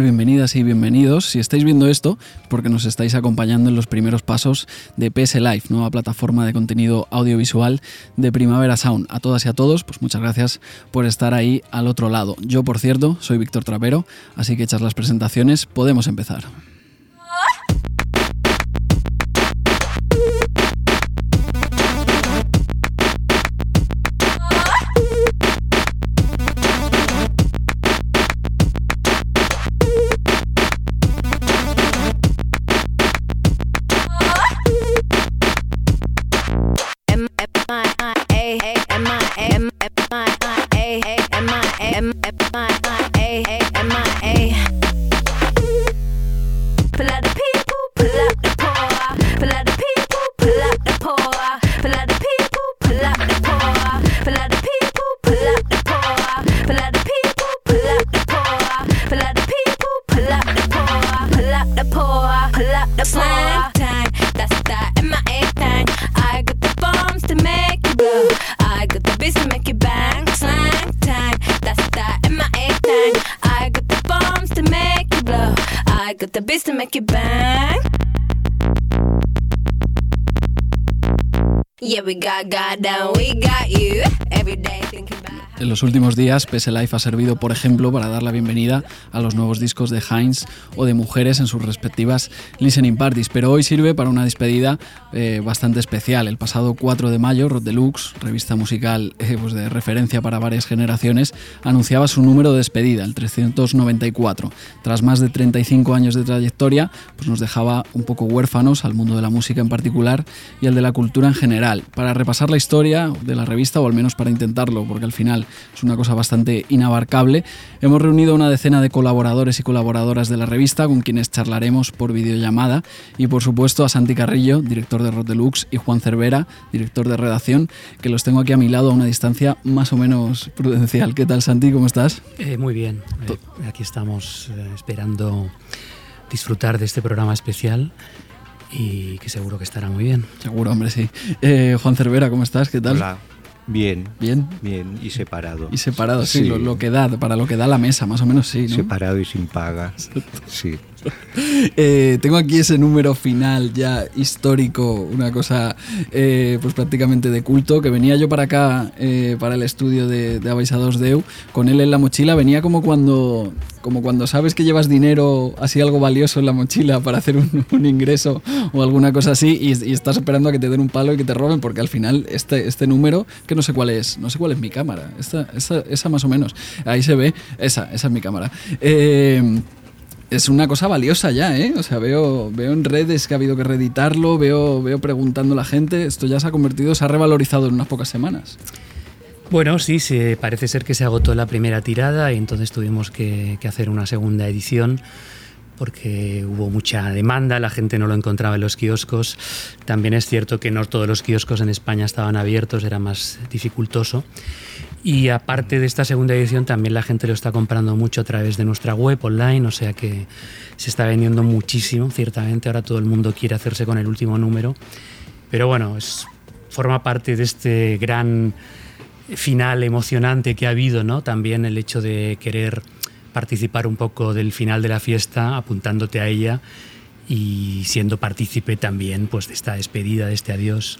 Bienvenidas y bienvenidos. Si estáis viendo esto, porque nos estáis acompañando en los primeros pasos de PS Live, nueva plataforma de contenido audiovisual de Primavera Sound. A todas y a todos, pues muchas gracias por estar ahí al otro lado. Yo, por cierto, soy Víctor Trapero, así que hechas las presentaciones, podemos empezar. God got down, we got you. Los últimos días, PS Life ha servido, por ejemplo, para dar la bienvenida a los nuevos discos de Heinz o de mujeres en sus respectivas listening parties, pero hoy sirve para una despedida eh, bastante especial. El pasado 4 de mayo, Rod Deluxe, revista musical eh, pues de referencia para varias generaciones, anunciaba su número de despedida, el 394. Tras más de 35 años de trayectoria, pues nos dejaba un poco huérfanos al mundo de la música en particular y al de la cultura en general. Para repasar la historia de la revista, o al menos para intentarlo, porque al final es una cosa bastante inabarcable. Hemos reunido una decena de colaboradores y colaboradoras de la revista con quienes charlaremos por videollamada y por supuesto a Santi Carrillo, director de Rod Deluxe, y Juan Cervera, director de redacción, que los tengo aquí a mi lado a una distancia más o menos prudencial. ¿Qué tal Santi? ¿Cómo estás? Eh, muy bien. Eh, aquí estamos eh, esperando disfrutar de este programa especial y que seguro que estará muy bien. Seguro, hombre, sí. Juan Cervera, ¿cómo estás? ¿Qué tal? Hola. Bien. Bien. Bien, y separado. Y separado, sí, Lo, que da, para lo que da la mesa, más o menos sí. Separado y sin paga. Sí. Eh, tengo aquí ese número final ya histórico, una cosa eh, pues prácticamente de culto, que venía yo para acá, eh, para el estudio de, de Abaisados Deu, con él en la mochila, venía como cuando, como cuando sabes que llevas dinero, así algo valioso en la mochila para hacer un, ingreso o alguna cosa así y, estás esperando a que te den un palo y que te roben, porque al final este, este número, que no sé cuál es, no sé cuál es mi cámara, esta, esa, esa más o menos, ahí se ve, esa, esa es mi cámara. Eh, es una cosa valiosa ya, ¿eh? O sea, veo, veo en redes que ha habido que reeditarlo, veo, veo preguntando a la gente, esto ya se ha convertido, se ha revalorizado en unas pocas semanas. Bueno, sí, sí, parece ser que se agotó la primera tirada y entonces tuvimos que, que hacer una segunda edición porque hubo mucha demanda, la gente no lo encontraba en los kioscos. También es cierto que no todos los kioscos en España estaban abiertos, era más dificultoso. Y aparte de esta segunda edición, también la gente lo está comprando mucho a través de nuestra web online, o sea que se está vendiendo muchísimo, ciertamente. Ahora todo el mundo quiere hacerse con el último número. Pero bueno, forma parte de este gran final emocionante que ha habido, ¿no? También el hecho de querer participar un poco del final de la fiesta, apuntándote a ella y siendo partícipe también pues, de esta despedida, de este adiós.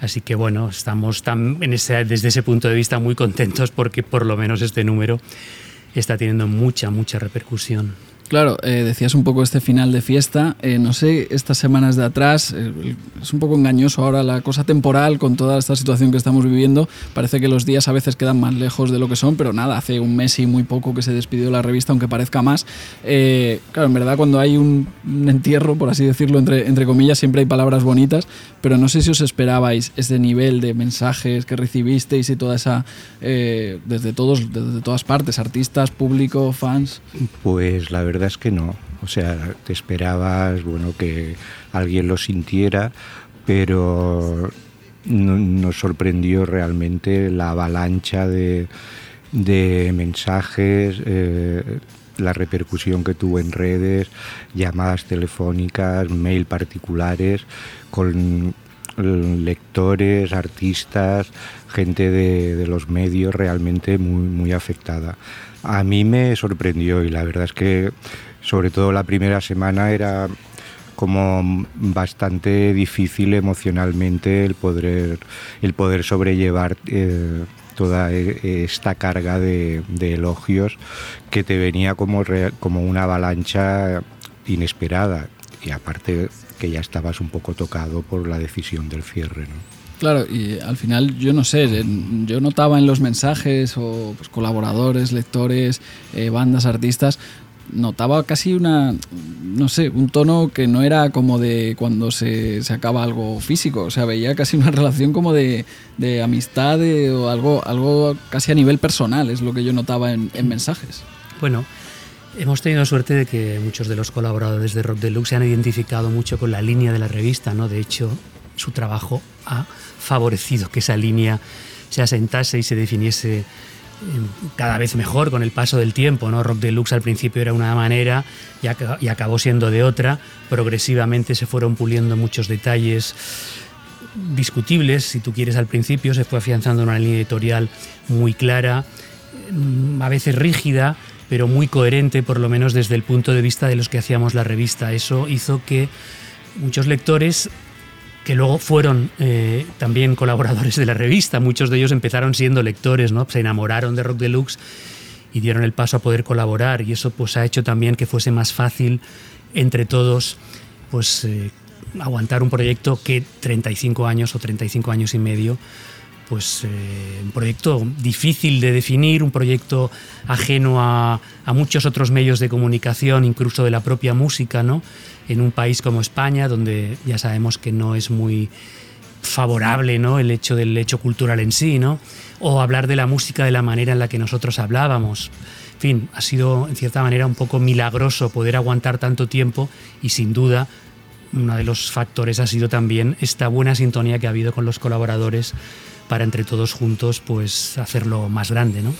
Así que bueno, estamos en ese, desde ese punto de vista muy contentos porque por lo menos este número está teniendo mucha, mucha repercusión. Claro, eh, decías un poco este final de fiesta. Eh, no sé, estas semanas de atrás, eh, es un poco engañoso ahora la cosa temporal con toda esta situación que estamos viviendo. Parece que los días a veces quedan más lejos de lo que son, pero nada, hace un mes y muy poco que se despidió la revista, aunque parezca más. claro, en verdad, cuando hay un, entierro, por así decirlo, entre, entre comillas, siempre hay palabras bonitas, pero no sé si os esperabais ese nivel de mensajes que recibisteis y toda esa. desde, todos, desde todas partes, artistas, público, fans. Pues la verdad es que no. O sea, te esperabas, bueno, que alguien lo sintiera, pero nos sorprendió realmente la avalancha de, mensajes, eh, la repercusión que tuvo en redes, llamadas telefónicas, mail particulares, con, lectores, artistas, gente de, los medios realmente muy, muy afectada. A mí me sorprendió y la verdad es que sobre todo la primera semana era como bastante difícil emocionalmente el poder, el poder sobrellevar eh, toda e, esta carga de, elogios que te venía como, como una avalancha inesperada y aparte que ya estabas un poco tocado por la decisión del cierre. Claro, y al final yo no sé, yo notaba en los mensajes o pues, colaboradores, lectores, eh, bandas, artistas, notaba casi una, no sé, un tono que no era como de cuando se, se acaba algo físico, o sea, veía casi una relación como de, de amistad o algo, algo casi a nivel personal, es lo que yo notaba en, mensajes. Bueno, hemos tenido suerte de que muchos de los colaboradores de Rock Deluxe se han identificado mucho con la línea de la revista, ¿no? De hecho, su trabajo ha favorecido que esa línea se asentase y se definiese cada vez mejor con el paso del tiempo. ¿no? Rock Deluxe al principio era una manera y, acabó siendo de otra. Progresivamente se fueron puliendo muchos detalles discutibles, si tú quieres, al principio. Se fue afianzando una línea editorial muy clara, a veces rígida, pero muy coherente, por lo menos desde el punto de vista de los que hacíamos la revista. Eso hizo que muchos lectores que luego fueron eh, también colaboradores de la revista. Muchos de ellos empezaron siendo lectores, ¿no? se enamoraron de Rock Deluxe y dieron el paso a poder colaborar y eso pues ha hecho también que fuese más fácil entre todos pues eh, aguantar un proyecto que 35 años o 35 años y medio pues eh, un proyecto difícil de definir, un proyecto ajeno a, muchos otros medios de comunicación, incluso de la propia música, ¿no? En un país como España, donde ya sabemos que no es muy favorable, ¿no? El hecho del hecho cultural en sí, ¿no? O hablar de la música de la manera en la que nosotros hablábamos. En fin, ha sido en cierta manera un poco milagroso poder aguantar tanto tiempo y sin duda uno de los factores ha sido también esta buena sintonía que ha habido con los colaboradores para entre todos juntos pues hacerlo más grande, ¿no?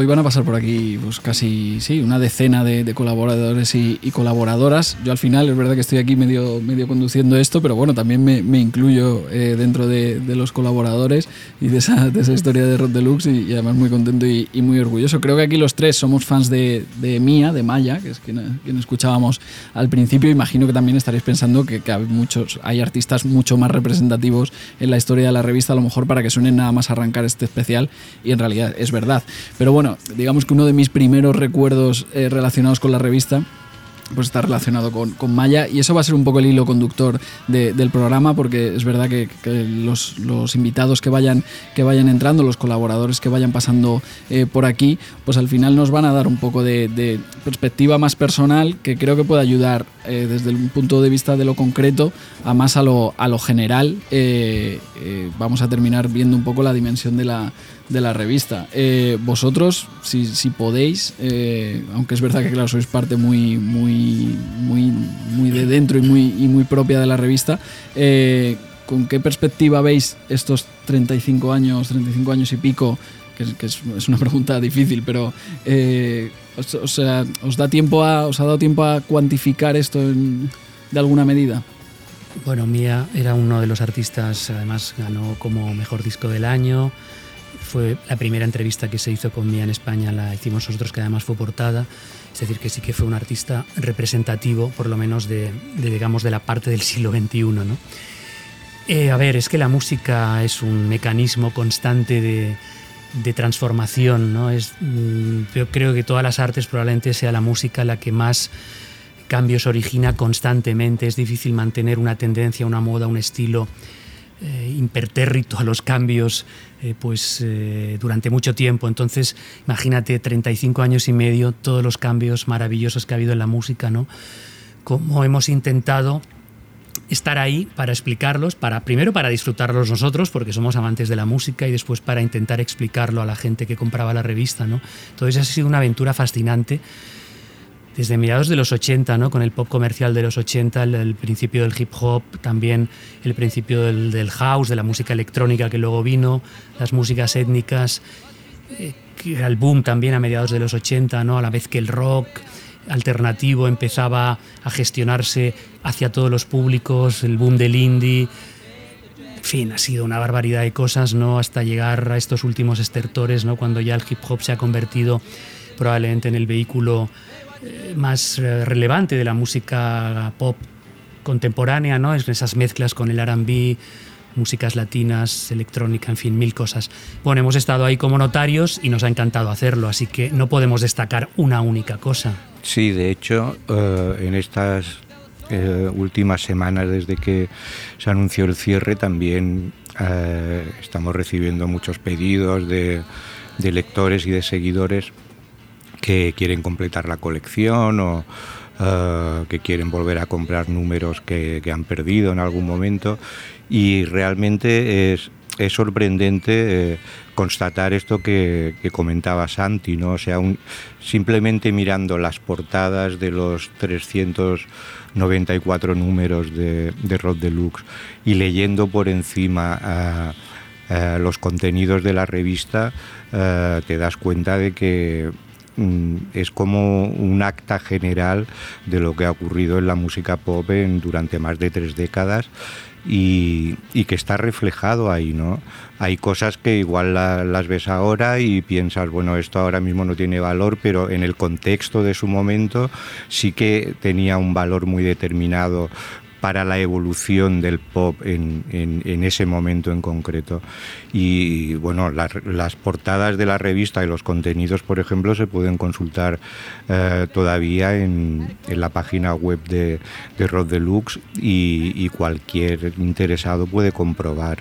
Hoy van a pasar por aquí pues casi sí, una decena de, colaboradores y, colaboradoras. Yo al final es verdad que estoy aquí medio, medio conduciendo esto, pero bueno, también me, me incluyo eh, dentro de, de, los colaboradores y de esa, de esa historia de Rod Deluxe y, además muy contento y, muy orgulloso. Creo que aquí los tres somos fans de, de Mía, de Maya, que es quien, quien, escuchábamos al principio. Imagino que también estaréis pensando que, que, hay, muchos, hay artistas mucho más representativos en la historia de la revista, a lo mejor para que suenen nada más arrancar este especial y en realidad es verdad. Pero bueno, digamos que uno de mis primeros recuerdos eh, relacionados con la revista pues está relacionado con, con, Maya y eso va a ser un poco el hilo conductor del programa porque es verdad que, los, invitados que vayan, que vayan entrando, los colaboradores que vayan pasando eh, por aquí, pues al final nos van a dar un poco de, perspectiva más personal que creo que puede ayudar eh, desde el punto de vista de lo concreto a más a lo, a lo general. vamos a terminar viendo un poco la dimensión de la, de la revista. Eh, vosotros, si, podéis, eh, aunque es verdad que claro, sois parte muy, muy, muy, muy de dentro y muy, y muy propia de la revista, eh, ¿con qué perspectiva veis estos 35 años, 35 años y pico? Que, es, una pregunta difícil, pero o sea, ¿os, da tiempo a, ¿os ha dado tiempo a cuantificar esto de alguna medida? Bueno, Mía era uno de los artistas, además ganó como mejor disco del año, fue la primera entrevista que se hizo con Mía en España, la hicimos nosotros, que además fue portada. Es decir, que sí que fue un artista representativo, por lo menos de, digamos, de la parte del siglo XXI. ¿no? Eh, a ver, es que la música es un mecanismo constante de, de transformación. ¿no? Es, mm, yo creo que todas las artes probablemente sea la música la que más cambios origina constantemente. Es difícil mantener una tendencia, una moda, un estilo eh, impertérrito a los cambios eh, pues, eh, durante mucho tiempo. Entonces, imagínate 35 años y medio, todos los cambios maravillosos que ha habido en la música, ¿no? Cómo hemos intentado estar ahí para explicarlos, para, primero para disfrutarlos nosotros, porque somos amantes de la música, y después para intentar explicarlo a la gente que compraba la revista. ¿no? Entonces ha sido una aventura fascinante desde mediados de los 80, ¿no? con el pop comercial de los 80, el, principio del hip hop, también el principio del, house, de la música electrónica que luego vino, las músicas étnicas, eh, el boom también a mediados de los 80, ¿no? a la vez que el rock alternativo empezaba a gestionarse hacia todos los públicos, el boom del indie. en fin, ha sido una barbaridad de cosas, ¿no? Hasta llegar a estos últimos estertores, ¿no? Cuando ya el hip hop se ha convertido probablemente en el vehículo eh, más eh, relevante de la música pop contemporánea, ¿no? Es esas mezclas con el R&B, músicas latinas, electrónica, en fin, mil cosas. Bueno, hemos estado ahí como notarios y nos ha encantado hacerlo, así que no podemos destacar una única cosa. Sí, de hecho, eh, en estas últimas semanas desde que se anunció el cierre también estamos recibiendo muchos pedidos de lectores y de seguidores que quieren completar la colección o eh, que quieren volver a comprar números que, han perdido en algún momento. Y realmente es, sorprendente eh, constatar esto que, comentaba Santi, ¿no? O sea, simplemente mirando las portadas de los 394 números de, de Rod Deluxe y leyendo por encima eh, los contenidos de la revista, te das cuenta de que es como un acta general de lo que ha ocurrido en la música pop en, durante más de tres décadas y, que está reflejado ahí, ¿no? Hay cosas que igual las ves ahora y piensas, bueno, esto ahora mismo no tiene valor, pero en el contexto de su momento sí que tenía un valor muy determinado para la evolución del pop en, ese momento en concreto. Y bueno, las, portadas de la revista y los contenidos, por ejemplo, se pueden consultar eh, todavía en, la página web de, de Rod Deluxe y cualquier interesado puede comprobar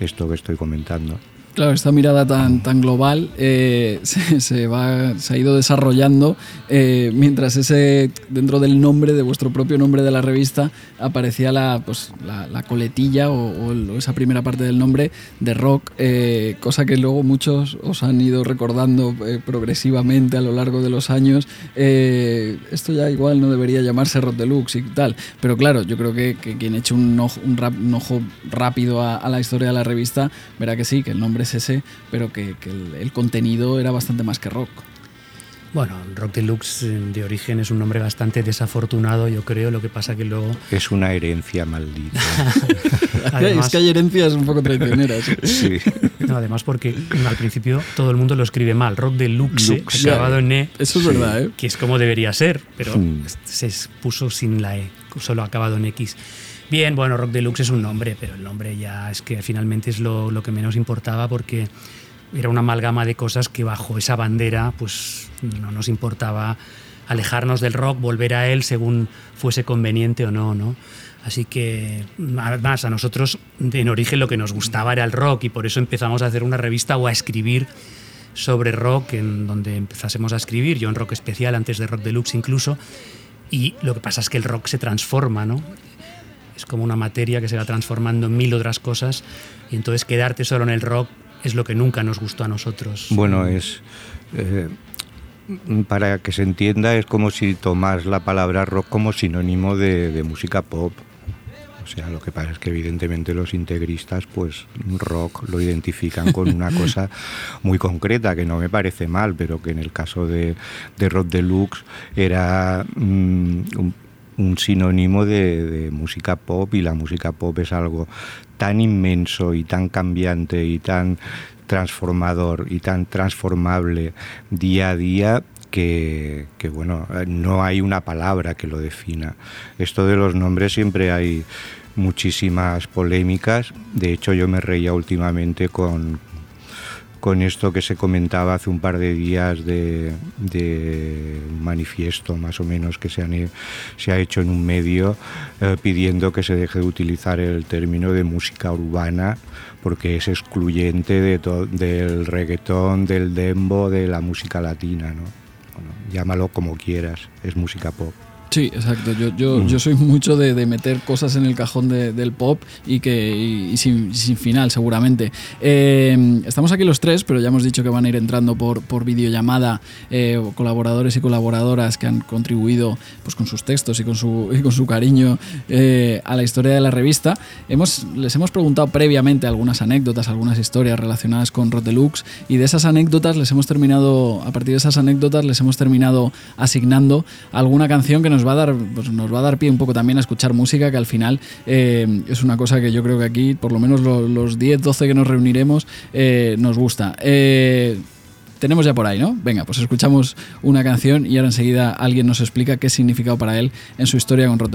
esto que estoy comentando. Claro, esta mirada tan, tan global eh, se, va, se ha ido desarrollando eh, mientras ese, dentro del nombre, de vuestro propio nombre de la revista, aparecía la, pues, la, coletilla o, esa primera parte del nombre de rock, eh, cosa que luego muchos os han ido recordando progresivamente a lo largo de los años. esto ya igual no debería llamarse Rock Deluxe y tal, pero claro, yo creo que, quien eche un ojo, rápido a, a la historia de la revista verá que sí, que el nombre ese, pero que, el, contenido era bastante más que rock. Bueno, Rock Deluxe eh, de origen es un nombre bastante desafortunado, yo creo, lo que pasa que luego... Es una herencia maldita. es que hay herencias un poco traicioneras. sí. además porque al principio todo el mundo lo escribe mal, Rock Deluxe, acabado en E. Eso es verdad, ¿eh? Que es como debería ser, pero se puso sin la E, solo acabado en X. Bien, bueno, Rock Deluxe es un nombre, pero el nombre ya es que finalmente es lo, que menos importaba porque era una amalgama de cosas que bajo esa bandera pues no nos importaba alejarnos del rock, volver a él según fuese conveniente o no, ¿no? Así que, además, a nosotros en origen lo que nos gustaba era el rock y por eso empezamos a hacer una revista o a escribir sobre rock, en donde empezásemos a escribir, yo en rock especial, antes de rock deluxe incluso, y lo que pasa es que el rock se transforma, ¿no? Es como una materia que se va transformando en mil otras cosas y entonces quedarte solo en el rock es lo que nunca nos gustó a nosotros. Bueno, es... Eh, para que se entienda, es como si tomas la palabra rock como sinónimo de, música pop. O sea, lo que pasa es que evidentemente los integristas, pues rock lo identifican con una cosa muy concreta, que no me parece mal, pero que en el caso de, Rock Deluxe era mm, un un sinónimo de, música pop y la música pop es algo tan inmenso y tan cambiante y tan transformador y tan transformable día a día que, bueno, no hay una palabra que lo defina. Esto de los nombres siempre hay muchísimas polémicas. De hecho, yo me reía últimamente con, con esto que se comentaba hace un par de días de, un manifiesto más o menos que se, se ha hecho en un medio eh, pidiendo que se deje de utilizar el término de música urbana porque es excluyente de del reggaetón, del dembo, de la música latina. ¿no? llámalo como quieras, es música pop. Sí, exacto. Yo, yo, mm. yo soy mucho de, meter cosas en el cajón del pop y que sin, final, seguramente. Eh, estamos aquí los tres, pero ya hemos dicho que van a ir entrando por, por videollamada eh, colaboradores y colaboradoras que han contribuido pues, con sus textos y con su, con su cariño eh, a la historia de la revista. Hemos, les hemos preguntado previamente algunas anécdotas, algunas historias relacionadas con Rotelux y de esas anécdotas les hemos terminado, a partir de esas anécdotas les hemos terminado asignando alguna canción que nos nos va a dar, pues nos va a dar pie un poco también a escuchar música, que al final eh, es una cosa que yo creo que aquí, por lo menos los, 10, 12 que nos reuniremos, eh, nos gusta. tenemos ya por ahí, ¿no? Venga, pues escuchamos una canción y ahora enseguida alguien nos explica qué significado para él en su historia con Rod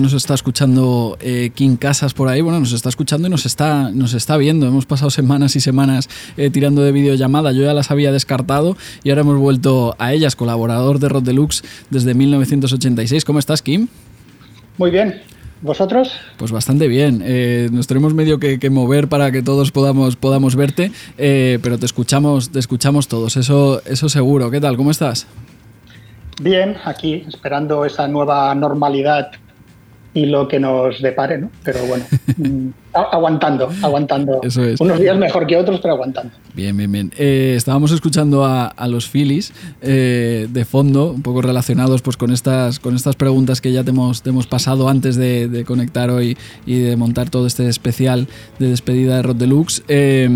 ya nos está escuchando eh, King Casas por ahí, bueno, nos está escuchando y nos está, nos está viendo. Hemos pasado semanas y semanas eh, tirando de videollamada, yo ya las había descartado y ahora hemos vuelto a ellas, colaborador de Rod Deluxe desde 1986. ¿Cómo estás, Kim? Muy bien. ¿Vosotros? Pues bastante bien. Eh, nos tenemos medio que, mover para que todos podamos, podamos verte, pero te escuchamos, te escuchamos todos, eso, eso seguro. ¿Qué tal? ¿Cómo estás? Bien, aquí esperando esa nueva normalidad y lo que nos depare, ¿no? Pero bueno, aguantando, aguantando. Eso es. Unos días mejor que otros, pero aguantando. Bien, bien, bien. Eh, estábamos escuchando a, los Phillies eh, de fondo, un poco relacionados pues, con, estas, con estas preguntas que ya te hemos, hemos pasado antes de, conectar hoy y de montar todo este especial de despedida de Rod Deluxe. Eh,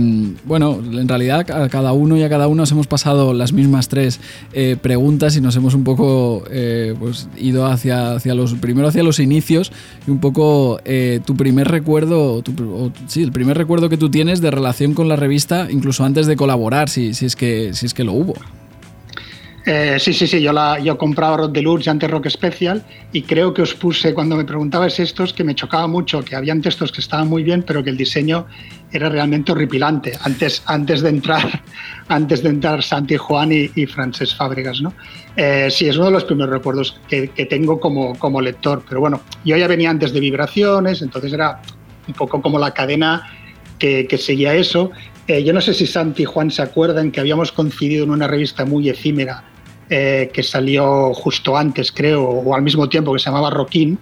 bueno, en realidad a cada uno y a cada uno nos hemos pasado las mismas tres preguntas y nos hemos un poco pues, ido hacia, hacia los, primero hacia los inicios y un poco tu primer recuerdo, sí, el primer recuerdo que tú tienes de relación con la revista, incluso antes de colaborar, si, si, es, que, si es que lo hubo. Eh, sí, sí, sí, yo, la, yo compraba Rock Deluxe y antes Rock Special y creo que os puse cuando me preguntabas estos que me chocaba mucho, que habían textos que estaban muy bien, pero que el diseño era realmente horripilante antes, antes de entrar antes de entrar Santi Juan y, y Francés Fábregas. ¿no? Eh, sí, es uno de los primeros recuerdos que, que, tengo como, como lector, pero bueno, yo ya venía antes de Vibraciones, entonces era un poco como la cadena que, seguía eso. Eh, yo no sé si Santi y Juan se acuerdan que habíamos coincidido en una revista muy efímera eh, que salió justo antes, creo, o al mismo tiempo, que se llamaba Rockin,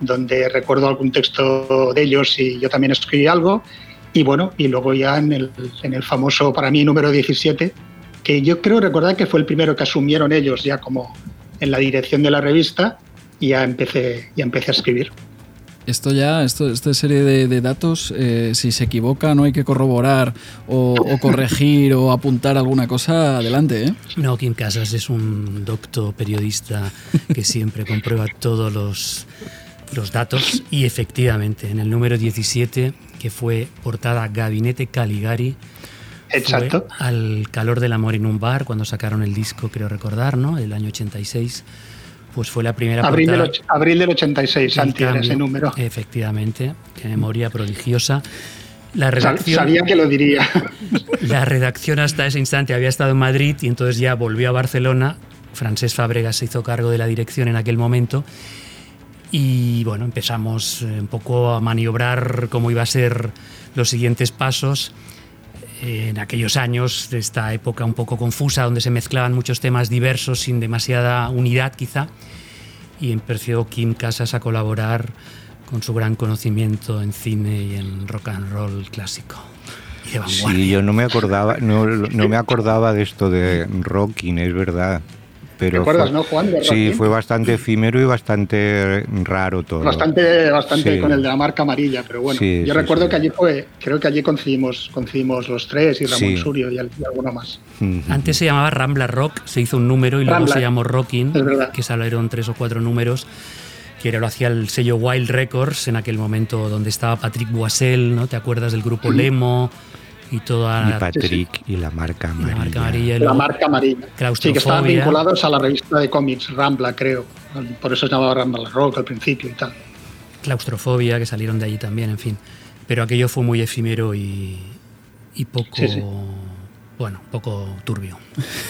donde recuerdo algún texto de ellos y yo también escribí algo. Y bueno, y luego ya en el, en el famoso, para mí, número 17, que yo creo recordar que fue el primero que asumieron ellos ya como en la dirección de la revista, y ya empecé, ya empecé a escribir. Esto ya, esto, esta serie de, datos, eh, si se equivoca no hay que corroborar o, corregir o apuntar alguna cosa, adelante. ¿eh? No, Kim Casas es un docto periodista que siempre comprueba todos los, los datos y efectivamente en el número 17, que fue portada Gabinete Caligari, Exacto. al calor del amor en un bar, cuando sacaron el disco, creo recordar, ¿no? El año 86 pues fue la primera abril Del, abril del 86, Santi, ese número. Efectivamente, qué memoria prodigiosa. La redacción, Sabía que lo diría. La redacción hasta ese instante había estado en Madrid y entonces ya volvió a Barcelona. Francés Fábregas se hizo cargo de la dirección en aquel momento. Y bueno, empezamos eh, un poco a maniobrar cómo iba a ser los siguientes pasos. En aquellos años de esta época un poco confusa, donde se mezclaban muchos temas diversos sin demasiada unidad quizá, y empezó Kim Casas a colaborar con su gran conocimiento en cine y en rock and roll clásico. Sí, yo no me acordaba, no, no me acordaba de esto de rocking, es verdad. Pero ¿Te acuerdas, no, Juan? sí, fue bastante efímero y bastante raro todo. Bastante, bastante con el de la marca amarilla, pero bueno. yo recuerdo que allí fue, creo que allí coincidimos, coincidimos los tres y Ramón Surio y, alguno más. Antes se llamaba Rambla Rock, se hizo un número y luego se llamó Rocking, que salieron tres o cuatro números que lo hacía el sello Wild Records en aquel momento donde estaba Patrick Boisel, ¿no? ¿Te acuerdas del grupo Lemo? Y toda y Patrick y la marca amarilla. La marca amarilla, la marca amarilla. Sí, que estaban vinculados a la revista de cómics Rambla, creo. Por eso se llamaba Rambla Rock al principio y tal. Claustrofobia, que salieron de allí también, en fin. Pero aquello fue muy efímero y, y poco bueno, un poco turbio.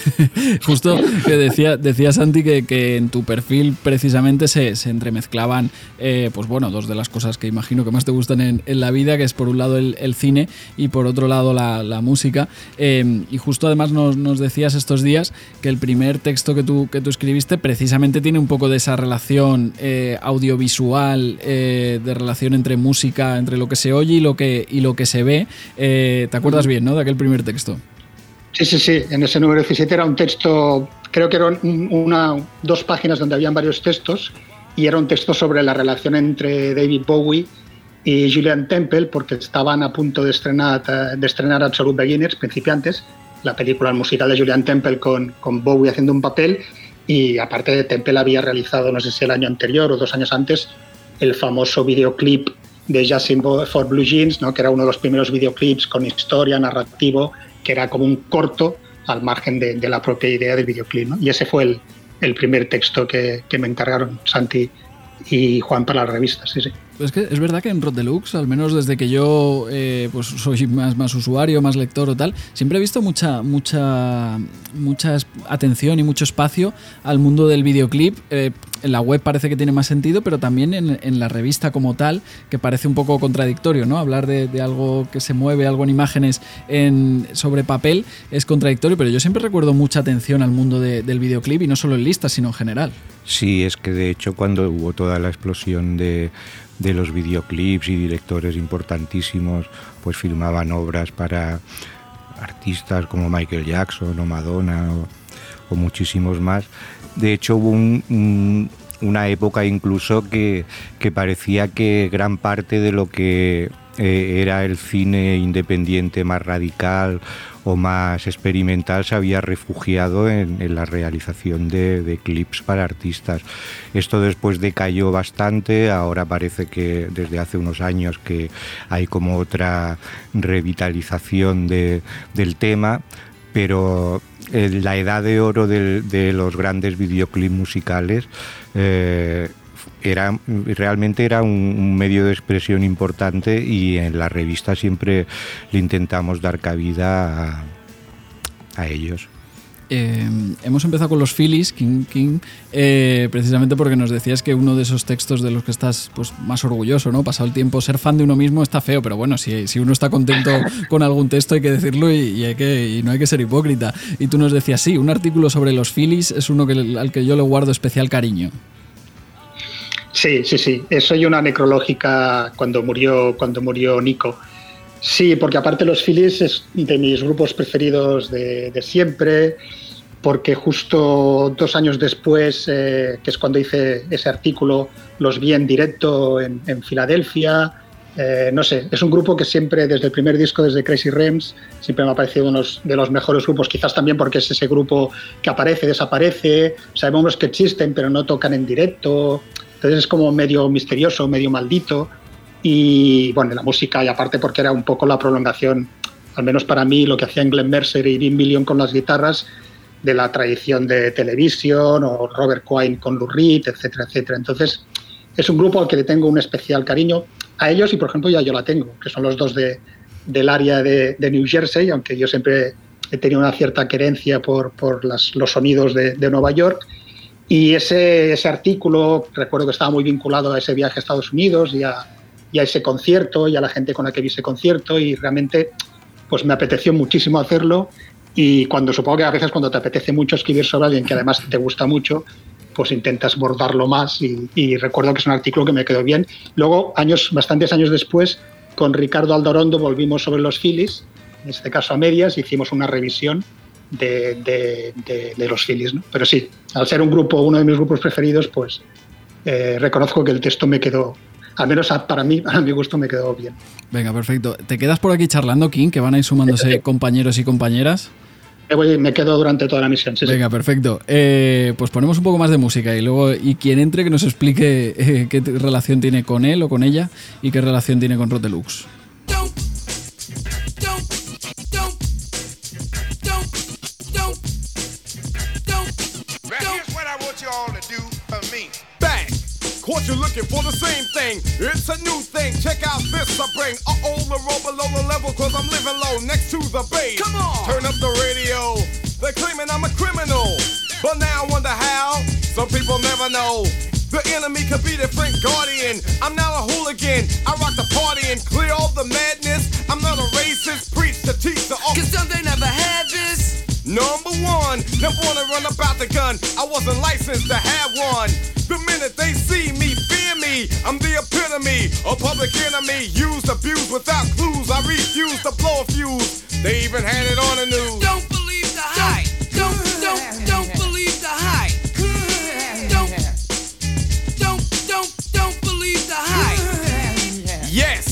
Justo que decía, decía Santi que, en tu perfil precisamente se, entremezclaban, eh, pues bueno, dos de las cosas que imagino que más te gustan en, la vida, que es por un lado el, cine y por otro lado la, música. Eh, y justo además nos, decías estos días que el primer texto que tú, que tú escribiste precisamente tiene un poco de esa relación eh, audiovisual, de relación entre música, entre lo que se oye y lo que, y lo que se ve. ¿Te acuerdas bien, no? De aquel primer texto. Sí, sí, sí. En ese número 17 era un texto, creo que eran una, dos páginas donde habían varios textos y era un texto sobre la relación entre David Bowie y Julian Temple porque estaban a punto de estrenar, de estrenar Absolute Beginners, principiantes, la película musical de Julian Temple con, con Bowie haciendo un papel y aparte de Temple había realizado, no sé si el año anterior o dos años antes, el famoso videoclip de Justin for Blue Jeans, ¿no? que era uno de los primeros videoclips con historia, narrativo que era como un corto al margen de, la propia idea del videoclip. Y ese fue el, primer texto que, que, me encargaron Santi y Juan para la revista. Sí, sí. Es que es verdad que en Rod Deluxe, al menos desde que yo eh, pues soy más, más usuario, más lector o tal, siempre he visto mucha, mucha, mucha atención y mucho espacio al mundo del videoclip. Eh, en la web parece que tiene más sentido, pero también en, la revista como tal, que parece un poco contradictorio, ¿no? Hablar de, algo que se mueve, algo en imágenes en, sobre papel, es contradictorio, pero yo siempre recuerdo mucha atención al mundo del videoclip y no solo en listas, sino en general. Sí, es que de hecho cuando hubo toda la explosión de, de los videoclips y directores importantísimos, pues filmaban obras para artistas como Michael Jackson o Madonna o, muchísimos más. De hecho hubo una época incluso que, que parecía que gran parte de lo que eh, era el cine independiente más radical o más experimental se había refugiado en, la realización de, clips para artistas. Esto después decayó bastante, ahora parece que desde hace unos años que hay como otra revitalización del tema, pero eh, la edad de oro de, los grandes videoclips musicales eh, era, realmente era un, medio de expresión importante y en la revista siempre le intentamos dar cabida a, ellos. Eh, hemos empezado con los Phillies, King King, eh, precisamente porque nos decías que uno de esos textos de los que estás pues, más orgulloso, ¿no? Pasado el tiempo, ser fan de uno mismo está feo, pero bueno, si, si uno está contento con algún texto hay que decirlo y, hay que, y no hay que ser hipócrita. Y tú nos decías, sí, un artículo sobre los Phillies es uno que, al que yo le guardo especial cariño. Sí, sí, sí. Eso y una necrológica cuando murió, cuando murió Nico. Sí, porque aparte los Phillies es de mis grupos preferidos de, siempre, porque justo dos años después, eh, que es cuando hice ese artículo, los vi en directo en, Filadelfia. Eh, no sé, es un grupo que siempre, desde el primer disco, desde Crazy Rems, siempre me ha parecido uno de los mejores grupos, quizás también porque es ese grupo que aparece, desaparece, sabemos que existen, pero no tocan en directo. Entonces es como medio misterioso, medio maldito. Y bueno, la música, y aparte porque era un poco la prolongación, al menos para mí, lo que hacían Glenn Mercer y Dean Million con las guitarras, de la tradición de televisión, o Robert Quine con Lou Reed, etcétera, etcétera. Entonces es un grupo al que le tengo un especial cariño. A ellos, y por ejemplo, ya yo la tengo, que son los dos de, del área de, New Jersey, aunque yo siempre he tenido una cierta querencia por, por las, los sonidos de, de Nueva York y ese, ese artículo, recuerdo que estaba muy vinculado a ese viaje a Estados Unidos y a, ese concierto y a la gente con la que vi ese concierto y realmente pues me apeteció muchísimo hacerlo y cuando supongo que a veces cuando te apetece mucho escribir sobre alguien que además te gusta mucho, pues intentas bordarlo más y, recuerdo que es un artículo que me quedó bien. Luego, años, bastantes años después, con Ricardo Aldorondo volvimos sobre los Phillies, en este caso a medias, hicimos una revisión de, los Phillies. Pero sí, al ser un grupo, uno de mis grupos preferidos, pues eh, reconozco que el texto me quedó, al menos para mí, a mi gusto, me quedó bien. Venga, perfecto. ¿Te quedas por aquí charlando, King, que van a ir sumándose compañeros y compañeras? me quedo durante toda la misión. Venga, perfecto. Eh, pues ponemos un poco más de música y luego, y quien entre que nos explique eh, qué relación tiene con él o con ella y qué relación tiene con Rotelux. Caught you looking for the same thing. It's a new thing. Check out this I bring. Uh-oh, the roll below the level cause I'm living low next to the base. Come on! Turn up the radio. They're claiming I'm a criminal. But now I wonder how. Some people never know. The enemy could be the Frank Guardian. I'm not a hooligan. I rock the party and clear all the madness. I'm not a racist. Preach to teach the Cause some they never had this. Number one, never wanna run about the gun. I wasn't licensed to have one. The minute they see me, fear me. I'm the epitome, a public enemy. Used, abused without clues. I refuse to blow a fuse. They even had it on the news. Don't believe the hype. Don't, don't, don't believe the hype. Don't, don't, don't, don't believe the hype. Yes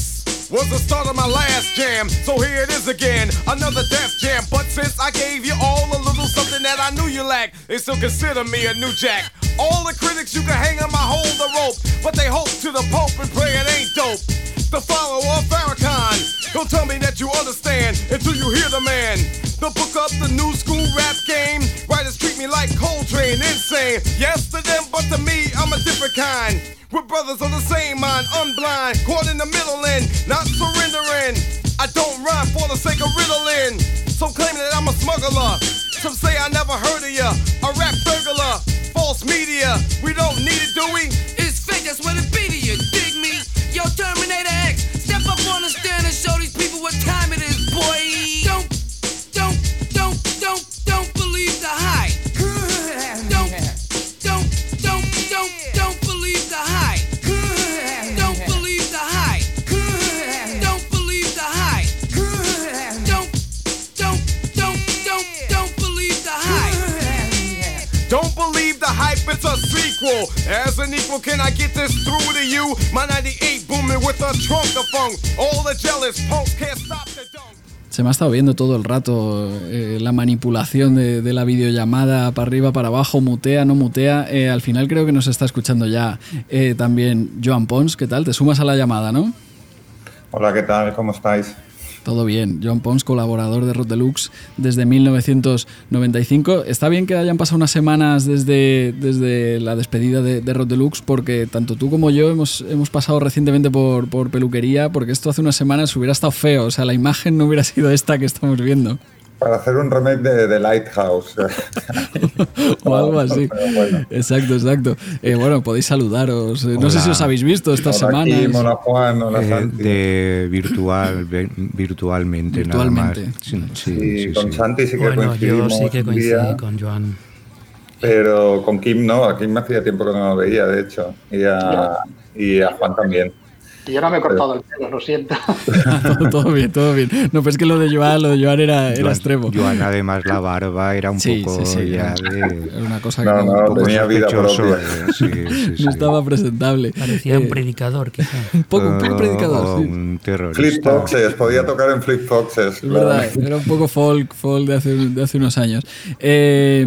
was the start of my last jam. So here it is again, another death jam. But since I gave you all a little something that I knew you lacked, they still consider me a new jack. All the critics you can hang on my hold the rope, but they hope to the Pope and pray it ain't dope. The follower of Farrakhan, don't tell me that you understand until you hear the man. The book up the new school rap game. Writers treat me like Coltrane, insane. Yes to them, but to me, I'm a different kind. We're brothers of the same mind, unblind, caught in the middle and not surrendering. I don't rhyme for the sake of riddling. Some claim that I'm a smuggler. Some say I never heard of ya. A rap burglar false media. We don't need it, do we? It's fake, that's what it be to you. Yo, Terminator X, step up on the stand and show these people what time it is, it's a sequel. As an equal, can I get this through to you? My 98 booming with a trunk of funk. All the jealous punks can't stop the dunk. Se me ha estado viendo todo el rato eh, la manipulación de, de, la videollamada para arriba, para abajo, mutea, no mutea. Eh, al final creo que nos está escuchando ya eh, también Joan Pons. ¿Qué tal? Te sumas a la llamada, ¿no? Hola, ¿qué tal? ¿Cómo estáis? Todo bien. John Pons, colaborador de Rod Deluxe desde 1995. Está bien que hayan pasado unas semanas desde, desde la despedida de, de Rod Deluxe, porque tanto tú como yo hemos, hemos pasado recientemente por, por peluquería, porque esto hace unas semanas hubiera estado feo. O sea, la imagen no hubiera sido esta que estamos viendo para hacer un remake de, The Lighthouse. o algo así. Exacto, exacto. Eh, bueno, podéis saludaros. Eh, no sé si os habéis visto esta semana. Hola Juan, hola eh, De virtual, virtualmente, virtualmente. nada más. Sí, sí, con Santi sí que bueno, Yo sí que coincidí con Joan. Pero con Kim no, a Kim me hacía tiempo que no lo veía, de hecho. Y a, y a Juan también. Y yo no me he cortado el pelo, lo siento. todo bien, todo bien. No, pero es que lo de Joan, lo de Joan era, era extremo. Joan, además, la barba era un poco sí, sí, ya de... Era una cosa que no, no, un tenía vida propia. no estaba presentable. Parecía eh, un predicador, quizá. Un poco, un poco predicador, sí. Un terrorista. Flip Foxes, podía tocar en Flip Foxes. Es verdad, era un poco folk, folk de, hace, de hace unos años. Eh,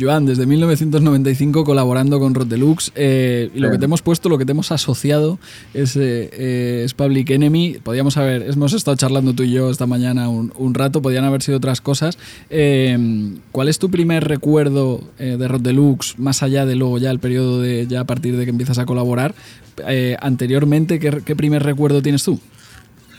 Joan, desde 1995 colaborando con Rod Deluxe, eh, y lo que te hemos puesto, lo que te hemos asociado es... Eh, eh, es Public Enemy. Podíamos haber, hemos estado charlando tú y yo esta mañana un, rato, podían haber sido otras cosas. Eh, ¿Cuál es tu primer recuerdo eh, de Rod Deluxe, más allá de luego ya el periodo de, ya a partir de que empiezas a colaborar? anteriormente, ¿qué, ¿qué primer recuerdo tienes tú?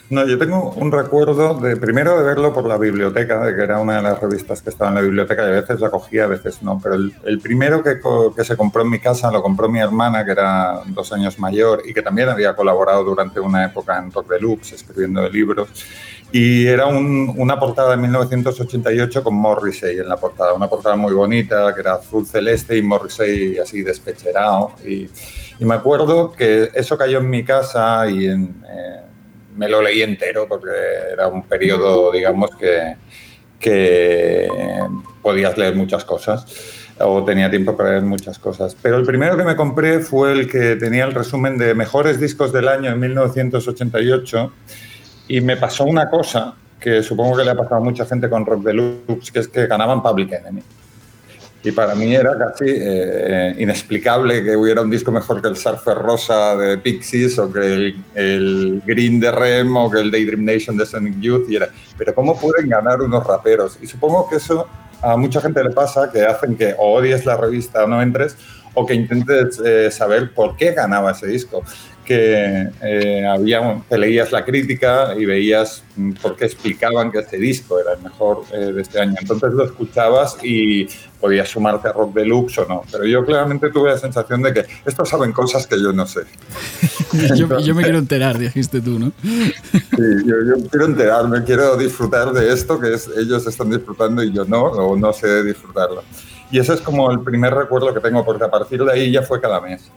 No, yo tengo un recuerdo de primero de verlo por la biblioteca, de que era una de las revistas que estaba en la biblioteca y a veces la cogía, a veces no. Pero el, primero que, que, se compró en mi casa lo compró mi hermana, que era dos años mayor y que también había colaborado durante una época en Rock Deluxe escribiendo libros. Y era una portada de 1988 con Morrissey en la portada, una portada muy bonita, que era azul celeste y Morrissey así despecherado. Y, me acuerdo que eso cayó en mi casa y eh, me lo leí entero porque era un periodo, digamos, que, que podías leer muchas cosas o tenía tiempo para leer muchas cosas. Pero el primero que me compré fue el que tenía el resumen de mejores discos del año en 1988 y me pasó una cosa que supongo que le ha pasado a mucha gente con Rock Deluxe, que es que ganaban Public Enemy. Y para mí era casi eh, inexplicable que hubiera un disco mejor que el Surfer Rosa de Pixies o que el, Green de Rem o que el Daydream Nation de Sonic Youth. Y era, pero ¿cómo pueden ganar unos raperos? Y supongo que eso a mucha gente le pasa, que hacen que o odies la revista o no entres, o que intentes eh, saber por qué ganaba ese disco que eh, había, te leías la crítica y veías mm, por qué explicaban que este disco era el mejor eh, de este año. Entonces lo escuchabas y podías sumarte a Rock Deluxe o no. Pero yo claramente tuve la sensación de que estos saben cosas que yo no sé. yo, me quiero enterar, dijiste tú, ¿no? sí, yo, quiero enterarme, quiero disfrutar de esto que es, ellos están disfrutando y yo no, o no sé disfrutarlo. Y ese es como el primer recuerdo que tengo, porque a partir de ahí ya fue cada mes.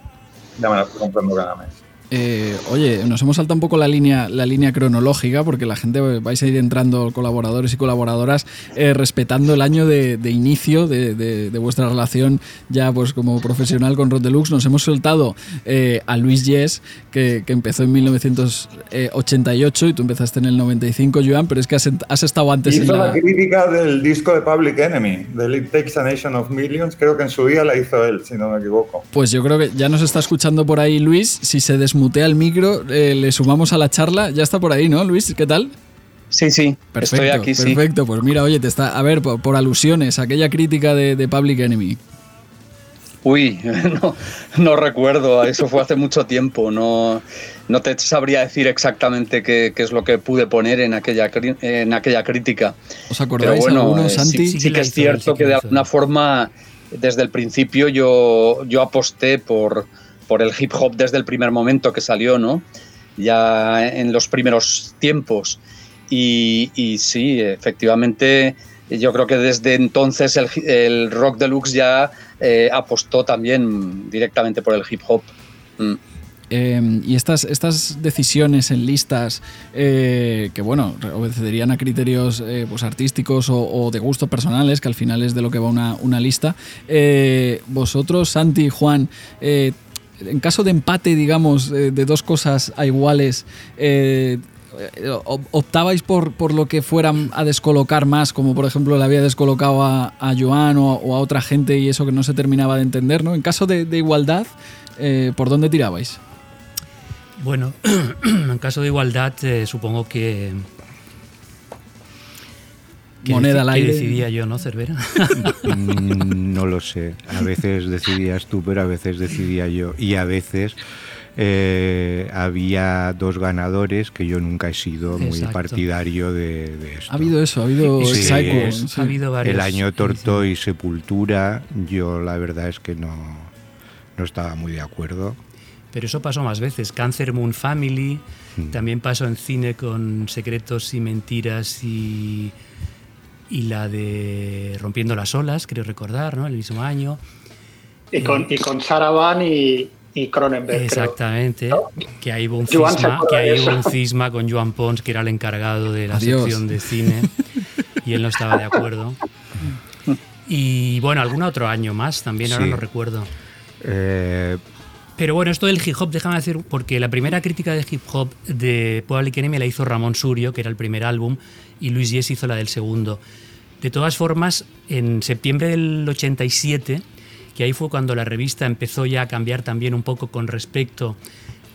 Ya me la fui comprando cada mes. Eh, oye, nos hemos saltado un poco la línea, la línea cronológica porque la gente vais a ir entrando colaboradores y colaboradoras eh, respetando el año de, inicio de, vuestra relación ya pues como profesional con Rod Deluxe. Nos hemos soltado eh, a Luis Yes, que, empezó en 1988 y tú empezaste en el 95, Joan, pero es que has, estado antes hizo en la... crítica del disco de Public Enemy, de It Takes a Nation of Millions, creo que en su día la hizo él, si no me equivoco. Pues yo creo que ya nos está escuchando por ahí Luis, si se desmutea mutea el micro, eh, le sumamos a la charla. Ya está por ahí, ¿no, Luis? ¿Qué tal? Sí, sí, perfecto, estoy aquí, sí. Perfecto, pues mira, oye, te está, a ver, por, alusiones, aquella crítica de, Public Enemy. Uy, no, recuerdo, eso fue hace mucho tiempo, no, no te sabría decir exactamente qué, es lo que pude poner en aquella, en aquella crítica. ¿Os acordáis Pero bueno, eh, Santi? Sí, que es cierto que de alguna forma, desde el principio yo, yo aposté por, por el hip hop desde el primer momento que salió, ¿no? Ya en los primeros tiempos. Y, sí, efectivamente, yo creo que desde entonces el, rock deluxe ya eh, apostó también directamente por el hip hop. Mm. Em, y estas, estas decisiones en listas eh, que, bueno, obedecerían a criterios eh, pues artísticos o, de gustos personales, que al final es de lo que va una, una lista. vosotros, Santi y Juan, en caso de empate, digamos, de dos cosas a iguales, eh, optabais por, por lo que fueran a descolocar más, como por ejemplo le había descolocado a, Joan o, a otra gente y eso que no se terminaba de entender, ¿no? En caso de, igualdad, eh, ¿por dónde tirabais? Bueno, en caso de igualdad, eh, supongo que moneda al aire. decidía yo, no, Cervera? Mm, no lo sé. A veces decidías tú, pero a veces decidía yo. Y a veces eh, había dos ganadores que yo nunca he sido muy partidario de, esto. Ha habido eso, ha habido Ha habido varios. El año Torto y Sepultura, yo la verdad es que no, no estaba muy de acuerdo. Pero eso pasó más veces. Cancer Moon Family, mm. también pasó en cine con Secretos y Mentiras y y la de Rompiendo las olas, creo recordar, ¿no? El mismo año. Y con, y con Saravan y, y Cronenberg. Exactamente, que ahí hubo un cisma, que un cisma con Joan Pons, que era el encargado de la sección de cine, y él no estaba de acuerdo. Y bueno, algún otro año más también, ahora no recuerdo. Eh, pero bueno, esto del hip hop, déjame decir, porque la primera crítica de hip hop de Public Enemy la hizo Ramón Surio, que era el primer álbum, y Luis Yes hizo la del segundo. De todas formas, en septiembre del 87, que ahí fue cuando la revista empezó ya a cambiar también un poco con respecto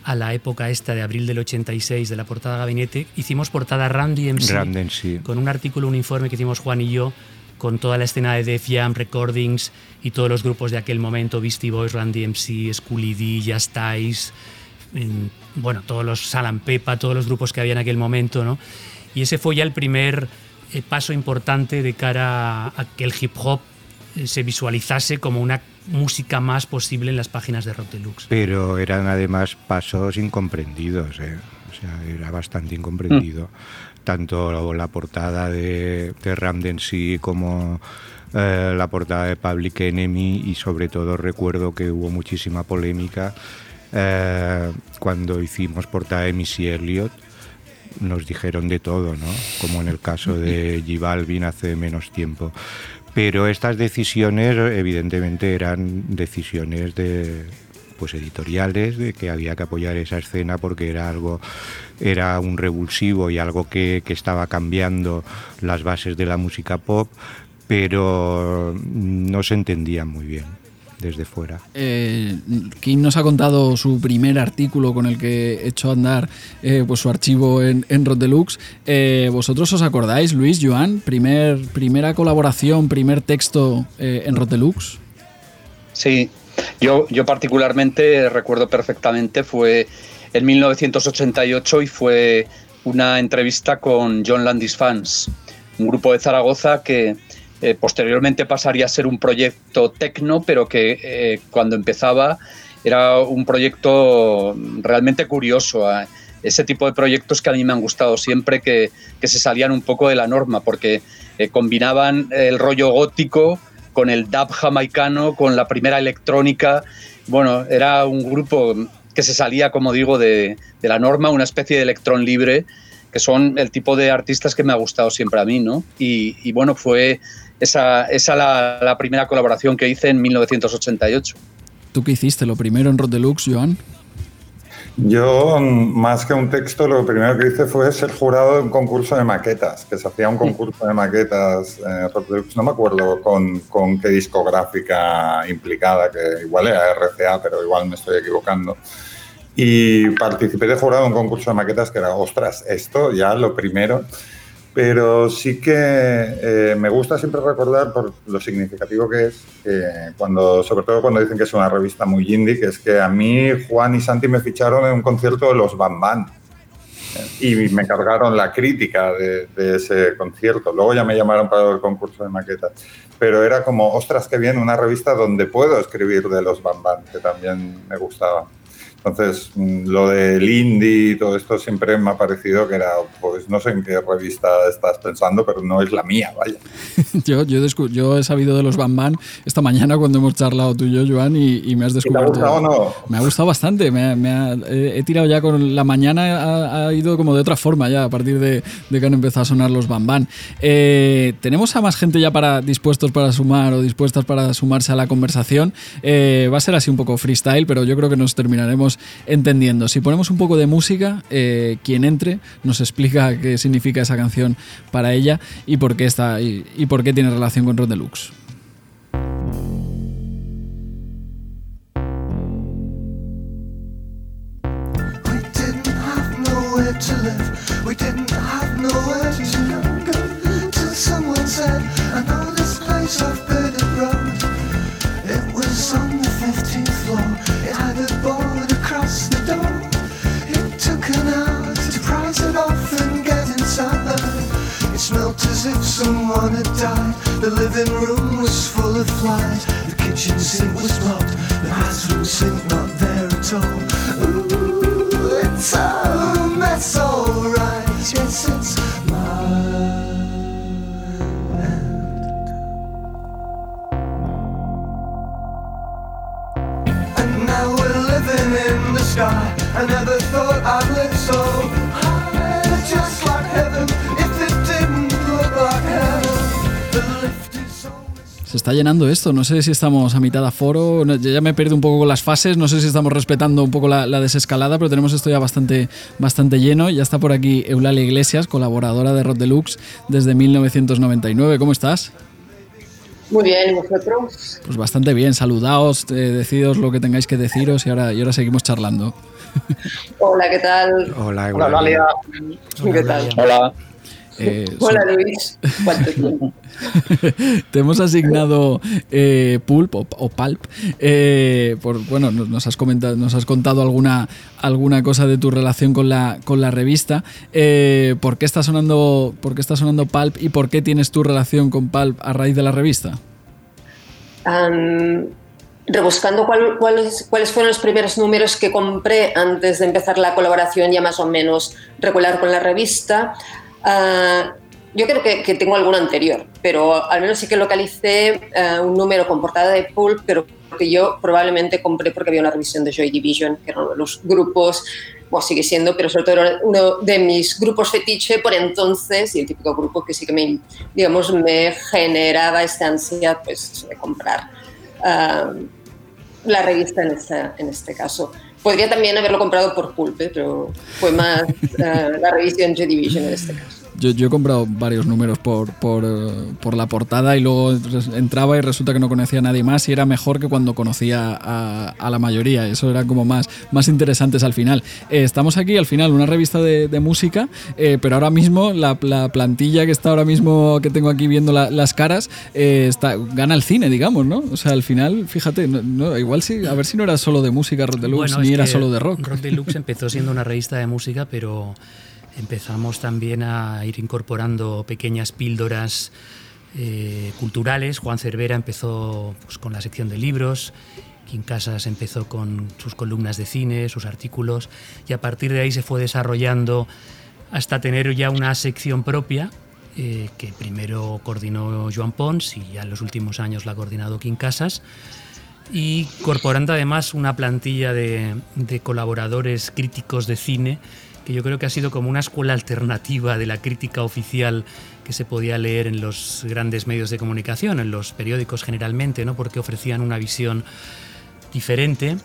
a la época esta de abril del 86 de la portada Gabinete, hicimos portada Randy MC, con un artículo, un informe que hicimos Juan y yo, con toda la escena de Def Jam Recordings y todos los grupos de aquel momento, Beastie Boys, Randy MC, Schooly D, Just bueno, todos los Salam Pepa, todos los grupos que había en aquel momento, ¿no? Y ese fue ya el primer paso importante de cara a, que el hip hop eh, se visualizase como una música más posible en las páginas de Rock Deluxe. Pero eran además pasos incomprendidos. ¿eh? O sea, era bastante incomprendido. Mm. Tanto la portada de, de Ram como eh, la portada de Public Enemy y sobre todo recuerdo que hubo muchísima polémica eh, cuando hicimos portada de Missy Elliott nos dijeron de todo, ¿no? como en el caso de G hace menos tiempo. Pero estas decisiones evidentemente eran decisiones de pues editoriales de que había que apoyar esa escena porque era algo era un revulsivo y algo que, que estaba cambiando las bases de la música pop pero no se entendían muy bien desde fuera. Eh, King nos ha contado su primer artículo con el que echó a andar eh, pues su archivo en, en Rod Deluxe. Eh, ¿Vosotros os acordáis, Luis, Joan? Primer, primera colaboración, primer texto eh, en Rod Deluxe. Sí, yo, yo particularmente recuerdo perfectamente, fue en 1988 y fue una entrevista con John Landis Fans, un grupo de Zaragoza que, eh, posteriormente pasaría a ser un proyecto tecno, pero que eh, cuando empezaba era un proyecto realmente curioso. ¿eh? Ese tipo de proyectos que a mí me han gustado siempre, que, que se salían un poco de la norma, porque combinaban el rollo gótico con el dub jamaicano, con la primera electrónica. Bueno, era un grupo que se salía, como digo, de, de la norma, una especie de electrón libre que son el tipo de artistas que me ha gustado siempre a mí, ¿no? Y, y bueno, fue esa, esa la, la, primera colaboración que hice en 1988. ¿Tú qué hiciste? ¿Lo primero en Rod Deluxe, Joan? Yo, más que un texto, lo primero que hice fue ser jurado de un concurso de maquetas, que se hacía un concurso de maquetas, eh, no me acuerdo con, con, qué discográfica implicada, que igual era RCA, pero igual me estoy equivocando. Y participé de jurado en un concurso de maquetas que era, ostras, esto ya lo primero pero sí que eh, me gusta siempre recordar por lo significativo que es, que cuando, sobre todo cuando dicen que es una revista muy indie, que es que a mí Juan y Santi me ficharon en un concierto de los Bam Bam y me cargaron la crítica de, de, ese concierto. Luego ya me llamaron para el concurso de maquetas. Pero era como, ostras, qué bien, una revista donde puedo escribir de los Bam Bam, que también me gustaba. Entonces, mm, lo del indie y todo esto siempre me ha parecido que era, pues no sé en qué revista estás pensando, pero no es la mía, vaya. yo, yo, yo, he sabido de los Bam esta mañana cuando hemos charlado tú y yo, Joan, y, y me has descubierto. ¿Te ha gustado o no? Me ha gustado bastante. Me, me ha, he, tirado ya con la mañana, ha, ha, ido como de otra forma ya a partir de, de que han empezado a sonar los Bam. Eh, Tenemos a más gente ya para dispuestos para sumar o dispuestas para sumarse a la conversación. Eh, va a ser así un poco freestyle, pero yo creo que nos terminaremos entendiendo. Si ponemos un poco de música, eh, quien entre nos explica qué significa esa canción para ella y por qué está y, por qué tiene relación con Rod Deluxe. Smelt as if someone had died. The living room was full of flies. The kitchen sink was blocked. The bathroom sink not there at all. Ooh, it's a mess, alright. Yes, it's my. And now we're living in the sky. I never thought I'd live so Se está llenando esto, no sé si estamos a mitad de aforo, ya me pierdo un poco con las fases, no sé si estamos respetando un poco la, la, desescalada, pero tenemos esto ya bastante, bastante lleno. Ya está por aquí Eulalia Iglesias, colaboradora de Rod Deluxe desde 1999. ¿Cómo estás? Muy bien, ¿y vosotros? Pues bastante bien, saludaos, eh, decidos lo que tengáis que deciros y ahora, y ahora seguimos charlando. Hola, ¿qué tal? Hola, Hola. ¿Qué tal? Hola. Eh, Hola Luis. Te hemos asignado eh, Pulp o, o Pulp. Eh, por, bueno, nos has comentado, nos has contado alguna, alguna cosa de tu relación con la, con la revista. Eh, ¿por, qué está sonando, ¿Por qué está sonando Pulp y por qué tienes tu relación con Pulp a raíz de la revista? Um, rebuscando cuáles, cuáles fueron los primeros números que compré antes de empezar la colaboración ya más o menos regular con la revista, ah, yo creo que, tengo alguno anterior, pero al menos sí que localicé ah, un número con portada de Pulp, pero que yo probablemente compré porque había una revisión de Joy Division, que era uno de los grupos, o sigue siendo, pero sobre todo era uno de mis grupos fetiche por entonces y el típico grupo que sí que me, digamos, me generaba esta ansia pues, de comprar. Ah, la revista en este, en este caso. Podría también haberlo comprado por Pulpe, pero fue más uh, la revista en J-Division en este caso. Yo, yo, he comprado varios números por, por, eh, por, la portada y luego entraba y resulta que no conocía a nadie más y era mejor que cuando conocía a, a la mayoría. Eso era como más, más interesantes al final. Eh, estamos aquí al final, una revista de, de música, eh, pero ahora mismo la, la, plantilla que está ahora mismo, que tengo aquí viendo las caras, está, gana el cine, digamos, ¿no? O sea, al final, fíjate, no, igual sí, a ver si no era solo de música Rock Deluxe, ni era solo de rock. Rock Deluxe empezó siendo una revista de música, pero empezamos también a ir incorporando pequeñas píldoras eh, culturales. Juan Cervera empezó pues, con la sección de libros, Kim Casas empezó con sus columnas de cine, sus artículos, y a partir de ahí se fue desarrollando hasta tener ya una sección propia, eh, que primero coordinó Joan Pons y ya en los últimos años la ha coordinado Kim Casas, y incorporando además una plantilla de colaboradores críticos de cine que yo creo que ha sido como una escuela alternativa de la crítica oficial que se podía leer en los grandes medios de comunicación, en los periódicos generalmente, ¿no? porque ofrecían una visión diferente,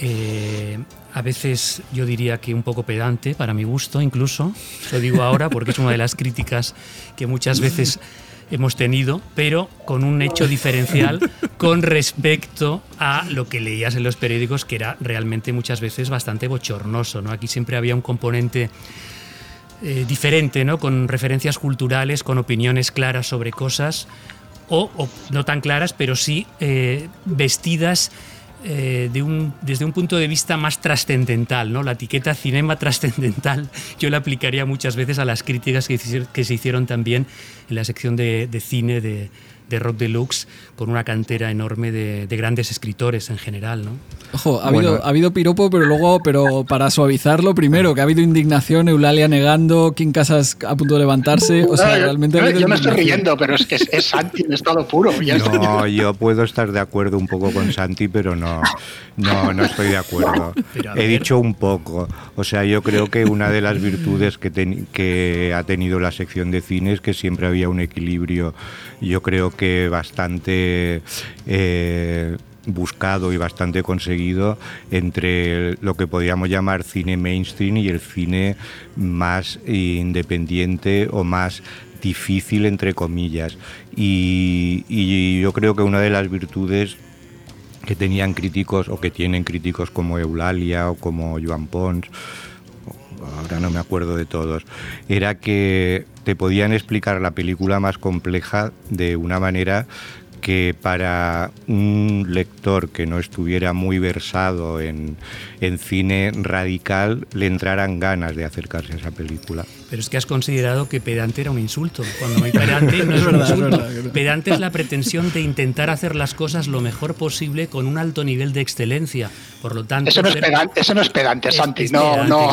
eh, a veces yo diría que un poco pedante, para mi gusto incluso, lo digo ahora porque es una de las críticas que muchas veces hemos tenido, pero con un hecho diferencial con respecto a lo que leías en los periódicos, que era realmente muchas veces bastante bochornoso. ¿no? Aquí siempre había un componente eh, diferente, ¿no? con referencias culturales, con opiniones claras sobre cosas, o, no tan claras, pero sí eh, vestidas eh, de un, desde un punto de vista más trascendental. ¿no? La etiqueta cinema trascendental yo la aplicaría muchas veces a las críticas que, que se hicieron también en la sección de, de cine de, de Rock Deluxe con una cantera enorme de, grandes escritores en general, ¿no? Ojo, ha, habido, ha habido piropo, pero luego, pero para suavizarlo, primero, que ha habido indignación, Eulalia negando, King Casas a punto de levantarse, o sea, realmente... Yo, me estoy riendo, pero es que es, Santi en estado puro. no, yo puedo estar de acuerdo un poco con Santi, pero no, no, no estoy de acuerdo. He dicho un poco. O sea, yo creo que una de las virtudes que, que ha tenido la sección de cine es que siempre había un equilibrio, yo creo que bastante eh, buscado y bastante conseguido entre lo que podríamos llamar cine mainstream y el cine más independiente o más difícil entre comillas. Y, y yo creo que una de las virtudes que tenían críticos o que tienen críticos como Eulalia o como Joan Pons ahora no me acuerdo de todos, era que te podían explicar la película más compleja de una manera que para un lector que no estuviera muy versado en, en, cine radical le entraran ganas de acercarse a esa película. Pero es que has considerado que pedante era un insulto. Cuando hay pedante no es un insulto. Pedante es la pretensión de intentar hacer las cosas lo mejor posible con un alto nivel de excelencia. Por lo tanto, eso no es pedante, eso no es pedante Santi. no, no.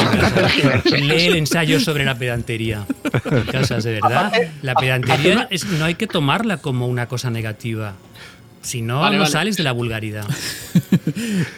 Lee el ensayo sobre la pedantería. Casas, de verdad. La pedantería es, no hay que tomarla como una cosa negativa. Si no, no sales de la vulgaridad.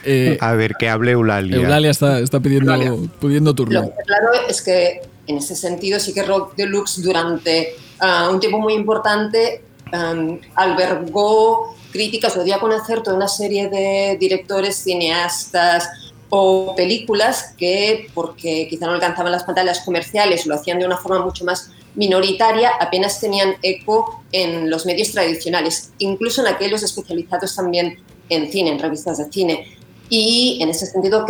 Eh, a ver, que hable Eulalia. Eulalia está, está pidiendo, pidiendo turno. Lo que claro es que en ese sentido sí que Rock Deluxe durante ah, un tiempo muy importante um, albergó críticas, lo dio a conocer toda una serie de directores, cineastas o películas que, porque quizá no alcanzaban las pantallas comerciales, lo hacían de una forma mucho más minoritaria, apenas tenían eco en los medios tradicionales, incluso en aquellos especializados también en cine, en revistas de cine. Y en ese sentido,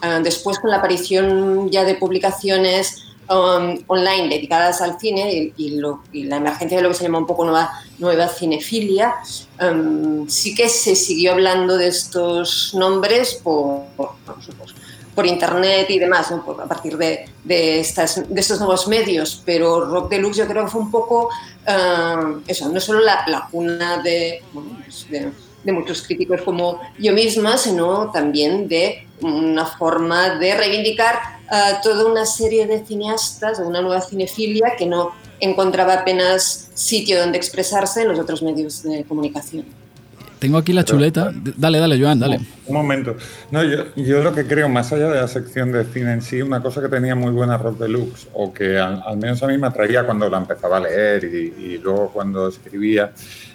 ah, después con la aparición ya de publicaciones um, online dedicadas al cine y, la emergencia de lo que se llama un poco nueva, nueva cinefilia, um, sí que se siguió hablando de estos nombres por, por, internet y demás, a partir de, de, estas, de, estos nuevos medios, pero Rock Deluxe yo creo que fue un poco um, eso, no solo la, la cuna de, pues de de muchos críticos como yo misma, sino también de una forma de reivindicar a toda una serie de cineastas, de una nueva cinefilia que no encontraba apenas sitio donde expresarse en los otros medios de comunicación. Tengo aquí la chuleta. Dale, dale, Joan, dale. Un momento. No, yo, yo, lo que creo, más allá de la sección de cine en sí, una cosa que tenía muy buena Rock Deluxe, o que al, menos a mí me atraía cuando la empezaba a leer y, y, luego cuando escribía,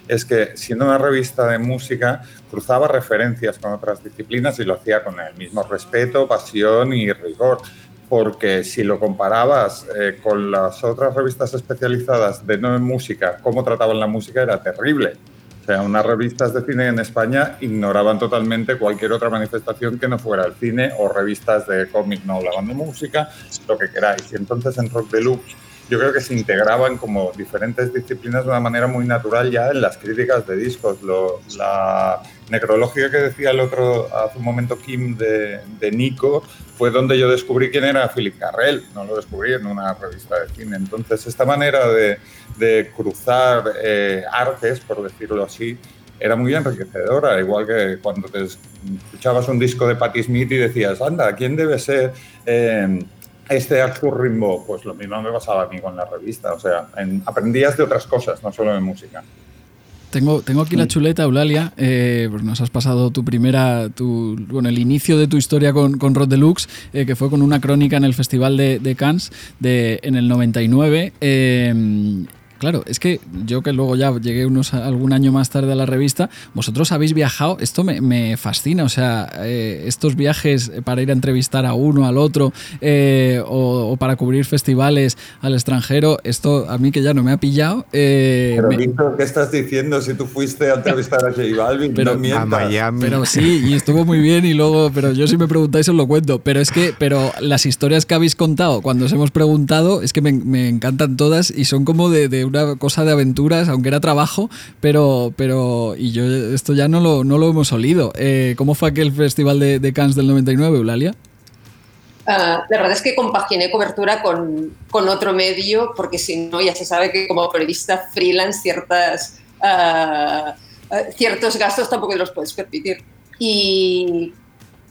es que siendo una revista de música, cruzaba referencias con otras disciplinas y lo hacía con el mismo respeto, pasión y rigor porque si lo comparabas eh, con las otras revistas especializadas de no en música, cómo trataban la música era terrible. O sea, unas revistas de cine en España ignoraban totalmente cualquier otra manifestación que no fuera el cine o revistas de cómic no hablaban de música, lo que queráis. Y entonces en Rock Deluxe yo creo que se integraban como diferentes disciplinas de una manera muy natural ya en las críticas de discos. la necrológica que decía el otro hace un momento Kim de, de, Nico fue donde yo descubrí quién era Philip Carrell, no lo descubrí en una revista de cine. Entonces esta manera de, de cruzar eh, artes, por decirlo así, era muy enriquecedora, igual que cuando te escuchabas un disco de Patti Smith y decías, anda, ¿quién debe ser? Eh, este Arthur Rimbaud, pues lo mismo me pasaba a mí con la revista. O sea, aprendías de otras cosas, no solo de música. Tengo, tengo aquí la chuleta, Eulalia. Eh, pues nos has pasado tu primera, tu, bueno, el inicio de tu historia con, con Rod Deluxe, eh, que fue con una crónica en el Festival de, de Cannes de, en el 99. Eh, claro, es que yo que luego ya llegué unos algún año más tarde a la revista, vosotros habéis viajado, esto me, fascina, o sea, eh, estos viajes para ir a entrevistar a uno, al otro, eh, o, para cubrir festivales al extranjero, esto a mí que ya no me ha pillado. Eh, pero ¿qué estás diciendo si tú fuiste a entrevistar a J Balvin? Pero, no a Miami. Pero sí, y estuvo muy bien y luego, pero yo si me preguntáis os lo cuento, pero es que, pero las historias que habéis contado cuando os hemos preguntado es que me, encantan todas y son como de, de una cosa de aventuras, aunque era trabajo, pero, pero y yo esto ya no lo, no lo hemos olido. Eh, ¿Cómo fue aquel festival de, de Cannes del 99, Eulalia? Ah, la verdad es que compaginé cobertura con, con, otro medio, porque si no, ya se sabe que como periodista freelance ciertas, uh, ciertos gastos tampoco los puedes permitir. Y,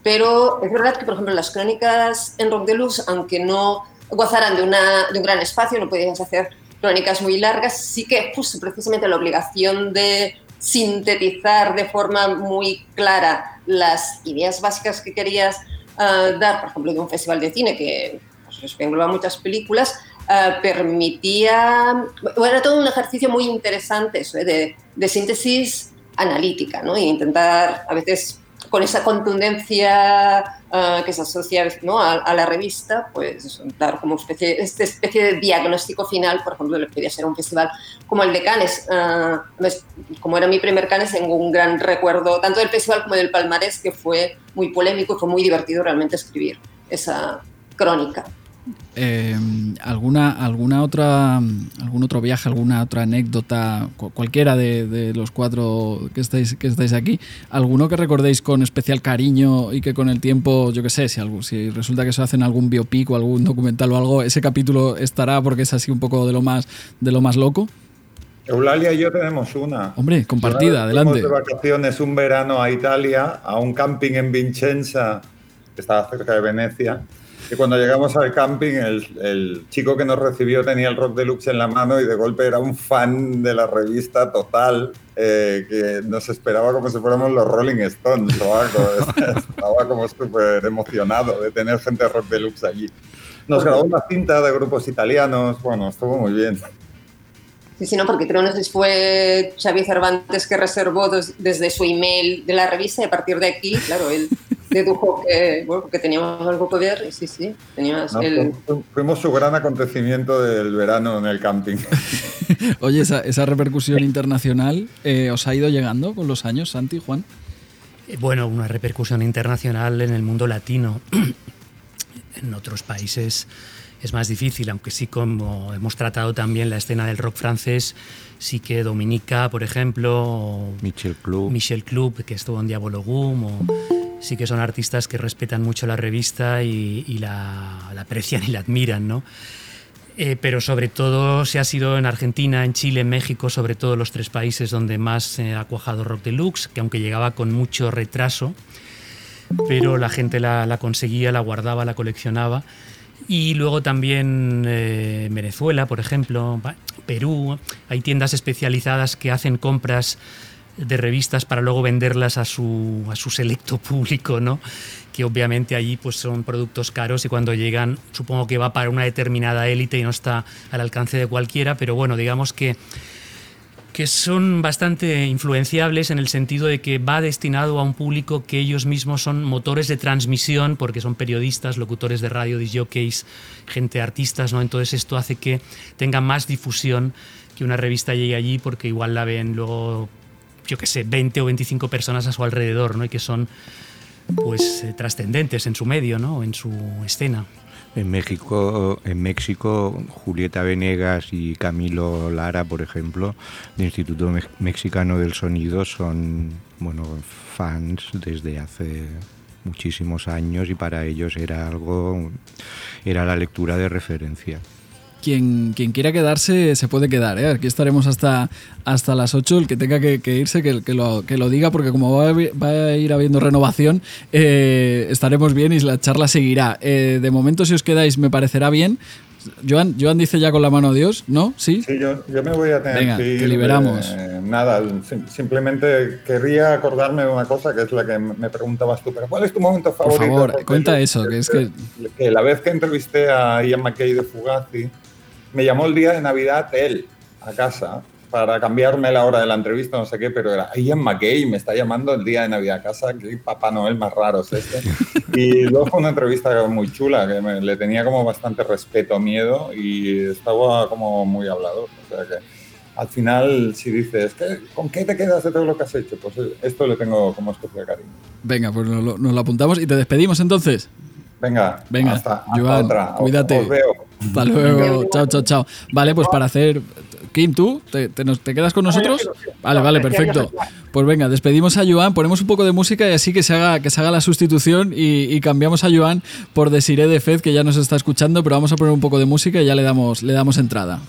pero es verdad que, por ejemplo, las crónicas en Rock de Luz, aunque no gozaran de, una, de un gran espacio, no podías hacer crónicas muy largas, sí que puse precisamente la obligación de sintetizar de forma muy clara las ideas básicas que querías uh, dar, por ejemplo, de un festival de cine que pues, engloba muchas películas, uh, permitía, bueno, era todo un ejercicio muy interesante eso, ¿eh? de, de, síntesis analítica, ¿no? Y intentar a veces con esa contundencia uh, que se asocia ¿no? a, la revista, pues dar como especie, esta especie de diagnóstico final, por ejemplo, lo podía ser un festival como el de Cannes. Uh, como era mi primer Cannes, tengo un gran recuerdo tanto del festival como del Palmarés, que fue muy polémico y fue muy divertido realmente escribir esa crónica. Eh, alguna alguna otra algún otro viaje alguna otra anécdota cualquiera de, los cuatro que estáis que estáis aquí alguno que recordéis con especial cariño y que con el tiempo yo que sé si algo si resulta que se hacen algún biopic o algún documental o algo ese capítulo estará porque es así un poco de lo más de lo más loco Eulalia y yo tenemos una. Hombre, compartida, adelante. de vacaciones un verano a Italia, a un camping en Vincenza, que estaba cerca de Venecia, y cuando llegamos al camping, el, chico que nos recibió tenía el Rock Deluxe en la mano y de golpe era un fan de la revista total, eh, que nos esperaba como si fuéramos los Rolling Stones o algo. Estaba como súper emocionado de tener gente de Rock Deluxe allí. Nos grabó una cinta de grupos italianos, bueno, estuvo muy bien. Sí, sí, no, porque creo que fue Xavi Cervantes que reservó desde su email de la revista y a partir de aquí, claro, él dedujo que, bueno, que teníamos algo que ver y sí, sí, teníamos el... Fuimos su gran acontecimiento del verano en el camping. Oye, esa, esa repercusión internacional eh, os ha ido llegando con los años, Santi, Juan. Eh, bueno, una repercusión internacional en el mundo latino. en otros países es más difícil, aunque sí como hemos tratado también la escena del rock francés, sí que Dominica, por ejemplo, Michel Club, Michel Club que estuvo en Diabolo Gum, o sí que son artistas que respetan mucho la revista y, la, aprecian y la admiran, ¿no? Eh, pero sobre todo se ha sido en Argentina, en Chile, en México, sobre todo los tres países donde más ha cuajado Rock Deluxe, que aunque llegaba con mucho retraso, pero la gente la, conseguía, la guardaba, la coleccionaba. Y luego también eh, Venezuela, por ejemplo, Perú, hay tiendas especializadas que hacen compras de revistas para luego venderlas a su, a su selecto público, ¿no? que obviamente allí pues son productos caros y cuando llegan supongo que va para una determinada élite y no está al alcance de cualquiera, pero bueno, digamos que que son bastante influenciables en el sentido de que va destinado a un público que ellos mismos son motores de transmisión, porque son periodistas, locutores de radio, disjockeys, gente artistas, ¿no? Entonces esto hace que tenga más difusión que una revista llegue allí, porque igual la ven luego, yo qué sé, 20 o 25 personas a su alrededor, ¿no? Y que son pues eh, trascendentes en su medio, ¿no? En su escena. En México, en México, Julieta Venegas y Camilo Lara, por ejemplo, del Instituto Mexicano del Sonido, son bueno, fans desde hace muchísimos años y para ellos era algo, era la lectura de referencia quien, quien quiera quedarse se puede quedar. ¿eh? Aquí estaremos hasta, hasta las 8. El que tenga que, irse, que, que, lo, que lo diga, porque como va a, ir habiendo renovación, eh, estaremos bien y la charla seguirá. Eh, de momento, si os quedáis, me parecerá bien. Joan, Joan dice ya con la mano Dios, ¿no? Sí, sí yo, yo me voy a tener Venga, que ir. liberamos. nada, simplemente querría acordarme de una cosa que es la que me preguntabas tú, pero ¿cuál es tu momento favorito? Por favor, cuenta eso, que es que... que... la vez que entrevisté a Ian McKay de Fugazi, me llamó el día de Navidad él a casa para cambiarme la hora de la entrevista, no sé qué, pero era Ian McKay, me está llamando el día de Navidad a casa, que Papá Noel más raro es este. Y luego fue una entrevista muy chula, que le tenía como bastante respeto, miedo y estaba como muy hablador. O sea que al final, si dices, ¿con qué te quedas de todo lo que has hecho? Pues esto le tengo como especial cariño. Venga, pues nos lo, apuntamos y te despedimos entonces. Venga, Venga hasta, otra. Cuídate. Os veo. Hasta luego. chao, chao, chao. Vale, pues para hacer. Kim, ¿tú? ¿Te, te, quedas con nosotros? Vale, vale, perfecto. Pues venga, despedimos a Joan, ponemos un poco de música y así que se haga, que se haga la sustitución y, cambiamos a Joan por Desiree de Fed, que ya nos está escuchando, pero vamos a poner un poco de música y ya le damos, le damos entrada.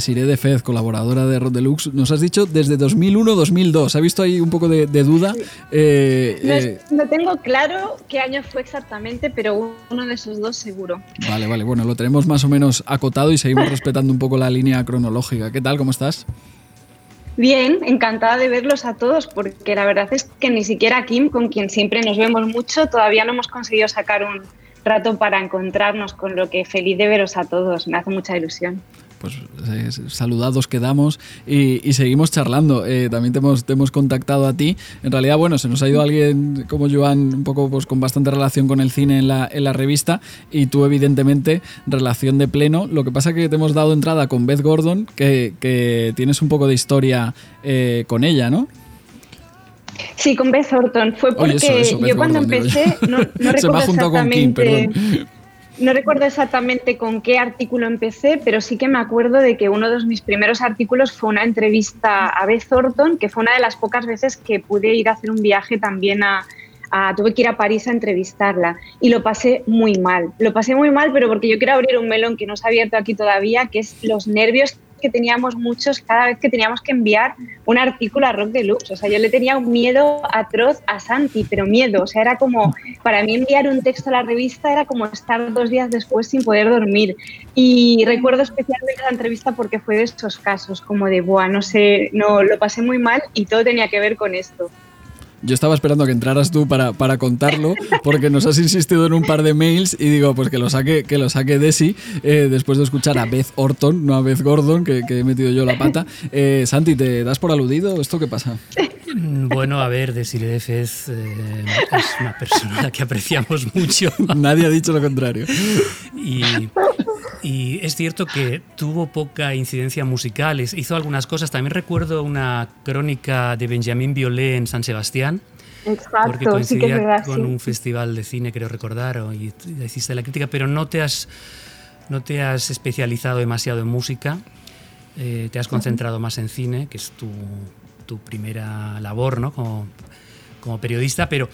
Desiree de Fez, colaboradora de Rod Deluxe, nos has dicho desde 2001-2002. ¿Ha visto ahí un poco de, duda? Eh, eh, no, tengo claro qué año fue exactamente, pero uno de esos dos seguro. Vale, vale. Bueno, lo tenemos más o menos acotado y seguimos respetando un poco la línea cronológica. ¿Qué tal? ¿Cómo estás? Bien, encantada de verlos a todos, porque la verdad es que ni siquiera Kim, con quien siempre nos vemos mucho, todavía no hemos conseguido sacar un rato para encontrarnos, con lo que feliz de veros a todos, me hace mucha ilusión pues eh, saludados quedamos y, y seguimos charlando. Eh, también te hemos, te hemos, contactado a ti. En realidad, bueno, se nos ha ido alguien como Joan, un poco pues, con bastante relación con el cine en la, en la revista y tú, evidentemente, relación de pleno. Lo que pasa es que te hemos dado entrada con Beth Gordon, que, que tienes un poco de historia eh, con ella, ¿no? Sí, con Beth Orton. Fue porque yo cuando empecé, no, no recuerdo exactamente. No recuerdo exactamente con qué artículo empecé, pero sí que me acuerdo de que uno de mis primeros artículos fue una entrevista a Beth Thornton, que fue una de las pocas veces que pude ir a hacer un viaje también a, tuve que ir a París a entrevistarla y lo pasé muy mal. Lo pasé muy mal, pero porque yo quiero abrir un melón que no se ha abierto aquí todavía, que es los nervios que teníamos muchos cada vez que teníamos que enviar un artículo a Rock Deluxe. O sea, yo le tenía un miedo atroz a Santi, pero miedo. O sea, era como, para mí enviar un texto a la revista era como estar dos días después sin poder dormir. Y recuerdo especialmente la entrevista porque fue de estos casos, como de, buah, no sé, no, lo pasé muy mal y todo tenía que ver con esto. Yo estaba esperando que entraras tú para, para contarlo, porque nos has insistido en un par de mails y digo, pues que lo saque, que lo saque Desi, eh, después de escuchar a Beth Orton, no a Beth Gordon, que, he metido yo la pata. Eh, Santi, ¿te das por aludido? ¿Esto qué pasa? Mm, bueno, a ver, Desiree Fez eh, es una persona que apreciamos mucho. Nadie ha dicho lo contrario. Y, y, es cierto que tuvo poca incidencia musical, hizo algunas cosas. También recuerdo una crónica de Benjamín Violet en San Sebastián. Exacto, porque coincidía con un festival de cine, creo recordar, y hiciste la crítica, pero no te has, no te has especializado demasiado en música, eh, te has concentrado más en cine, que es tu, tu primera labor ¿no? como, como periodista, pero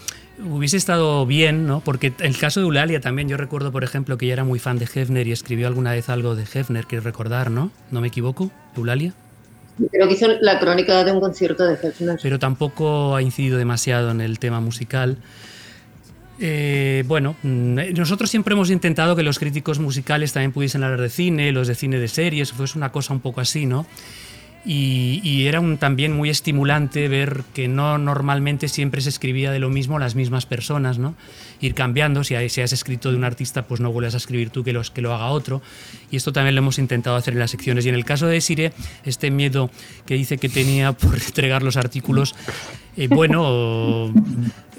hubiese estado bien, ¿no? Porque el caso de Eulalia también, yo recuerdo, por ejemplo, que ella era muy fan de Hefner y escribió alguna vez algo de Hefner, quiero recordar, ¿no? ¿No me equivoco, Eulalia? Creo que hizo la crónica de un concierto de Hefner. Pero tampoco ha incidido demasiado en el tema musical. Eh, bueno, mm, nosotros siempre hemos intentado que los críticos musicales también pudiesen hablar de cine, los de cine de series, fuese una cosa un poco así, ¿no? Y, era un, también muy estimulante ver que no normalmente siempre se escribía de lo mismo las mismas personas, ¿no? Ir cambiando, si, si has escrito de un artista, pues no vuelves a escribir tú que, los, que lo haga otro. Y esto también lo hemos intentado hacer en las secciones. Y en el caso de Sire, este miedo que dice que tenía por entregar los artículos, eh, bueno,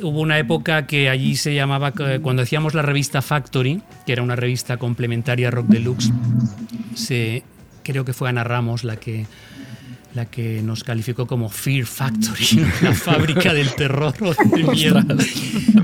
hubo una época que allí se llamaba, cuando hacíamos la revista Factory, que era una revista complementaria a Rock Deluxe, se, creo que fue Ana Ramos la que la que nos calificó como Fear Factory, la fábrica del terror o de miedo.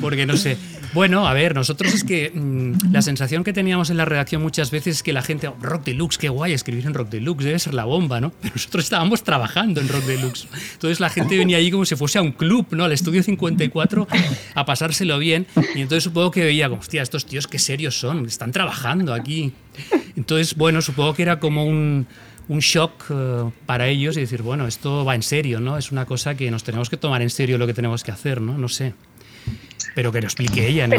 Porque no sé. Bueno, a ver, nosotros es que mm, la sensación que teníamos en la redacción muchas veces es que la gente, oh, Rock Deluxe, qué guay escribir en Rock Deluxe, debe ser la bomba, ¿no? Pero nosotros estábamos trabajando en Rock Deluxe. Entonces la gente venía allí como si fuese a un club, ¿no? Al estudio 54 a pasárselo bien. Y entonces supongo que veía como, hostia, estos tíos qué serios son, están trabajando aquí. Entonces, bueno, supongo que era como un un shock eh, para ellos y decir, bueno, esto va en serio, ¿no? Es una cosa que nos tenemos que tomar en serio lo que tenemos que hacer, ¿no? No sé. Pero que lo explique ella, ¿no?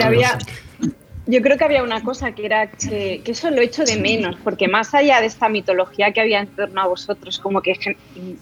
Yo creo que había una cosa que era que, eso lo echo de menos, porque más allá de esta mitología que había en torno a vosotros, como que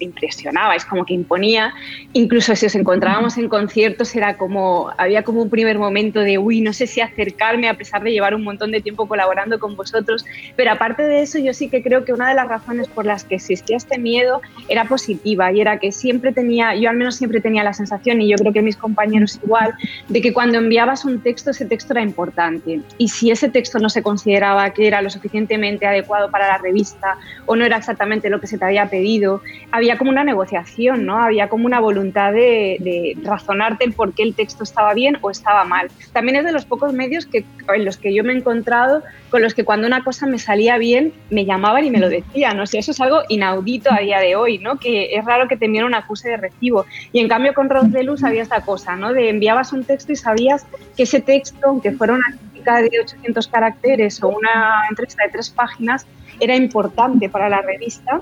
impresionabais, como que imponía, incluso si os encontrábamos en conciertos era como, había como un primer momento de, uy, no sé si acercarme a pesar de llevar un montón de tiempo colaborando con vosotros, pero aparte de eso yo sí que creo que una de las razones por las que existía este miedo era positiva y era que siempre tenía, yo al menos siempre tenía la sensación, y yo creo que mis compañeros igual, de que cuando enviabas un texto, ese texto era importante y si ese texto no se consideraba que era lo suficientemente adecuado para la revista o no era exactamente lo que se te había pedido, había como una negociación, ¿no? Había como una voluntad de, razonarte el por qué el texto estaba bien o estaba mal. También es de los pocos medios que, en los que yo me he encontrado con los que cuando una cosa me salía bien me llamaban y me lo decían. O sea, eso es algo inaudito a día de hoy, ¿no? Que es raro que te envíen un acuse de recibo. Y en cambio con Rod de Luz había esta cosa, ¿no? De enviabas un texto y sabías que ese texto, aunque fuera una de 800 caracteres o una entrevista de tres páginas era importante para la revista.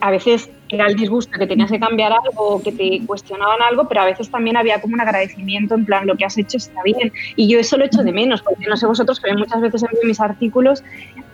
A veces era el disgusto que tenías que cambiar algo que te cuestionaban algo, pero a veces también había como un agradecimiento en plan, lo que has hecho está bien. Y yo eso lo echo de menos, porque no sé vosotros, pero muchas veces envío mis artículos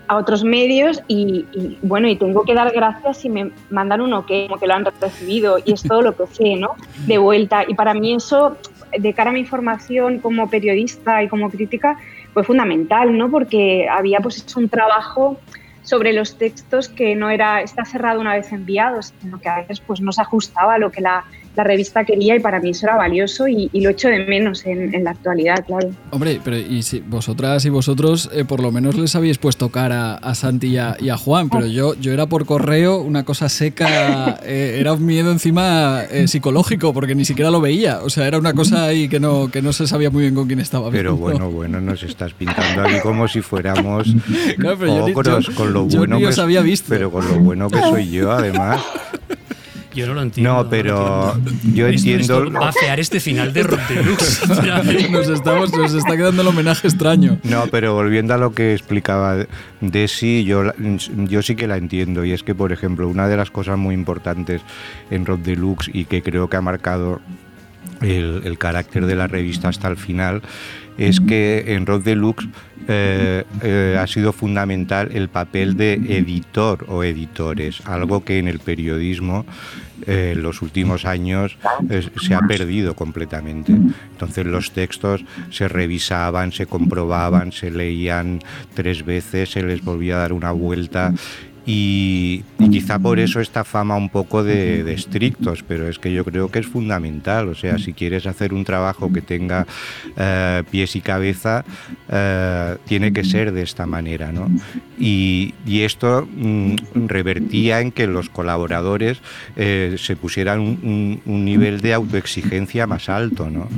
a otros medios y, bueno, y tengo que dar gracias si me mandan un ok, como que lo han recibido y es todo lo que sé, ¿no? De vuelta. Y para mí eso, de cara a mi formación como periodista y como crítica, fue fundamental, ¿no? Porque había pues hecho un trabajo sobre los textos que no era está cerrado una vez enviados, sino que a veces pues no se ajustaba a lo que la la revista quería y para mí eso era valioso y, lo echo de menos en, la actualidad, claro. Hombre, pero y si vosotras y vosotros eh, por lo menos les habéis puesto cara a Santi y a, Juan, pero yo, yo era por correo una cosa seca, eh, era un miedo encima eh, psicológico porque ni siquiera lo veía, o sea, era una cosa ahí que no, que no se sabía muy bien con quién estaba. Pero bueno, bueno, nos estás pintando aquí como si fuéramos claro, con lo bueno que, había visto. Pero con lo bueno que soy yo, además. Yo no lo entiendo. No, pero yo entiendo. va a fear este final de Rock Deluxe. nos, estamos, nos está quedando el homenaje extraño. No, pero volviendo a lo que explicaba Desi, yo, yo sí que la entiendo. Y es que, por ejemplo, una de las cosas muy importantes en Rock Deluxe y que creo que ha marcado el, el carácter de la revista hasta el final es que en Rock Deluxe eh, eh, ha sido fundamental el papel de editor o editores, algo que en el periodismo eh, en los últimos años se ha perdido completamente. Entonces los textos se revisaban, se comprobaban, se leían tres veces, se les volvía a dar una vuelta y, quizá por eso esta fama un poco de, estrictos, pero es que yo creo que es fundamental. O sea, si quieres hacer un trabajo que tenga eh, pies y cabeza, eh, tiene que ser de esta manera. ¿no? Y, esto mm, revertía en que los colaboradores eh, se pusieran un, nivel de autoexigencia más alto. ¿no?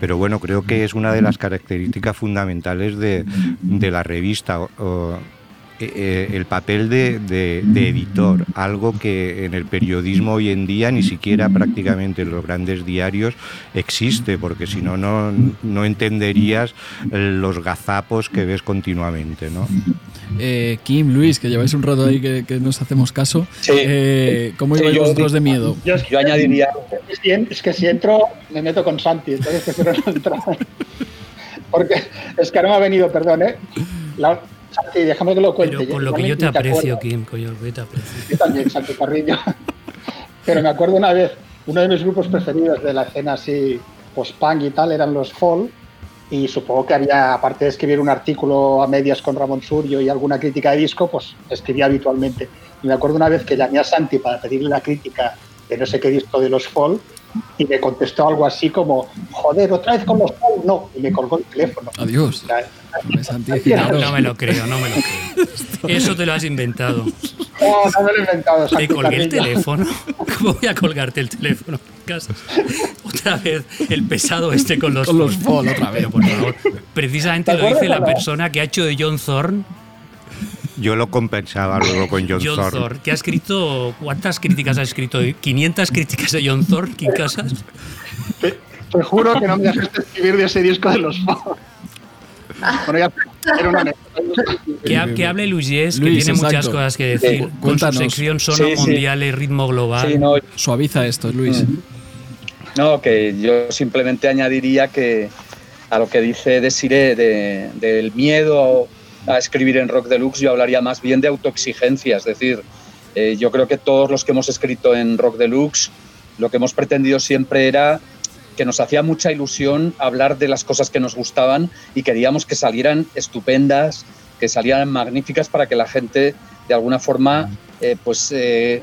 Pero bueno, creo que es una de las características fundamentales de, la revista. Eh, el papel de, editor, algo que en el periodismo hoy en día ni siquiera prácticamente en los grandes diarios existe, porque si no, no entenderías los gazapos que ves continuamente. ¿no? Eh, Kim, Luis, que lleváis un rato ahí que, nos hacemos caso, ¿cómo ibais vosotros de miedo? Yo, añadiría... Es que si entro me meto con Santi, entonces prefiero no entrar. Porque es que no me ha venido, perdón, ¿eh? Santi, déjame que lo cuente. Pero por lo que yo te aprecio, Kim, yo te aprecio. Yo también, Santi Carrillo. Pero me acuerdo una vez, uno de mis grupos preferidos de la escena así, post-punk y tal, eran los Fall. Y supongo que había, aparte de escribir un artículo a medias con Ramón Surio y alguna crítica de disco, pues escribía habitualmente. Y me acuerdo una vez que llamé a Santi para pedirle la crítica de no sé qué disco de los Fall y me contestó algo así como, joder, otra vez con los no, y me colgó el teléfono. Adiós. No, me lo creo, no me lo creo. Eso te lo has inventado. No, no me lo he inventado. Te colgué el teléfono. ¿Cómo voy a colgarte el teléfono? Otra vez el pesado este con los, con los Fall, otra vez. por favor. Precisamente lo dice la persona que ha hecho de John Thorne yo lo compensaba luego con John, John Thorne. que ha escrito, ¿cuántas críticas ha escrito? ¿500 críticas de John Thorne? ¿Quién casas? Te, te, juro que no me dejaste escribir de ese disco de los fans. Bueno, ya era una que, que, hable Luis, que tiene muchas cosas que decir. con su sección Sono Mundial y Ritmo Global. No, Suaviza esto, Luis. No, que yo simplemente añadiría que a lo que dice Desiree de, del miedo a escribir en Rock Deluxe, yo hablaría más bien de autoexigencia. Es decir, eh, yo creo que todos los que hemos escrito en Rock Deluxe, lo que hemos pretendido siempre era que nos hacía mucha ilusión hablar de las cosas que nos gustaban y queríamos que salieran estupendas, que salieran magníficas para que la gente de alguna forma eh, pues eh,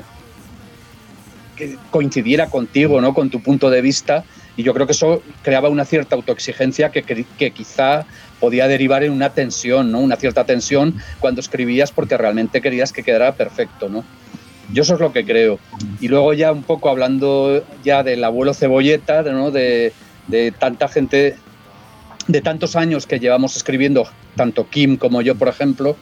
coincidiera contigo, ¿no? con tu punto de vista. Y yo creo que eso creaba una cierta autoexigencia que, que quizá podía derivar en una tensión, ¿no? Una cierta tensión cuando escribías porque realmente querías que quedara perfecto, ¿no? Yo eso es lo que creo. Y luego ya un poco hablando ya del abuelo cebolleta, ¿no? de, de tanta gente, de tantos años que llevamos escribiendo, tanto Kim como yo, por ejemplo,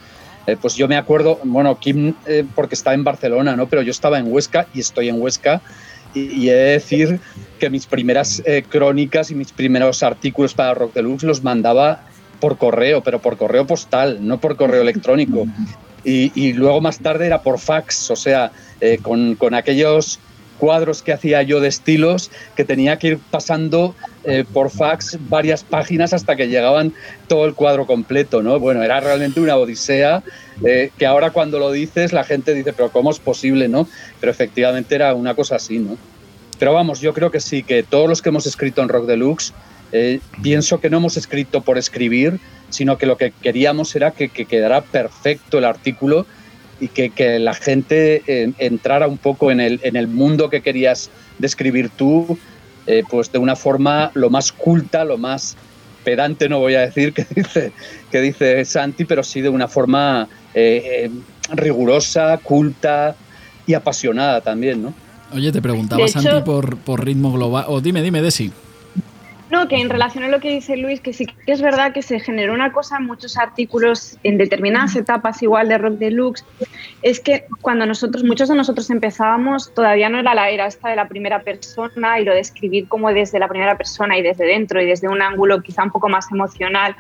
eh, pues yo me acuerdo, bueno, Kim eh, porque está en Barcelona, ¿no? Pero yo estaba en Huesca y estoy en Huesca y, he de decir que mis primeras eh, crónicas y mis primeros artículos para Rock Deluxe los mandaba por correo, pero por correo postal, no por correo electrónico. Y, luego más tarde era por fax, o sea, eh, con, con, aquellos cuadros que hacía yo de estilos que tenía que ir pasando eh, por fax varias páginas hasta que llegaban todo el cuadro completo, ¿no? Bueno, era realmente una odisea eh, que ahora cuando lo dices la gente dice, pero ¿cómo es posible, no? Pero efectivamente era una cosa así, ¿no? Pero vamos, yo creo que sí, que todos los que hemos escrito en Rock Deluxe eh, pienso que no hemos escrito por escribir, sino que lo que queríamos era que, quedara perfecto el artículo y que, la gente eh, entrara un poco en el, en el mundo que querías describir tú, eh, pues de una forma lo más culta, lo más pedante, no voy a decir que dice, que dice Santi, pero sí de una forma rigurosa, culta y apasionada también, ¿no? Oye, te preguntaba Santi por, por ritmo global, o dime, dime, Desi. No, que en relación a lo que dice Luis, que sí que es verdad que se generó una cosa en muchos artículos en determinadas etapas igual de Rock Deluxe, es que cuando nosotros, muchos de nosotros empezábamos, todavía no era la era esta de la primera persona y lo de escribir como desde la primera persona y desde dentro y desde un ángulo quizá un poco más emocional.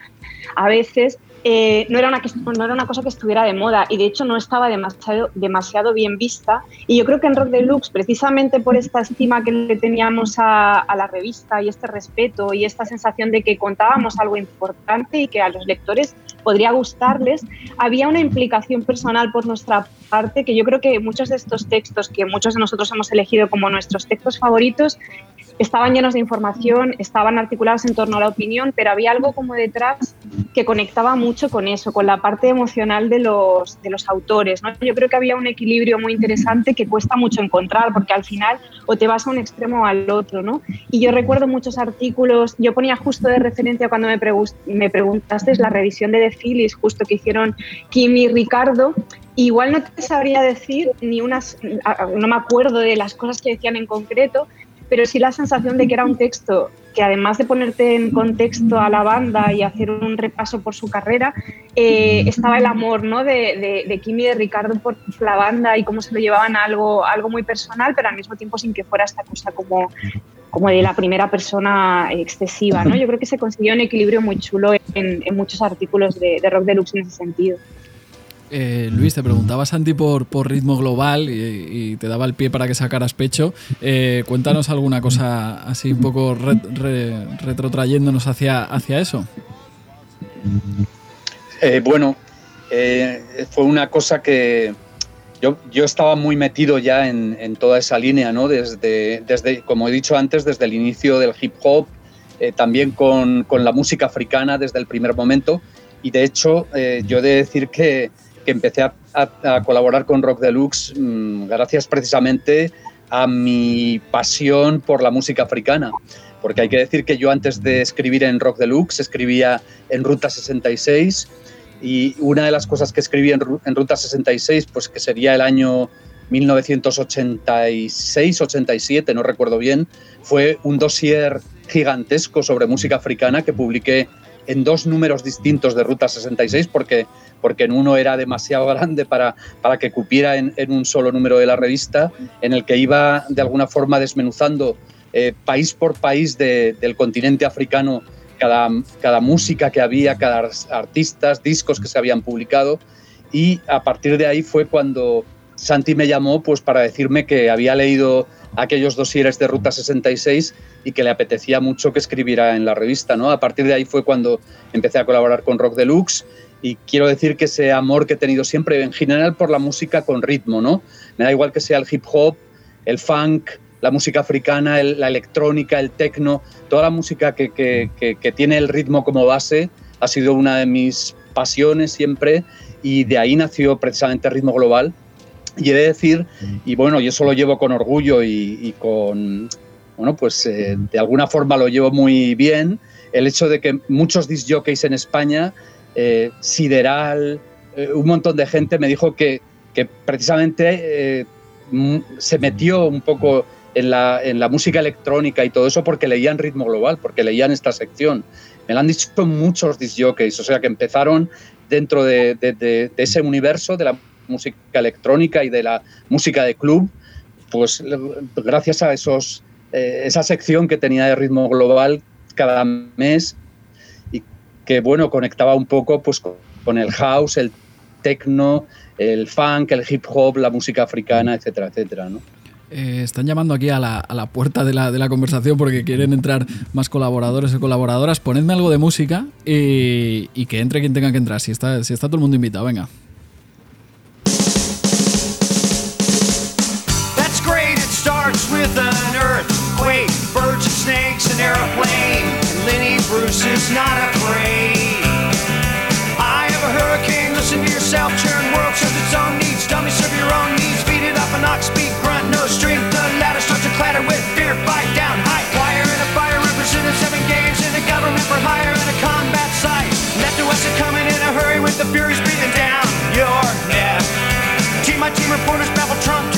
A veces, eh, no, era una, no era una cosa que estuviera de moda y de hecho no estaba demasiado, demasiado bien vista. Y yo creo que en Rock Deluxe, precisamente por esta estima que le teníamos a, a, la revista y este respeto y esta sensación de que contábamos algo importante y que a los lectores podría gustarles, había una implicación personal por nuestra parte que yo creo que muchos de estos textos que muchos de nosotros hemos elegido como nuestros textos favoritos estaban llenos de información, estaban articulados en torno a la opinión, pero había algo como detrás que conectaba mucho con eso, con la parte emocional de los, de los autores. ¿no? Yo creo que había un equilibrio muy interesante que cuesta mucho encontrar, porque al final o te vas a un extremo o al otro. ¿no? Y yo recuerdo muchos artículos, yo ponía justo de referencia cuando me, me preguntaste la revisión de The Phillies, justo que hicieron Kim y Ricardo, Igual no te sabría decir ni unas, no me acuerdo de las cosas que decían en concreto, pero sí la sensación de que era un texto que además de ponerte en contexto a la banda y hacer un repaso por su carrera, eh, estaba el amor ¿no? de, de, Kimi y de Ricardo por la banda y cómo se lo llevaban a algo, algo muy personal, pero al mismo tiempo sin que fuera esta cosa como, como de la primera persona excesiva. ¿no? Yo creo que se consiguió un equilibrio muy chulo en, muchos artículos de, de Rock Deluxe en ese sentido. Eh, Luis, te preguntaba Santi por, por ritmo global y, te daba el pie para que sacaras pecho. Eh, cuéntanos alguna cosa así un poco retrotrayéndonos hacia, hacia eso. Eh, bueno, fue una cosa que yo, yo estaba muy metido ya en, toda esa línea, ¿no? Desde, desde, como he dicho antes, desde el inicio del hip hop, también con, con, la música africana desde el primer momento. Y de hecho, yo he de decir que que empecé a, colaborar con Rock Deluxe mm, gracias precisamente a mi pasión por la música africana. Porque hay que decir que yo antes de escribir en Rock Deluxe escribía en Ruta 66 y una de las cosas que escribí en, en Ruta 66, pues que sería el año 1986-87, no recuerdo bien, fue un dossier gigantesco sobre música africana que publiqué en dos números distintos de Ruta 66 porque porque en uno era demasiado grande para, para que cupiera en, un solo número de la revista, en el que iba de alguna forma desmenuzando eh, país por país del continente africano cada, cada música que había, cada artistas, discos que se habían publicado. Y a partir de ahí fue cuando Santi me llamó pues, para decirme que había leído aquellos dosieres de Ruta 66 y que le apetecía mucho que escribiera en la revista. ¿no? A partir de ahí fue cuando empecé a colaborar con Rock Deluxe y quiero decir que ese amor que he tenido siempre, en general, por la música con ritmo, ¿no? Me da igual que sea el hip hop, el funk, la música africana, la electrónica, el techno, toda la música que, que, tiene el ritmo como base ha sido una de mis pasiones siempre y de ahí nació precisamente Ritmo Global. Y he de decir, y bueno, yo eso lo llevo con orgullo y, con, bueno, pues eh, de alguna forma lo llevo muy bien, el hecho de que muchos disc jockeys en España eh, Sideral, eh, un montón de gente me dijo que, precisamente eh, se metió un poco en la, en la, música electrónica y todo eso porque leían Ritmo Global, porque leían esta sección. Me lo han dicho muchos disjockeys, o sea que empezaron dentro de, ese universo de la música electrónica y de la música de club, pues gracias a esos, esa sección que tenía de Ritmo Global cada mes que bueno, conectaba un poco pues, con el house, el techno, el funk, el hip hop, la música africana, etcétera, etcétera, ¿no? Eh, están llamando aquí a la, a la puerta de la, de la, conversación porque quieren entrar más colaboradores y colaboradoras. Ponedme algo de música y, y, que entre quien tenga que entrar. Si está, si está todo el mundo invitado, venga. With an earthquake, birds and snakes, an airplane. Lenny Bruce is not afraid. I have a hurricane, listen to yourself, churn world serves its own needs. Dummy, serve your own needs. Beat it up an ox, speak, grunt, no strength. The ladder starts to clatter with fear, fight down, high. Wire and a fire represented seven games in a government for hire and a combat site. Left to west are coming in a hurry with the furies breathing down your neck. Team, my team reporters babble Trump,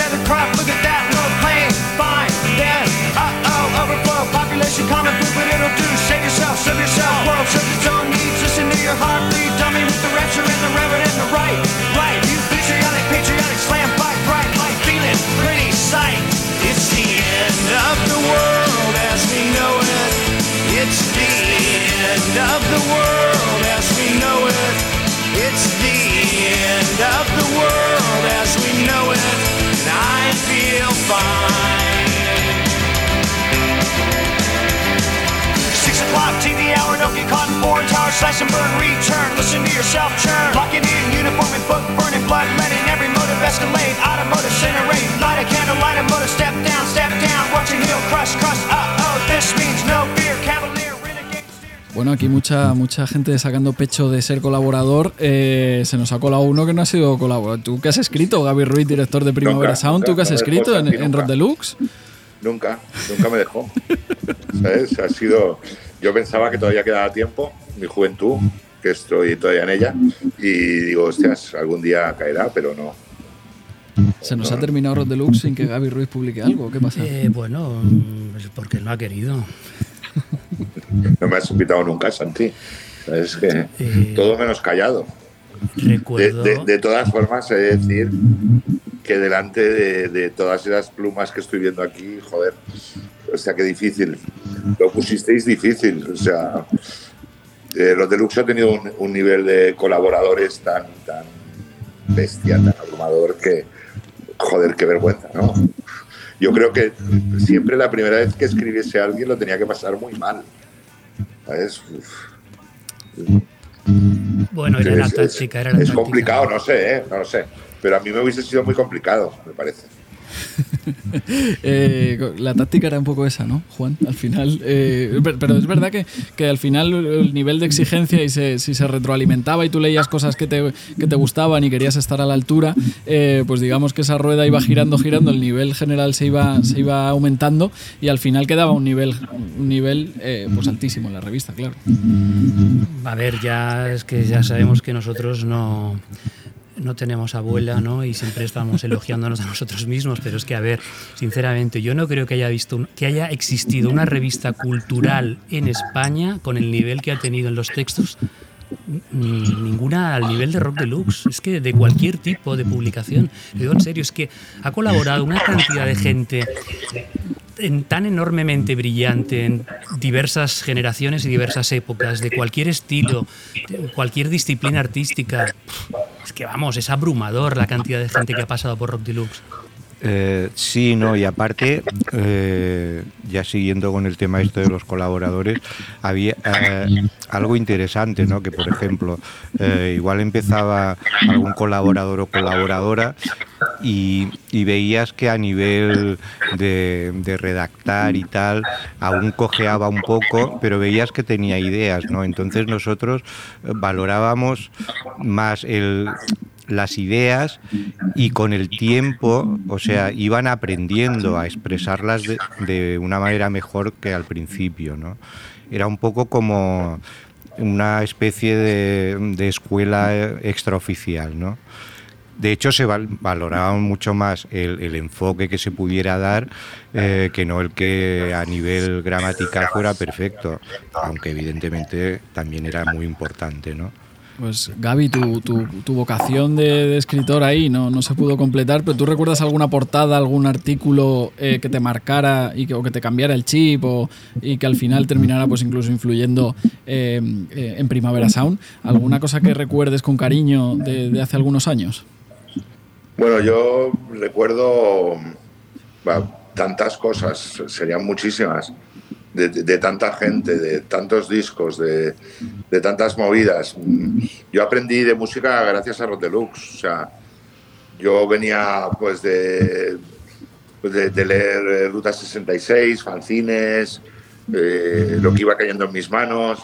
population, common poop, and it'll do. Save yourself, serve yourself, world trip its own needs. Listen to your heartbeat, dummy with the rapture and the reverend and the right, right. You patriotic, patriotic, slam, fight, bright light, feeling pretty sight. It's the end of the world as we know it. It's the end of the world as we know it. It's the end of the world as we know it. And I feel fine. Burn, return, listen to yourself churn. Locking in, uniform and book burning, blood letting every motive escalate. Automotive incinerate, light a candle, light a motor, step down, step down. Heel crush, crush, oh, this means no fear, cavalier. Bueno, aquí mucha mucha gente sacando pecho de ser colaborador. Eh, se nos ha colado uno que no ha sido colaborador. ¿Tú qué has escrito, Gaby Ruiz, director de Primavera Sound? ¿Tú qué has escrito en, en Rod Deluxe? Nunca, nunca me dejó. ¿Sabes? Ha sido. Yo pensaba que todavía quedaba tiempo, mi juventud, que estoy todavía en ella, y digo, hostias, algún día caerá, pero no. ¿Se nos ha terminado Rod Deluxe sin que Gaby Ruiz publique algo? ¿Qué pasa? Eh, bueno, pues porque no ha querido. no me has invitado nunca, Santi. Es que todo menos callado. De, todas formas, he de decir que delante de, todas esas plumas que estoy viendo aquí, joder, o sea, qué difícil. Lo pusisteis difícil. O sea, eh, los Deluxe ha tenido un, nivel de colaboradores tan, tan bestia, tan abrumador que, joder, qué vergüenza, ¿no? Yo creo que siempre la primera vez que escribiese a alguien lo tenía que pasar muy mal. ¿Sabes? Bueno, era la táctica, era la Es complicado, no sé, ¿eh? no lo sé. Pero a mí me hubiese sido muy complicado, me parece. Eh, la táctica era un poco esa, ¿no, Juan? Al final. Eh, pero es verdad que, que, al final el nivel de exigencia y si se retroalimentaba y tú leías cosas que te, que te gustaban y querías estar a la altura, eh, pues digamos que esa rueda iba girando, girando, el nivel general se iba, se iba aumentando y al final quedaba un nivel, un nivel pues altísimo en la revista, claro. A ver, ya es que ya sabemos que nosotros no no tenemos abuela, ¿no? Y siempre estamos elogiándonos a nosotros mismos, pero es que, a ver, sinceramente, yo no creo que haya, visto, que haya existido una revista cultural en España con el nivel que ha tenido en los textos, ninguna al nivel de Rock Deluxe. Es que de cualquier tipo de publicación. Digo en serio, es que ha colaborado una cantidad de gente tan enormemente brillante en diversas generaciones y diversas épocas, de cualquier estilo, cualquier disciplina artística. Es que vamos, es abrumador la cantidad de gente que ha pasado por Rock Deluxe. Eh, sí, no, y aparte, eh, ya siguiendo con el tema esto de los colaboradores, había eh, algo interesante, ¿no? Que por ejemplo, igual empezaba algún colaborador o colaboradora y, veías que a nivel de, redactar y tal, aún cojeaba un poco, pero veías que tenía ideas, ¿no? Entonces nosotros valorábamos más el las ideas y con el tiempo, o sea, iban aprendiendo a expresarlas de, una manera mejor que al principio, ¿no? Era un poco como una especie de, escuela extraoficial, ¿no? De hecho, se valoraba mucho más el, enfoque que se pudiera dar eh, que no el que a nivel gramatical fuera perfecto, aunque evidentemente también era muy importante, ¿no? Pues Gaby, tu, tu, vocación de, escritor ahí no, no se pudo completar, pero ¿tú recuerdas alguna portada, algún artículo eh, que te marcara y que, o que te cambiara el chip o, y que al final terminara pues incluso influyendo eh, eh, en Primavera Sound? ¿Alguna cosa que recuerdes con cariño de, hace algunos años? Bueno, yo recuerdo tantas cosas, serían muchísimas de, tanta gente, de tantos discos, de, tantas movidas. Yo aprendí de música gracias a Rodelux. O sea, yo venía pues de, pues de, leer eh, Ruta 66, fanzines, eh, lo que iba cayendo en mis manos,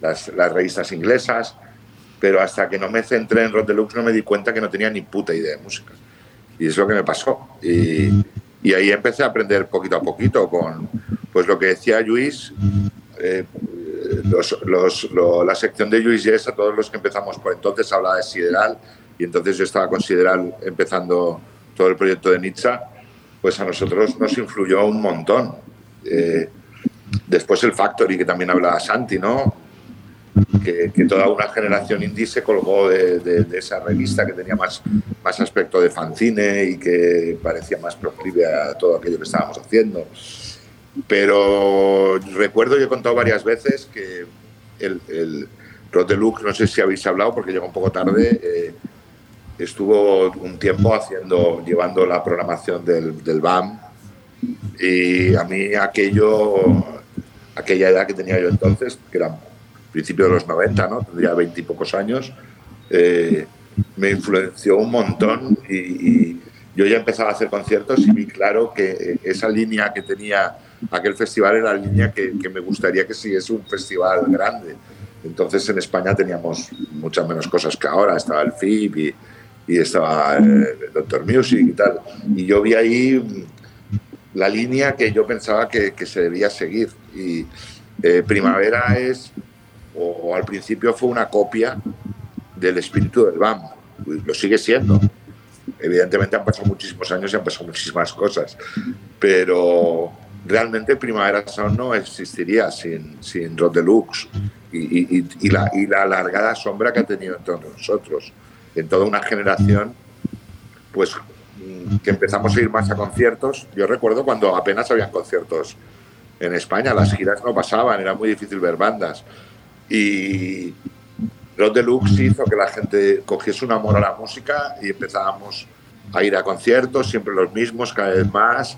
las, revistas inglesas, pero hasta que no me centré en Rodelux no me di cuenta que no tenía ni puta idea de música. Y es lo que me pasó. Y, y ahí empecé a aprender poquito a poquito con pues lo que decía Luis, eh, la sección de Luis Yes, a todos los que empezamos por entonces hablaba de Sideral y entonces yo estaba con Sideral empezando todo el proyecto de Nietzsche, pues a nosotros nos influyó un montón. Eh, después el Factory, que también hablaba Santi, ¿no? Que, toda una generación indie se colgó de, esa revista que tenía más, más aspecto de fanzine y que parecía más proclive a todo aquello que estábamos haciendo. Pero recuerdo, y he contado varias veces que el, el Rodelux, no sé si habéis hablado porque llegó un poco tarde, eh, estuvo un tiempo haciendo, llevando la programación del, del BAM y a mí aquello, aquella edad que tenía yo entonces, que era principio de los 90, ¿no? tendría 20 y pocos años, eh, me influenció un montón y, yo ya empezaba a hacer conciertos y vi claro que esa línea que tenía aquel festival era la línea que, me gustaría que siguiese un festival grande. Entonces en España teníamos muchas menos cosas que ahora, estaba el FIB y, y estaba el Doctor Music y tal. Y yo vi ahí la línea que yo pensaba que, que se debía seguir. Y eh, Primavera es, o, al principio fue una copia del espíritu del BAM. Lo sigue siendo. Evidentemente han pasado muchísimos años y han pasado muchísimas cosas, pero realmente Primavera Sound no existiría sin, sin Rod Deluxe y, y, la, y la alargada sombra que ha tenido entre nosotros, en toda una generación, pues que empezamos a ir más a conciertos. Yo recuerdo cuando apenas habían conciertos en España, las giras no pasaban, era muy difícil ver bandas. Y Rod Deluxe hizo que la gente cogiese un amor a la música y empezábamos a ir a conciertos, siempre los mismos, cada vez más.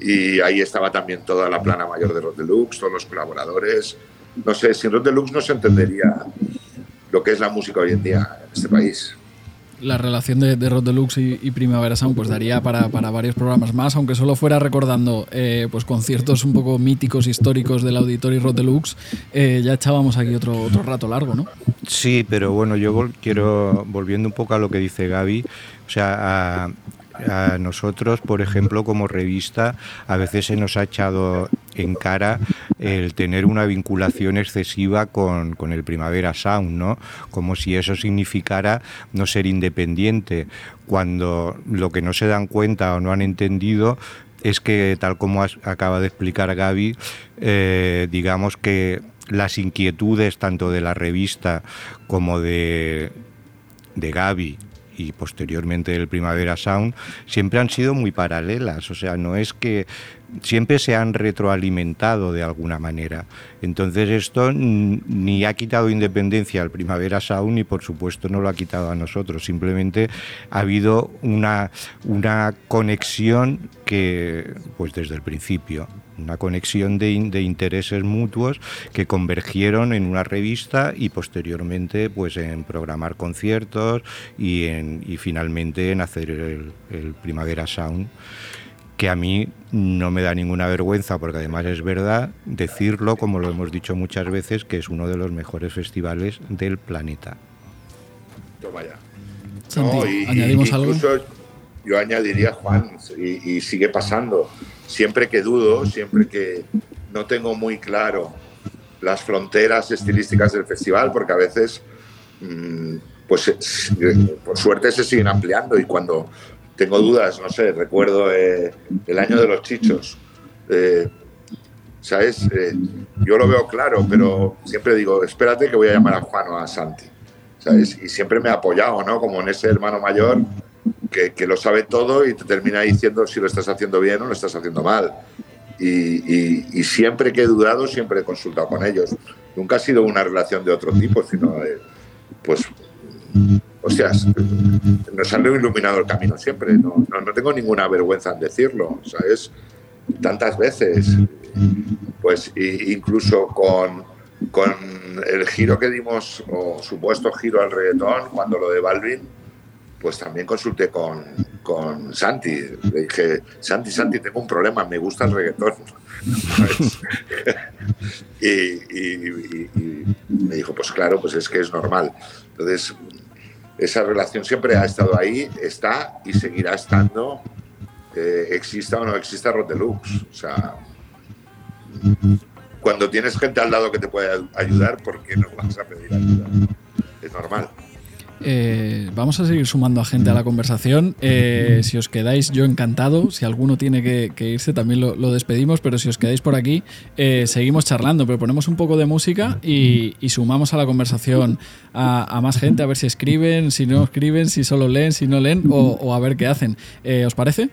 Y ahí estaba también toda la plana mayor de Rod Deluxe, todos los colaboradores. No sé, sin Rod Deluxe no se entendería lo que es la música hoy en día en este país la relación de, de Rod Deluxe y, Primavera Sound pues daría para, varios programas más, aunque solo fuera recordando eh, pues conciertos un poco míticos, históricos del auditorio Rod Deluxe, eh, ya echábamos aquí otro, otro rato largo, ¿no? Sí, pero bueno, yo quiero, volviendo un poco a lo que dice Gaby, o sea, a, a nosotros, por ejemplo, como revista, a veces se nos ha echado en cara el tener una vinculación excesiva con, el Primavera Sound, ¿no? Como si eso significara no ser independiente, cuando lo que no se dan cuenta o no han entendido es que, tal como acaba de explicar Gaby, eh, digamos que las inquietudes tanto de la revista como de, de Gaby y posteriormente el Primavera Sound siempre han sido muy paralelas, o sea, no es que siempre se han retroalimentado de alguna manera. Entonces esto ni ha quitado independencia al Primavera Sound ni por supuesto no lo ha quitado a nosotros, simplemente ha habido una, una conexión que pues desde el principio una conexión de, intereses mutuos que convergieron en una revista y posteriormente pues en programar conciertos y, en, y finalmente en hacer el, el Primavera Sound que a mí no me da ninguna vergüenza, porque además es verdad decirlo, como lo hemos dicho muchas veces, que es uno de los mejores festivales del planeta. Toma ya. ¿añadimos algo? Yo añadiría, Juan, y, sigue pasando, siempre que dudo, siempre que no tengo muy claro las fronteras estilísticas del festival, porque a veces, mm, pues por suerte se siguen ampliando y cuando tengo dudas, no sé, recuerdo eh, el año de los chichos. Eh, ¿Sabes? Eh, yo lo veo claro, pero siempre digo, espérate que voy a llamar a Juan o a Santi. ¿Sabes? Y siempre me ha apoyado, ¿no? Como en ese hermano mayor que, que lo sabe todo y te termina diciendo si lo estás haciendo bien o lo estás haciendo mal. Y, y, siempre que he dudado, siempre he consultado con ellos. Nunca ha sido una relación de otro tipo, sino de, pues hostias, nos han iluminado el camino siempre. No, no, tengo ninguna vergüenza en decirlo, ¿sabes? Tantas veces. Pues incluso con, con el giro que dimos, o supuesto giro al reggaetón, cuando lo de Balvin, pues también consulté con, con Santi. Le dije, Santi, Santi, tengo un problema, me gusta el reggaetón. y, y, me dijo, pues claro, pues es que es normal. Entonces, esa relación siempre ha estado ahí, está y seguirá estando, eh, exista o no exista Rotelux. O sea, cuando tienes gente al lado que te puede ayudar, ¿por qué no vas a pedir ayuda? Es normal. Eh, vamos a seguir sumando a gente a la conversación. Eh, si os quedáis, yo encantado. Si alguno tiene que, irse, también lo, despedimos. Pero si os quedáis por aquí, eh, seguimos charlando. Pero ponemos un poco de música y, sumamos a la conversación a, más gente, a ver si escriben, si no escriben, si solo leen, si no leen o, o a ver qué hacen. ¿Os parece?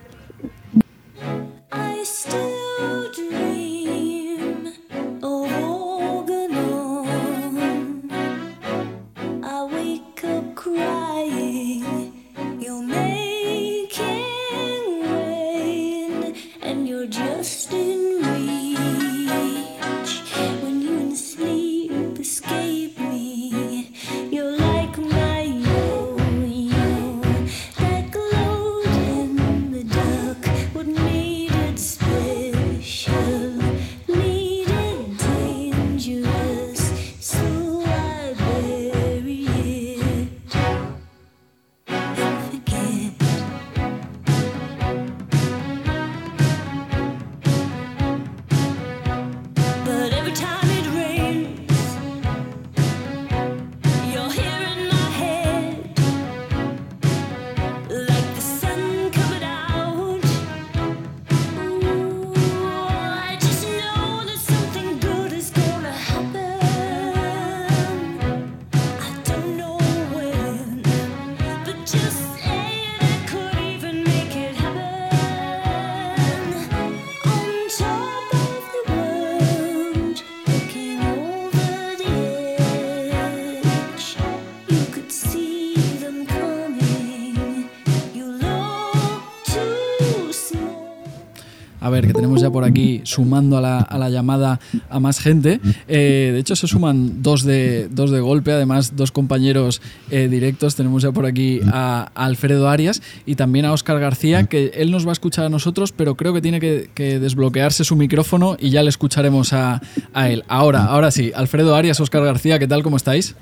Tenemos ya por aquí sumando a la, llamada a más gente. Eh, de hecho, se suman dos de, dos de golpe, además dos compañeros eh, directos. Tenemos ya por aquí a, Alfredo Arias y también a Óscar García, que él nos va a escuchar a nosotros, pero creo que tiene que, desbloquearse su micrófono y ya le escucharemos a, a él. Ahora, ahora sí, Alfredo Arias, Óscar García, ¿qué tal? ¿Cómo estáis?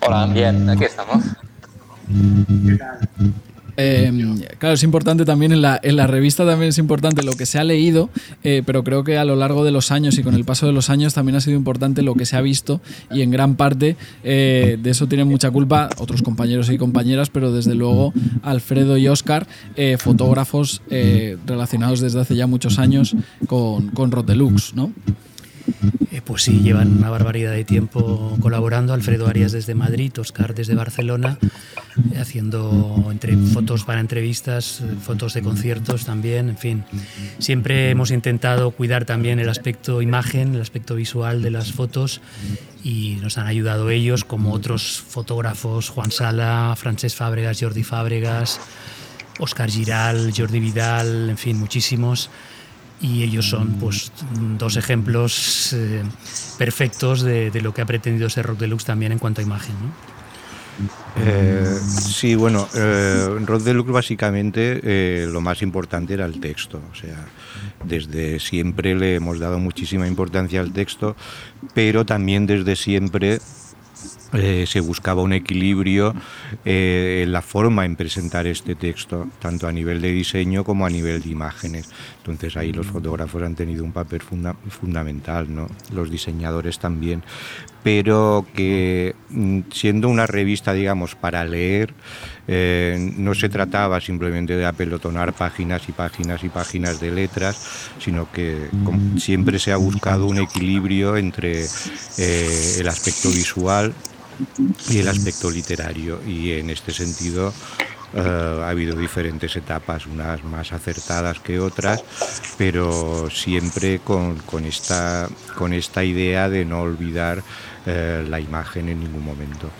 Hola, bien, aquí estamos. Eh, claro, es importante también en la, en la, revista también es importante lo que se ha leído, eh, pero creo que a lo largo de los años y con el paso de los años también ha sido importante lo que se ha visto y en gran parte eh, de eso tienen mucha culpa otros compañeros y compañeras, pero desde luego Alfredo y Oscar, fotógrafos relacionados desde hace ya muchos años con, con Rotelux, ¿no? Eh, pues sí, llevan una barbaridad de tiempo colaborando. Alfredo Arias desde Madrid, Oscar desde Barcelona, eh, haciendo entre fotos para entrevistas, eh, fotos de conciertos también, en fin. Siempre hemos intentado cuidar también el aspecto imagen, el aspecto visual de las fotos y nos han ayudado ellos como otros fotógrafos, Juan Sala, Francesc Fábregas, Jordi Fábregas, Oscar Giral, Jordi Vidal, en fin, muchísimos y ellos son pues dos ejemplos eh, perfectos de, lo que ha pretendido ser Rock Deluxe también en cuanto a imagen. Eh, sí, bueno, eh, Rock Deluxe básicamente eh, lo más importante era el texto, o sea, desde siempre le hemos dado muchísima importancia al texto, pero también desde siempre eh, se buscaba un equilibrio eh, en la forma en presentar este texto, tanto a nivel de diseño como a nivel de imágenes. Entonces ahí los fotógrafos han tenido un papel fundamental, ¿no? los diseñadores también, pero que mm, siendo una revista, digamos, para leer, eh, no se trataba simplemente de apelotonar páginas y páginas y páginas de letras, sino que siempre se ha buscado un equilibrio entre el aspecto visual y el aspecto literario. Y en este sentido eh, ha habido diferentes etapas, unas más acertadas que otras, pero siempre con, con esta, con esta idea de no olvidar eh, la imagen en ningún momento.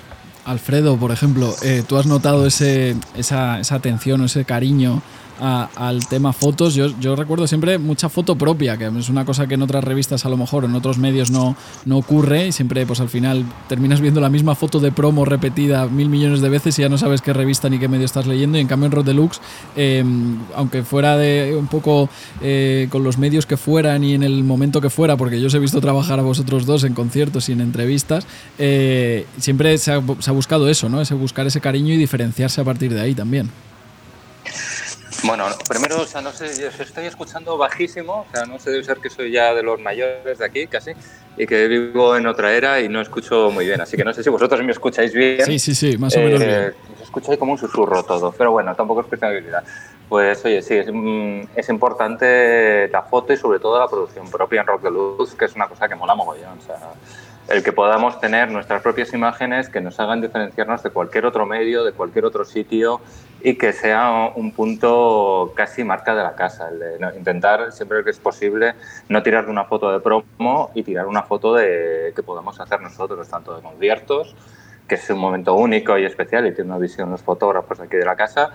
Alfredo, por ejemplo, eh, ¿tú has notado ese, esa, esa atención o ese cariño al tema fotos, yo, yo, recuerdo siempre mucha foto propia, que es una cosa que en otras revistas a lo mejor, en otros medios no, no ocurre y siempre pues al final terminas viendo la misma foto de promo repetida mil millones de veces y ya no sabes qué revista ni qué medio estás leyendo y en cambio en Rod Deluxe, em, aunque fuera de un poco eh, con los medios que fueran y en el momento que fuera, porque yo os he visto trabajar a vosotros dos en conciertos y en entrevistas, eh, siempre se ha, se ha buscado eso, ¿no? Ese buscar ese cariño y diferenciarse a partir de ahí también. Bueno, primero, o sea, no sé, yo estoy escuchando bajísimo, o sea, no sé, debe ser que soy ya de los mayores de aquí, casi, y que vivo en otra era y no escucho muy bien, así que no sé si vosotros me escucháis bien. Sí, sí, sí, más o menos bien. Eh, os escucho como un susurro todo, pero bueno, tampoco es cuestión de habilidad. Pues oye, sí, es, mm, es, importante la foto y sobre todo la producción propia en Rock de Luz, que es una cosa que mola mogollón, o sea el que podamos tener nuestras propias imágenes que nos hagan diferenciarnos de cualquier otro medio, de cualquier otro sitio y que sea un punto casi marca de la casa. intentar siempre que es posible no tirar de una foto de promo y tirar una foto de que podamos hacer nosotros, tanto de conciertos, que es un momento único y especial y tiene una visión los fotógrafos aquí de la casa,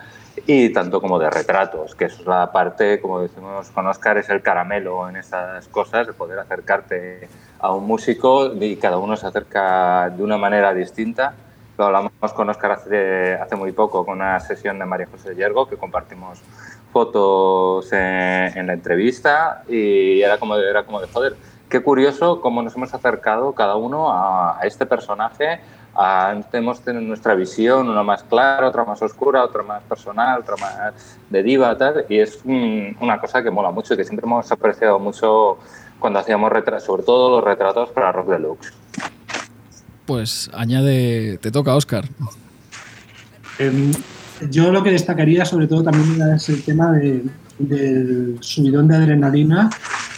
y tanto como de retratos, que es la parte, como decimos con Oscar, es el caramelo en esas cosas, de poder acercarte a un músico y cada uno se acerca de una manera distinta. Lo hablamos con Oscar hace, hace muy poco, con una sesión de María José Yergo, que compartimos fotos en, la entrevista y era como, era como de, joder, qué curioso cómo nos hemos acercado cada uno a, este personaje. hemos tenido nuestra visión, una más clara, otra más oscura, otra más personal, otra más de diva, tal, y es una cosa que mola mucho y que siempre hemos apreciado mucho cuando hacíamos retratos, sobre todo los retratos para Rock Deluxe. Pues añade, te toca, Oscar. Em, yo lo que destacaría sobre todo también es el tema del subidón de adrenalina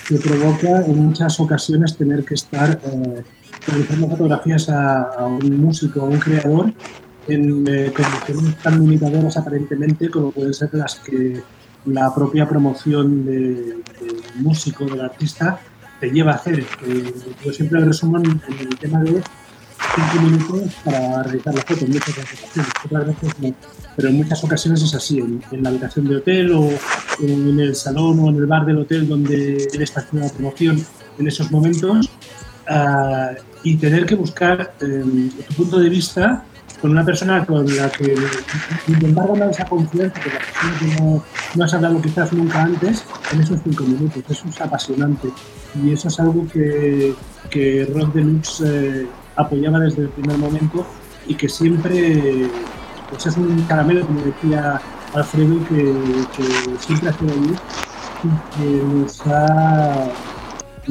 que provoca en muchas ocasiones tener que estar eh, realizando fotografías a, un músico o un creador en eh, condiciones tan limitadoras aparentemente como pueden ser las que la propia promoción del músico, del artista, te lleva a hacer. yo siempre resumo en, el tema de cinco minutos para realizar la foto en muchas ocasiones. Otras veces no. Pero en muchas ocasiones es así, en, la habitación de hotel o en el salón o en el bar del hotel donde él está haciendo la promoción en esos momentos uh, y tener que buscar um, tu punto de vista con una persona con la que embargo no esa confianza, que la persona que no, no has hablado quizás nunca antes, en esos cinco minutos. Eso es apasionante y eso es algo que, que Rock Deluxe eh, apoyaba desde el primer momento y que siempre pues es un caramelo, como decía Alfredo, que, siempre ha sido ahí y que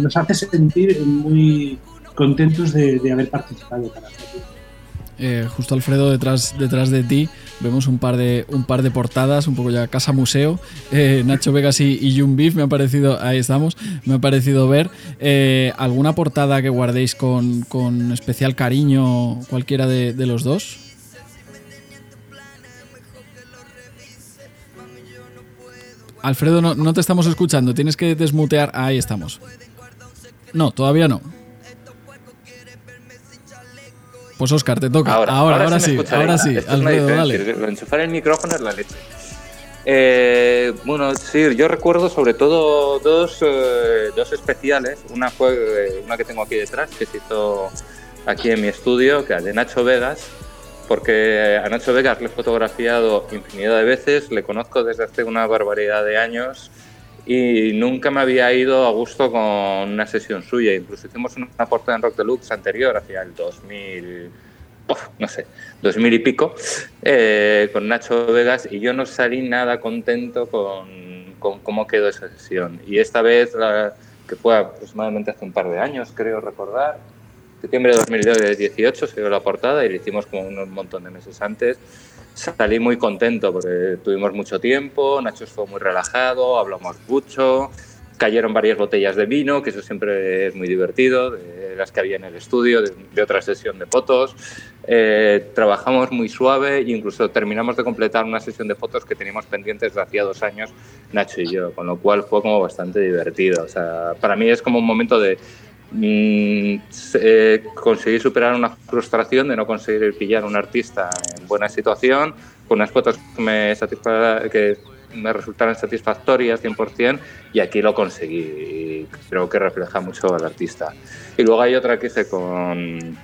nos, hace sentir muy contentos de, de haber participado para hacerlo. Eh, justo Alfredo detrás, detrás de ti vemos un par de, un par de portadas, un poco ya casa museo. Eh, Nacho Vegas y, y Beef me ha parecido, ahí estamos, me ha parecido ver. Eh, ¿Alguna portada que guardéis con, especial cariño cualquiera de, los dos? Alfredo, no, no te estamos escuchando, tienes que desmutear. Ahí estamos. No, todavía no. Pues Oscar, te toca. Ahora, ahora, sí, ahora sí. Alfredo, dale. Enchufar el micrófono es la leche. Eh, bueno, sí, yo recuerdo sobre todo dos, eh, dos especiales. Una fue eh, una que tengo aquí detrás, que se hizo aquí en mi estudio, que es de Nacho Vegas, porque a Nacho Vegas le he fotografiado infinidad de veces, le conozco desde hace una barbaridad de años y nunca me había ido a gusto con una sesión suya. Incluso hicimos una portada en Rock Deluxe anterior, hacia el 2000, no sé, 2000 y pico, eh, con Nacho Vegas y yo no salí nada contento con, con, cómo quedó esa sesión. Y esta vez, que fue aproximadamente hace un par de años, creo recordar, septiembre de 2018 se dio la portada y la hicimos como un montón de meses antes salí muy contento porque tuvimos mucho tiempo, Nacho fue muy relajado, hablamos mucho, cayeron varias botellas de vino, que eso siempre es muy divertido, de las que había en el estudio, de, otra sesión de fotos. Eh, trabajamos muy suave e incluso terminamos de completar una sesión de fotos que teníamos pendientes de hacía dos años, Nacho y yo, con lo cual fue como bastante divertido. O sea, para mí es como un momento de Mm, eh, conseguí superar una frustración de no conseguir pillar un artista en buena situación, con unas fotos que me, que me resultaran satisfactorias 100% y aquí lo conseguí y creo que refleja mucho al artista. Y luego hay otra que hice con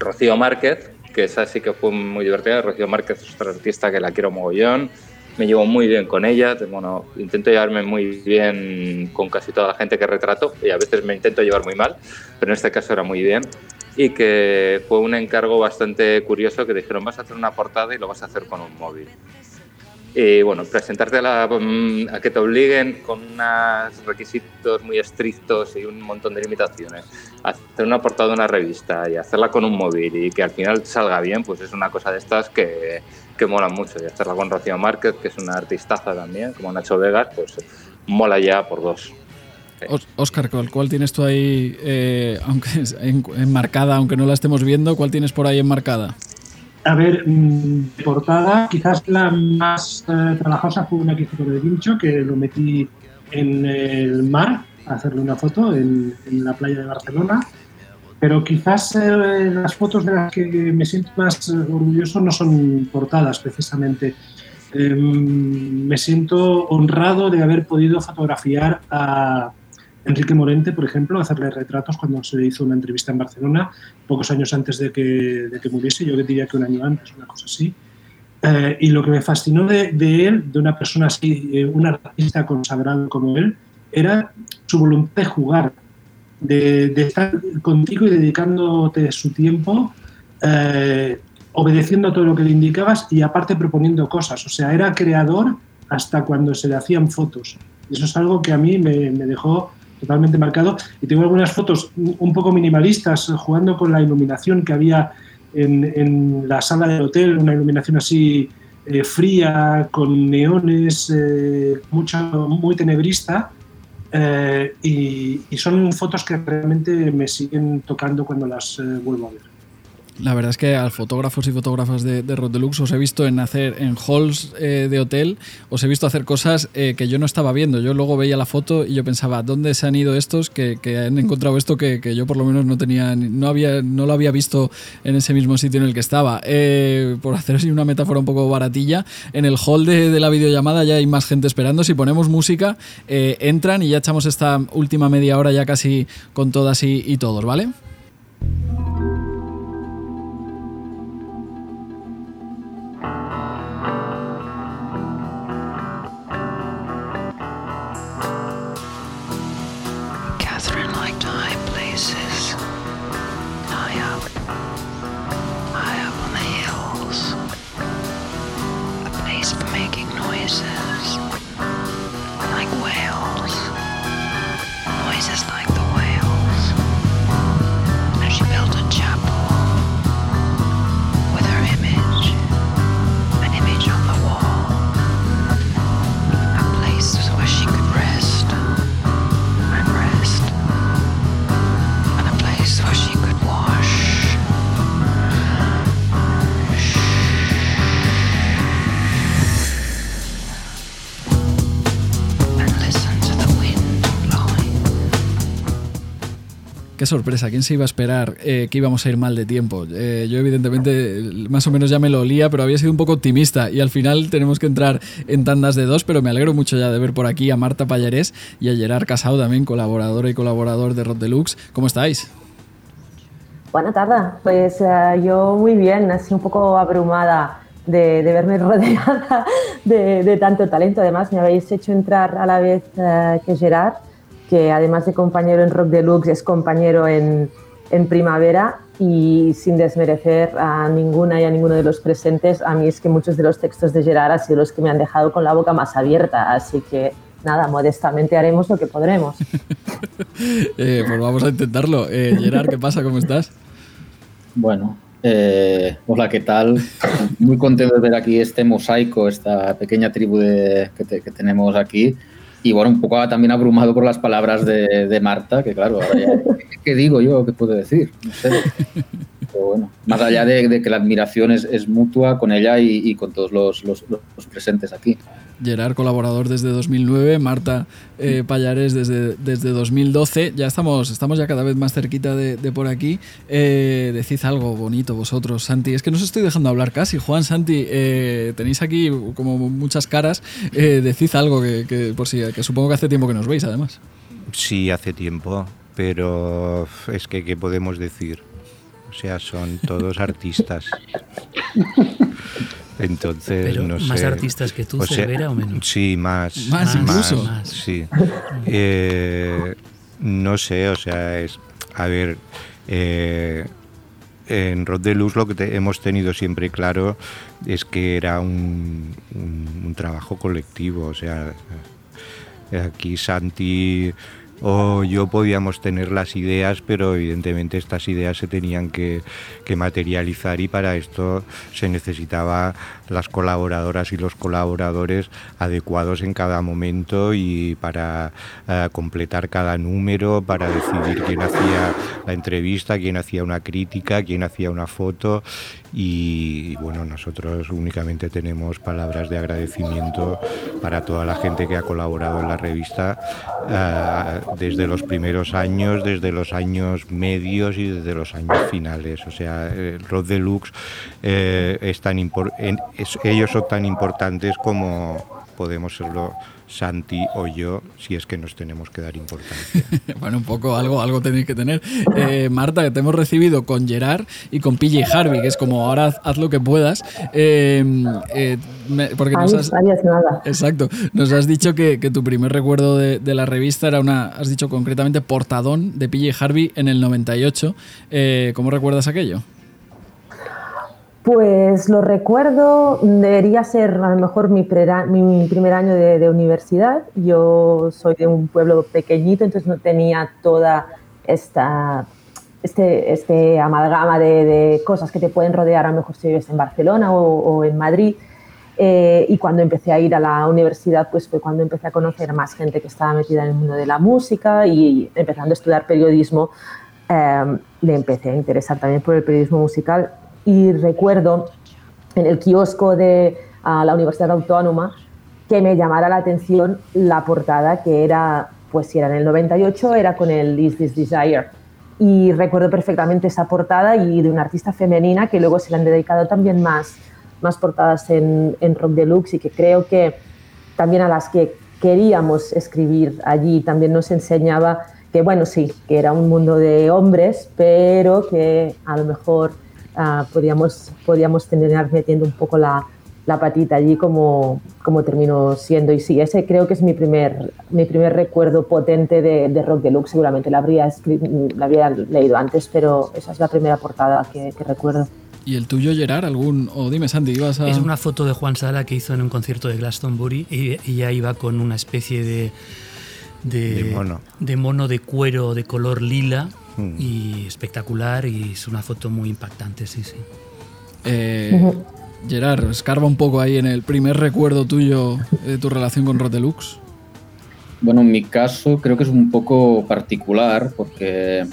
Rocío Márquez, que esa sí que fue muy divertida. Rocío Márquez es otra artista que la quiero mogollón me llevo muy bien con ella, bueno, intento llevarme muy bien con casi toda la gente que retrato y a veces me intento llevar muy mal, pero en este caso era muy bien y que fue un encargo bastante curioso que dijeron vas a hacer una portada y lo vas a hacer con un móvil. Y bueno, presentarte a, la, mm, a que te obliguen con unos requisitos muy estrictos y un montón de limitaciones, hacer una portada de una revista y hacerla con un móvil y que al final salga bien, pues es una cosa de estas que, que mola mucho. Y hacerla con Rocío Márquez, que es una artistaza también, como Nacho Vegas, pues mola ya por dos. Oscar, ¿cuál, tienes tú ahí eh, aunque enmarcada, aunque no la estemos viendo? ¿Cuál tienes por ahí enmarcada? A ver, mm, portada, quizás la más eh, trabajosa fue una que hice con el Guincho, que lo metí en el mar a hacerle una foto en la playa de Barcelona pero quizás eh, las fotos de las que me siento más orgulloso no son portadas precisamente. Em, me siento honrado de haber podido fotografiar a Enrique Morente, por ejemplo, hacerle retratos cuando se hizo una entrevista en Barcelona, pocos años antes de que, de que muriese, yo diría que un año antes, una cosa así. Eh, y lo que me fascinó de, de, él, de una persona así, eh, un artista consagrado como él, era su voluntad de jugar, de, estar contigo y dedicándote su tiempo, eh, obedeciendo a todo lo que le indicabas y aparte proponiendo cosas. O sea, era creador hasta cuando se le hacían fotos. Eso es algo que a mí me, dejó totalmente marcado. Y tengo algunas fotos un poco minimalistas, jugando con la iluminación que había en, la sala del hotel, una iluminación así eh, fría, con neones, eh, mucho, muy tenebrista eh, y, son fotos que realmente me siguen tocando cuando las eh, vuelvo a ver. La verdad es que a fotógrafos y fotógrafas de, de Rod Deluxe os he visto en hacer en halls eh, de hotel, os he visto hacer cosas eh, que yo no estaba viendo. Yo luego veía la foto y yo pensaba, ¿dónde se han ido estos que, han encontrado esto que, yo por lo menos no tenía, no había, no lo había visto en ese mismo sitio en el que estaba? Eh, por hacer así una metáfora un poco baratilla, en el hall de, la videollamada ya hay más gente esperando. Si ponemos música, entran y ya echamos esta última media hora ya casi con todas y, y todos, ¿vale? Qué sorpresa, ¿quién se iba a esperar eh, que íbamos a ir mal de tiempo? Eh, yo evidentemente más o menos ya me lo olía, pero había sido un poco optimista y al final tenemos que entrar en tandas de dos, pero me alegro mucho ya de ver por aquí a Marta Pallarés y a Gerard Casado también, colaborador y colaborador de Rod Deluxe. ¿Cómo estáis? Buena tarde, pues eh, yo muy bien, así un poco abrumada de, verme rodeada de, de, tanto talento. Además, me habéis hecho entrar a la vez que Gerard que además de compañero en Rock Deluxe es compañero en, en Primavera y sin desmerecer a ninguna y a ninguno de los presentes, a mí es que muchos de los textos de Gerard han sido los que me han dejado con la boca más abierta, así que nada, modestamente haremos lo que podremos. eh, pues vamos a intentarlo. Eh, Gerard, ¿qué pasa? ¿Cómo estás? Bueno, eh, hola, ¿qué tal? Muy contento de ver aquí este mosaico, esta pequeña tribu de, que, que tenemos aquí y bueno, un poco también abrumado por las palabras de, Marta, que claro, ¿qué digo yo? ¿Qué puedo decir? No sé. Pero bueno, más allá de, que la admiración es, mutua con ella y, con todos los, presentes aquí. Gerard, colaborador desde 2009, Marta eh, Payares desde, desde 2012. Ya estamos, estamos ya cada vez más cerquita de, por aquí. Eh, decid algo bonito vosotros, Santi. Es que no os estoy dejando hablar casi. Juan, Santi, eh, tenéis aquí como muchas caras. Eh, decid algo que, por si, que supongo que hace tiempo que nos veis, además. Sí, hace tiempo, pero es que ¿qué podemos decir? O sea, son todos artistas. Entonces, no ¿Más artistas que tú, o o menos? Sí, más. Más, incluso. Sí. Eh, no sé, o sea, es. A ver. Eh, en Rod de Luz lo que hemos tenido siempre claro es que era un, un trabajo colectivo. O sea, aquí Santi o yo podíamos tener las ideas, pero evidentemente estas ideas se tenían que, materializar y para esto se necesitaba las colaboradoras y los colaboradores adecuados en cada momento y para eh, completar cada número, para decidir quién hacía la entrevista, quién hacía una crítica, quién hacía una foto y, bueno, nosotros únicamente tenemos palabras de agradecimiento para toda la gente que ha colaborado en la revista eh, desde los primeros años, desde los años medios y desde los años finales. O sea, el Rod Deluxe eh, es tan ellos son tan importantes como podemos serlo Santi o yo, si es que nos tenemos que dar importancia. bueno, un poco algo, algo tenéis que tener. Eh, Marta, que te hemos recibido con Gerard y con PJ Harvey, que es como ahora haz, lo que puedas. Eh, eh, porque nos has, Exacto. Nos has dicho que, tu primer recuerdo de, la revista era una, has dicho concretamente, portadón de PJ Harvey en el 98. ¿Cómo recuerdas aquello? Pues lo recuerdo, debería ser a lo mejor mi, primer año de, universidad. Yo soy de un pueblo pequeñito, entonces no tenía toda esta este, este amalgama de, cosas que te pueden rodear, a lo mejor si vives en Barcelona o, en Madrid. Eh, y cuando empecé a ir a la universidad, pues fue cuando empecé a conocer más gente que estaba metida en el mundo de la música y empezando a estudiar periodismo, em, le empecé a interesar también por el periodismo musical y recuerdo en el kiosco de la Universidad Autónoma que me llamara la atención la portada que era, pues si era en el 98, era con el Is This Desire. Y recuerdo perfectamente esa portada y de una artista femenina que luego se le han dedicado también más, más portadas en, en Rock Deluxe y que creo que también a las que queríamos escribir allí también nos enseñaba que, bueno, sí, que era un mundo de hombres, pero que a lo mejor uh, podíamos, podíamos terminar metiendo un poco la, la patita allí como, como terminó siendo. Y sí, ese creo que es mi primer, mi primer recuerdo potente de, de Rock Deluxe. Seguramente la habría, la habría leído antes, pero esa es la primera portada que, recuerdo. ¿Y el tuyo, Gerard? ¿Algún? O dime, Sandy, ibas a...? Es una foto de Juan Sala que hizo en un concierto de Glastonbury y ella iba con una especie de... De, mono. de mono de cuero de color lila hmm. y espectacular y es una foto muy impactante, sí, sí. Eh, Gerard, escarba un poco ahí en el primer recuerdo tuyo de tu relación con Rodelux. Bueno, en mi caso creo que es un poco particular porque,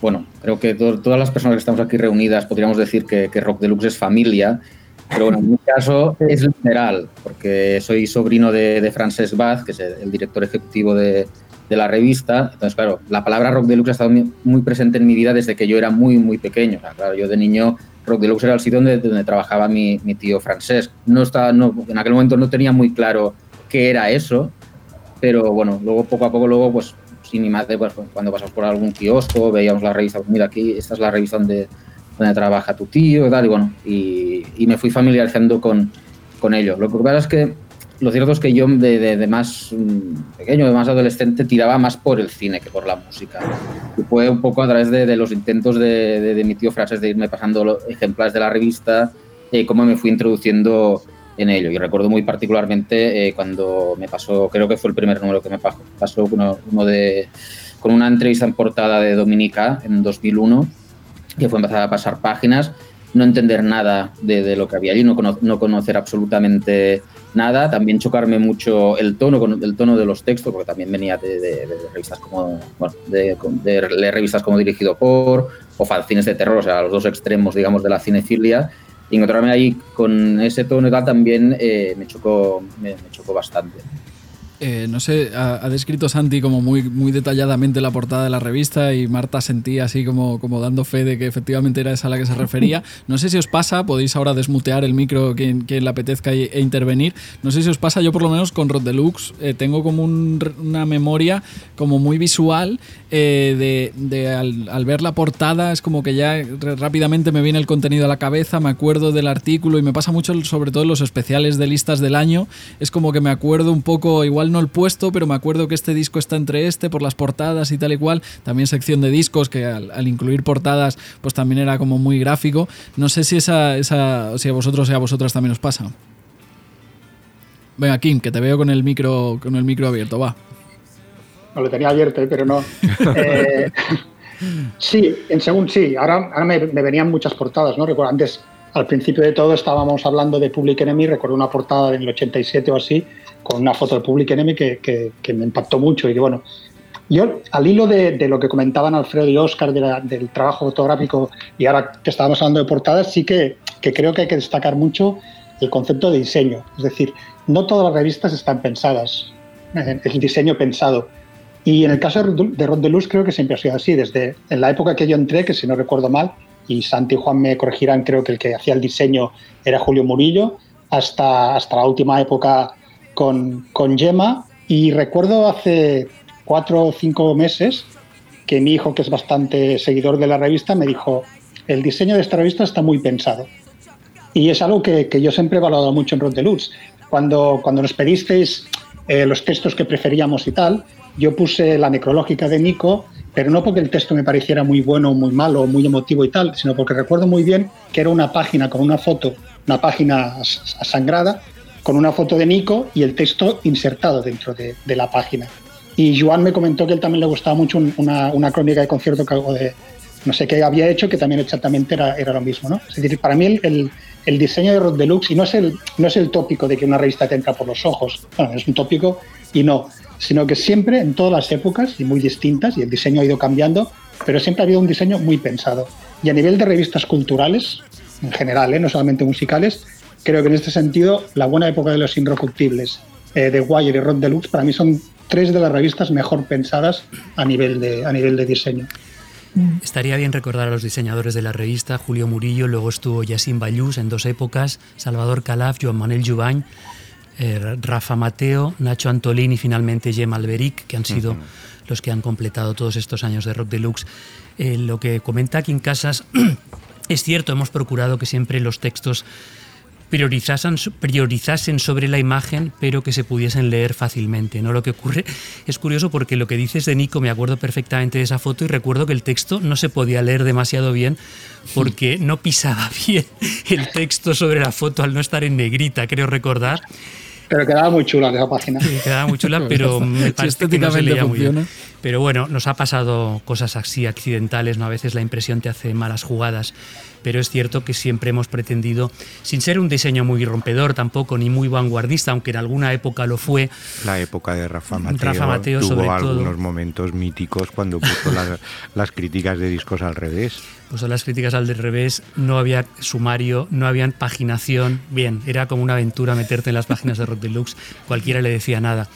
bueno, creo que todas las personas que estamos aquí reunidas podríamos decir que, Rock Deluxe es familia, pero bueno, en mi caso es literal, porque soy sobrino de, de Frances Bath, que es el, director ejecutivo de, de, la revista. Entonces, claro, la palabra Rock Deluxe ha estado muy presente en mi vida desde que yo era muy, muy pequeño. claro, yo de niño Rock Deluxe era el sitio donde, donde trabajaba mi, mi, tío francés. No estaba, no, en aquel momento no tenía muy claro qué era eso, pero bueno, luego poco a poco, luego, pues ni más de, pues, cuando pasamos por algún kiosco, veíamos la revista, mira aquí, esta es la revista donde, donde trabaja tu tío y tal, y bueno, y, y me fui familiarizando con, con ello. Lo que pasa es que lo cierto es que yo de, más mm, pequeño, de más adolescente, tiraba más por el cine que por la música. Y fue un poco a través de, los intentos de, mi tío Frases de irme pasando ejemplares de la revista, eh, cómo me fui introduciendo en ello. Y recuerdo muy particularmente eh, cuando me pasó, creo que fue el primer número que me pasó, uno, de, con una entrevista en portada de Dominica en 2001, que fue empezar a pasar páginas, no entender nada de, lo que había allí, no conocer absolutamente nada, también chocarme mucho el tono, con el tono de los textos, porque también venía de, revistas como, bueno, de, leer revistas como Dirigido por, o fanzines de terror, o sea, los dos extremos, digamos, de la cinefilia, y encontrarme ahí con ese tono y tal también eh, me, chocó, me chocó bastante. Eh, no sé, ha, descrito Santi como muy, muy detalladamente la portada de la revista y Marta sentía así como, como dando fe de que efectivamente era esa a la que se refería. No sé si os pasa, podéis ahora desmutear el micro quien, quien le apetezca e, intervenir. No sé si os pasa, yo por lo menos con Rod Deluxe eh, tengo como una memoria como muy visual eh, de, al, ver la portada es como que ya rápidamente me viene el contenido a la cabeza, me acuerdo del artículo y me pasa mucho sobre todo en los especiales de listas del año. Es como que me acuerdo un poco, igual no el puesto, pero me acuerdo que este disco está entre este por las portadas y tal y cual. También sección de discos que al, incluir portadas pues también era como muy gráfico. No sé si esa, esa si a vosotros o a vosotras también os pasa. Venga, Kim, que te veo con el micro, con el micro abierto, va. No lo tenía abierto, ¿eh? pero no. Eh, sí, en según sí. Ahora, ahora me, me, venían muchas portadas, ¿no? Recuerdo antes, al principio de todo, estábamos hablando de Public Enemy. Recuerdo una portada en el 87 o así, con una foto de Public Enemy que, que, me impactó mucho y que bueno, yo al hilo de, de lo que comentaban Alfredo y Oscar del trabajo fotográfico y ahora que estábamos hablando de portadas, sí que, que creo que hay que destacar mucho el concepto de diseño. Es decir, no todas las revistas están pensadas, el diseño pensado. Y en el caso de Rod de Luz creo que siempre ha sido así, desde en la época que yo entré, que si no recuerdo mal, y Santi y Juan me corregirán, creo que el que hacía el diseño era Julio Murillo, hasta, hasta la última época con, con Gemma y recuerdo hace cuatro o cinco meses que mi hijo, que es bastante seguidor de la revista, me dijo, el diseño de esta revista está muy pensado. Y es algo que, que yo siempre he valorado mucho en Rod Deluxe. Cuando, cuando nos pedisteis eh, los textos que preferíamos y tal, yo puse la necrológica de Nico, pero no porque el texto me pareciera muy bueno o muy malo o muy emotivo y tal, sino porque recuerdo muy bien que era una página con una foto, una página asangrada, con una foto de Nico y el texto insertado dentro de, la página. Y Joan me comentó que él también le gustaba mucho una, una crónica de concierto que de no sé qué había hecho, que también exactamente era, era lo mismo. ¿no? Es decir, para mí el, el, diseño de Rod Deluxe, y no es, el, no es el tópico de que una revista te entra por los ojos, bueno, es un tópico y no, sino que siempre, en todas las épocas y muy distintas, y el diseño ha ido cambiando, pero siempre ha habido un diseño muy pensado. Y a nivel de revistas culturales, en general, ¿eh? no solamente musicales, creo que en este sentido la buena época de los inrecuptibles eh, de Wire y Rod Deluxe para mí son tres de las revistas mejor pensadas a nivel de, a nivel de diseño. Estaría bien recordar a los diseñadores de la revista, Julio Murillo, luego estuvo Yacine Bayús en dos épocas, Salvador Calaf, Joan Manuel Jubañ, eh, Rafa Mateo, Nacho Antolín y finalmente Jem Alberic, que han sido los que han completado todos estos años de Rock Deluxe. Eh, lo que comenta aquí en Casas es cierto, hemos procurado que siempre los textos priorizasen, priorizasen sobre la imagen, pero que se pudiesen leer fácilmente. ¿no? Lo que ocurre es curioso porque lo que dices de Nico, me acuerdo perfectamente de esa foto y recuerdo que el texto no se podía leer demasiado bien porque no pisaba bien el texto sobre la foto al no estar en negrita, creo recordar. Pero quedaba muy chula esa página. quedaba muy chula, pero me parece que no se leía muy bien. Pero bueno, nos ha pasado cosas así accidentales, ¿no? A veces la impresión te hace malas jugadas pero es cierto que siempre hemos pretendido, sin ser un diseño muy rompedor tampoco, ni muy vanguardista, aunque en alguna época lo fue. La época de Rafa Mateo, tuvo algunos momentos míticos cuando puso las, críticas de discos al revés. Puso las críticas al revés, no había sumario, no había paginación, bien, era como una aventura meterte en las páginas de Rock Deluxe, cualquiera le decía nada.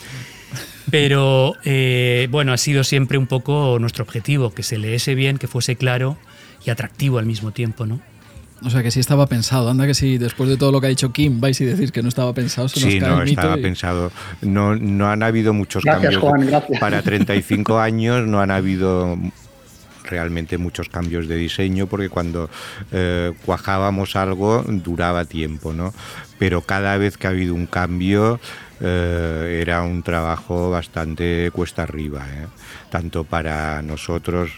Pero eh, bueno, ha sido siempre un poco nuestro objetivo, que se leese bien, que fuese claro y atractivo al mismo tiempo, ¿no? O sea que sí estaba pensado. Anda que si después de todo lo que ha dicho Kim vais y decir que no estaba pensado, se sí, nos no, estaba pensado. No, no han habido muchos cambios. Para 35 años no han habido realmente muchos cambios de diseño porque cuando eh, cuajábamos algo duraba tiempo, ¿no? Pero cada vez que ha habido un cambio eh, era un trabajo bastante cuesta arriba, ¿eh? tanto para nosotros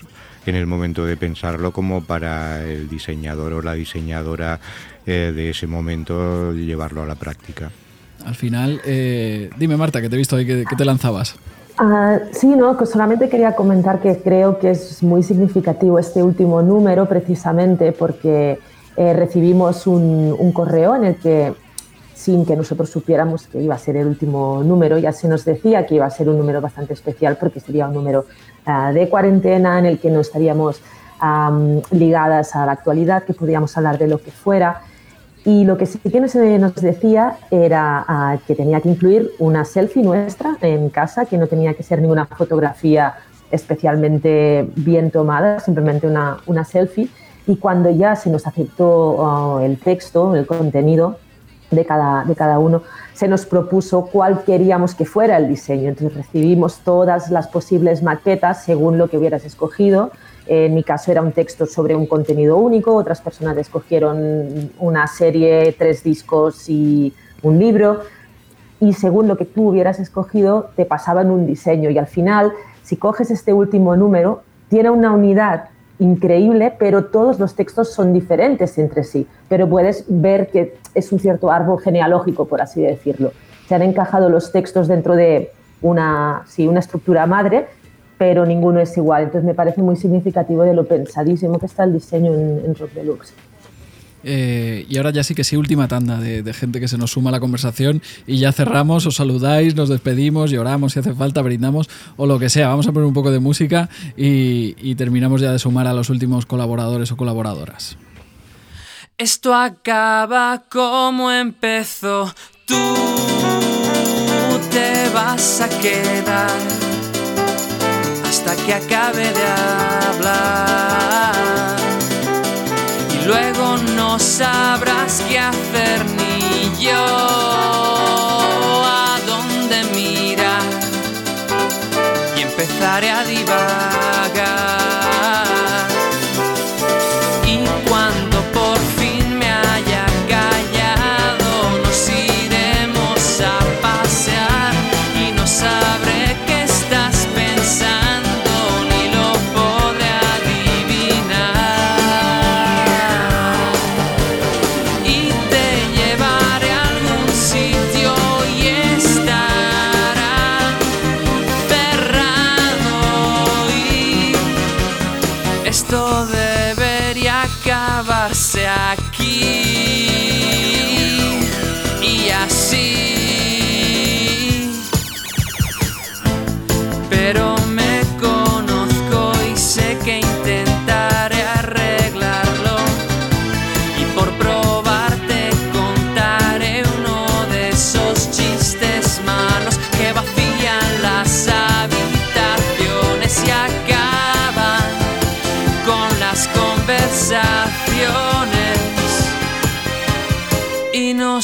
en el momento de pensarlo como para el diseñador o la diseñadora eh, de ese momento llevarlo a la práctica. Al final, eh, dime Marta, que te he visto ahí que, te lanzabas. Ah, sí, no, que solamente quería comentar que creo que es muy significativo este último número precisamente porque eh, recibimos un, un, correo en el que sin que nosotros supiéramos que iba a ser el último número, ya se nos decía que iba a ser un número bastante especial porque sería un número Ah, de cuarentena en el que no estaríamos ligadas a la actualidad, que podíamos hablar de lo que fuera. Y lo que sí que nos, nos decía era ah, que tenía que incluir una selfie nuestra en casa, que no tenía que ser ninguna fotografía especialmente bien tomada, simplemente una, una selfie. Y cuando ya se nos aceptó ah, el texto, el contenido de cada, de cada uno, se nos propuso cuál queríamos que fuera el diseño. Entonces recibimos todas las posibles maquetas según lo que hubieras escogido. En mi caso era un texto sobre un contenido único, otras personas escogieron una serie, tres discos y un libro. Y según lo que tú hubieras escogido, te pasaban un diseño. Y al final, si coges este último número, tiene una unidad increíble, pero todos los textos son diferentes entre sí. Pero puedes ver que es un cierto árbol genealógico, por así decirlo. Se han encajado los textos dentro de una, sí, una estructura madre, pero ninguno es igual. Entonces me parece muy significativo de lo pensadísimo que está el diseño en, en Rock Deluxe. Eh, y ahora ya sí que sí, última tanda de, gente que se nos suma a la conversación y ya cerramos, os saludáis, nos despedimos, lloramos si hace falta, brindamos o lo que sea. Vamos a poner un poco de música y, terminamos ya de sumar a los últimos colaboradores o colaboradoras. Esto acaba como empezó, tú te vas a quedar hasta que acabe de hablar sabrás qué hacer ni yo a dónde mirar y empezaré a divagar.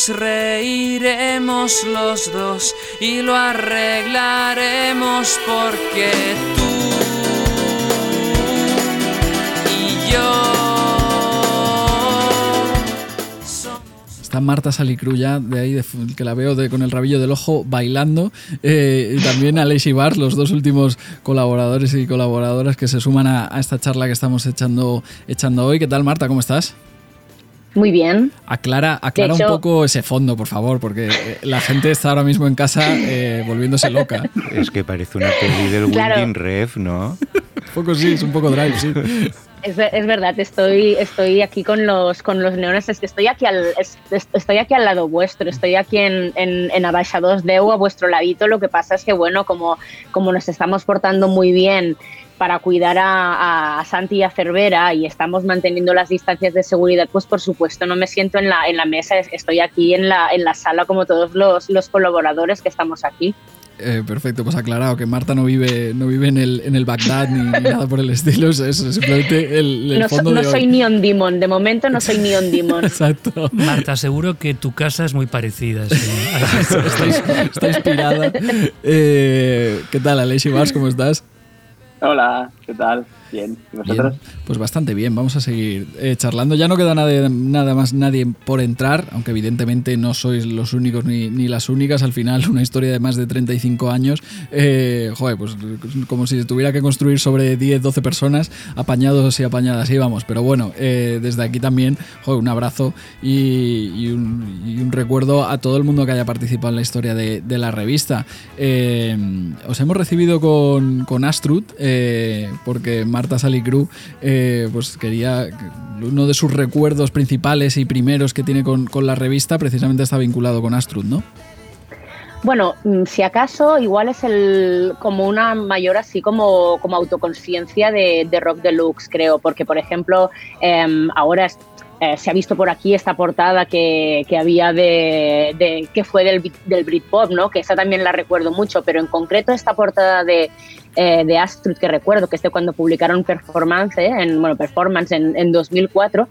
Nos reiremos los dos y lo arreglaremos porque tú y yo Está Marta Salicruya, de ahí que la veo de, con el rabillo del ojo bailando. Eh, y también Alexi Bar, los dos últimos colaboradores y colaboradoras que se suman a, esta charla que estamos echando, echando hoy. ¿Qué tal, Marta? ¿Cómo estás? Muy bien. Aclara, aclara un poco ese fondo, por favor, porque eh, la gente está ahora mismo en casa eh, volviéndose loca. Es que parece una peli del Winding Ref, ¿no? un poco sí, es un poco drive, sí. Es, es, verdad, estoy, estoy aquí con los, con los neones, es que estoy aquí al, estoy aquí al lado vuestro, estoy aquí en, en, en Abaixados Deu, a vuestro ladito, lo que pasa es que, bueno, como, como nos estamos portando muy bien para cuidar a, a, Santi y a Cervera y estamos manteniendo las distancias de seguridad, pues por supuesto no me siento en la, en la mesa, estoy aquí en la, en la sala como todos los, los colaboradores que estamos aquí. Eh, perfecto, pues aclarado que Marta no vive, no vive en el, en el Bagdad ni, nada por el estilo, es, simplemente el, no, fondo no soy Neon Demon, de momento no soy Neon Demon. Exacto. Marta, seguro que tu casa es muy parecida. Sí. está, inspirada. Eh, ¿Qué tal, Alexi Vars? ¿Cómo estás? Hola, ¿qué tal? Bien. Pues bastante bien, vamos a seguir eh, charlando. Ya no queda nada, nada más nadie por entrar, aunque evidentemente no sois los únicos ni, ni las únicas. Al final, una historia de más de 35 años, eh, joder, pues como si se tuviera que construir sobre 10, 12 personas, apañados y apañadas íbamos. Pero bueno, eh, desde aquí también, joder, un abrazo y, y, un, y, un, recuerdo a todo el mundo que haya participado en la historia de, de la revista. Eh, os hemos recibido con, con Astrud, eh, porque Marta eh, pues quería. Uno de sus recuerdos principales y primeros que tiene con, con la revista precisamente está vinculado con Astrud, ¿no? Bueno, si acaso, igual es el como una mayor así como, como autoconciencia de, de, Rock Deluxe, creo, porque por ejemplo, eh, ahora eh, se ha visto por aquí esta portada que, que había de, de, que fue del, del Britpop, ¿no? Que esa también la recuerdo mucho, pero en concreto esta portada de, eh, de Astrud que recuerdo, que es de cuando publicaron Performance, eh, en, bueno, Performance en, en 2004,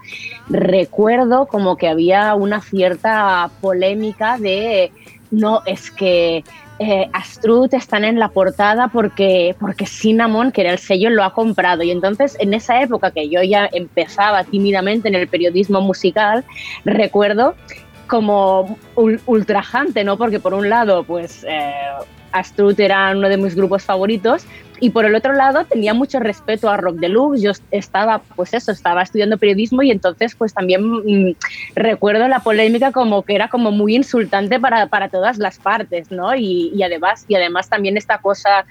recuerdo como que había una cierta polémica de no, es que eh, Astrud están en la portada porque, porque Cinnamon, que era el sello, lo ha comprado. Y entonces, en esa época que yo ya empezaba tímidamente en el periodismo musical, recuerdo como ultrajante, ¿no? Porque por un lado, pues eh, Astrud era uno de mis grupos favoritos y por el otro lado tenía mucho respeto a Rock Deluxe. Yo estaba, pues eso, estaba estudiando periodismo y entonces pues también mmm, recuerdo la polémica como que era como muy insultante para, para todas las partes, ¿no? Y, y, además, y además también esta cosa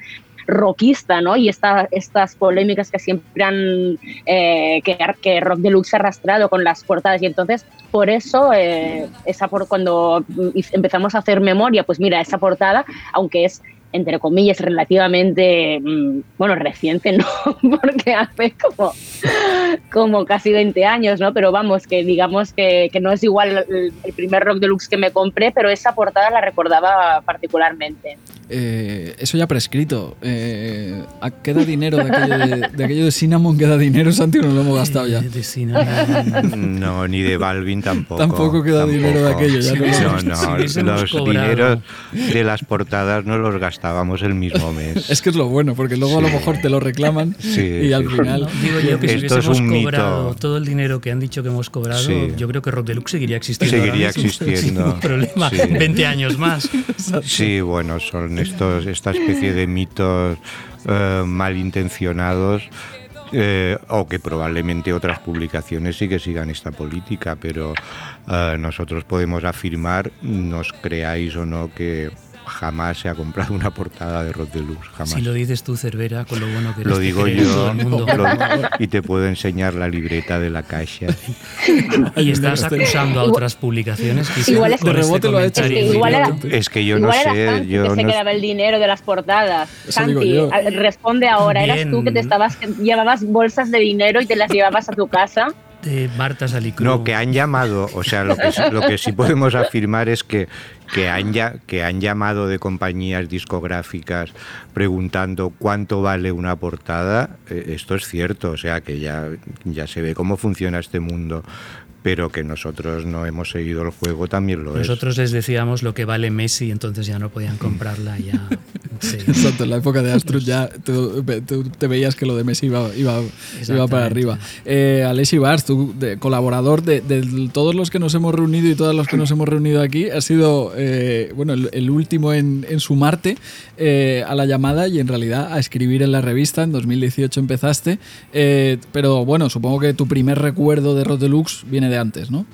rockista, ¿no? Y esta, estas polémicas que siempre han, eh, que, que, Rock Deluxe ha arrastrado con las portadas. Y entonces, por eso, eh, esa por, cuando empezamos a hacer memoria, pues mira, esa portada, aunque es entre comillas, relativamente, bueno, reciente, ¿no? Porque hace como, como casi 20 años, ¿no? Pero vamos, que digamos que, que no es igual el, el, primer Rock Deluxe que me compré, pero esa portada la recordaba particularmente. Eh, eso ya prescrito. Eh, ¿Queda dinero de aquello de, de aquello de, Cinnamon? ¿Queda dinero, Santi? ¿O nos lo hemos gastado ya? De Cinnamon. No, ni de Balvin tampoco. Tampoco queda tampoco. dinero de aquello. Ya no, no, no los dineros de las portadas no los gastábamos el mismo mes. es que es lo bueno, porque luego sí. a lo mejor te lo reclaman sí, y al final... No, digo yo que si Esto es un cobrado mito. todo el dinero que han dicho que hemos cobrado, yo creo que Rock Deluxe seguiría existiendo. Seguiría existiendo. Sin ningún problema. 20 años más. Sí, bueno, son estos, esta especie de mitos eh, malintencionados eh, o que probablemente otras publicaciones sí que sigan esta política, pero eh, nosotros podemos afirmar, nos creáis o no, que jamás se ha comprado una portada de Rock Deluxe, jamás. Si lo dices tú, Cervera, con lo bueno que eres, Lo digo yo, lo, y te puedo enseñar la libreta de la caixa. y estás acusando a otras publicaciones. Igual es, de rebote lo ha hecho. Es que, igual era, es que yo no sé. Yo que no se quedaba el dinero de las portadas. Santi, responde ahora. Bien. Eras tú que te estabas, que llevabas bolsas de dinero y te las llevabas a tu casa de. No, que han llamado, o sea, lo que, sí podemos afirmar es que, que, han que han llamado de compañías discográficas preguntando cuánto vale una portada. Eh, esto es cierto, o sea, que ya, ya se ve cómo funciona este mundo. Pero que nosotros no hemos seguido el juego también lo es. Nosotros les decíamos lo que vale Messi, entonces ya no podían comprarla. Ya, Exacto, en la época de Astrus ya tú, te veías que lo de Messi iba, iba, iba para arriba. Eh, Alessi Bars, tú, colaborador de, todos los que nos hemos reunido y todas los que nos hemos reunido aquí, has sido eh, bueno, el, último en, en sumarte eh, a la llamada y en realidad a escribir en la revista. En 2018 empezaste, eh, pero bueno, supongo que tu primer recuerdo de Rod Deluxe viene de antes, ¿no?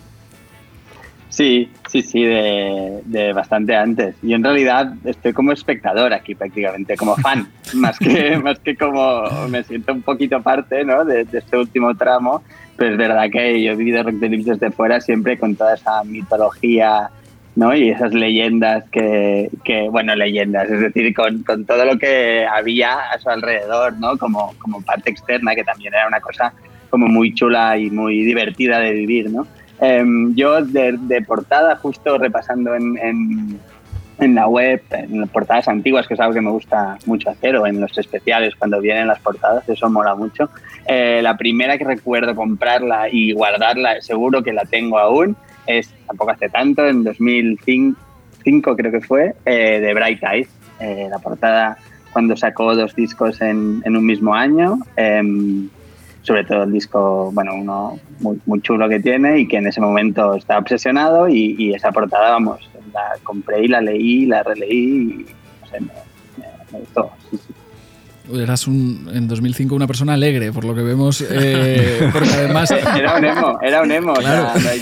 Sí, sí, sí, de, bastante antes. Y en realidad estoy como espectador aquí prácticamente, como fan, más que, más que como me siento un poquito parte ¿no? de, este último tramo. Pero es verdad que yo he vivido Rock Deluxe desde fuera siempre con toda esa mitología ¿no? y esas leyendas que, que, bueno, leyendas, es decir, con, con, todo lo que había a su alrededor, ¿no? como, como parte externa, que también era una cosa como muy chula y muy divertida de vivir, ¿no? Em, yo de, portada, justo repasando en, en, la web, en las portadas antiguas, que es algo que me gusta mucho hacer, o en los especiales cuando vienen las portadas, eso mola mucho. Eh, la primera que recuerdo comprarla y guardarla, seguro que la tengo aún, es tampoco hace tanto, en 2005 creo que fue, eh, de Bright Eyes, eh, la portada cuando sacó dos discos en, en un mismo año. Sobre todo el disco, bueno, uno muy, muy chulo que tiene y que en ese momento está obsesionado y, esa portada, vamos, la compré y la leí, la releí y no sé, me, gustó. Eras un, en 2005 una persona alegre, por lo que vemos, eh, porque además... Era un emo, era un emo. Claro. O sea,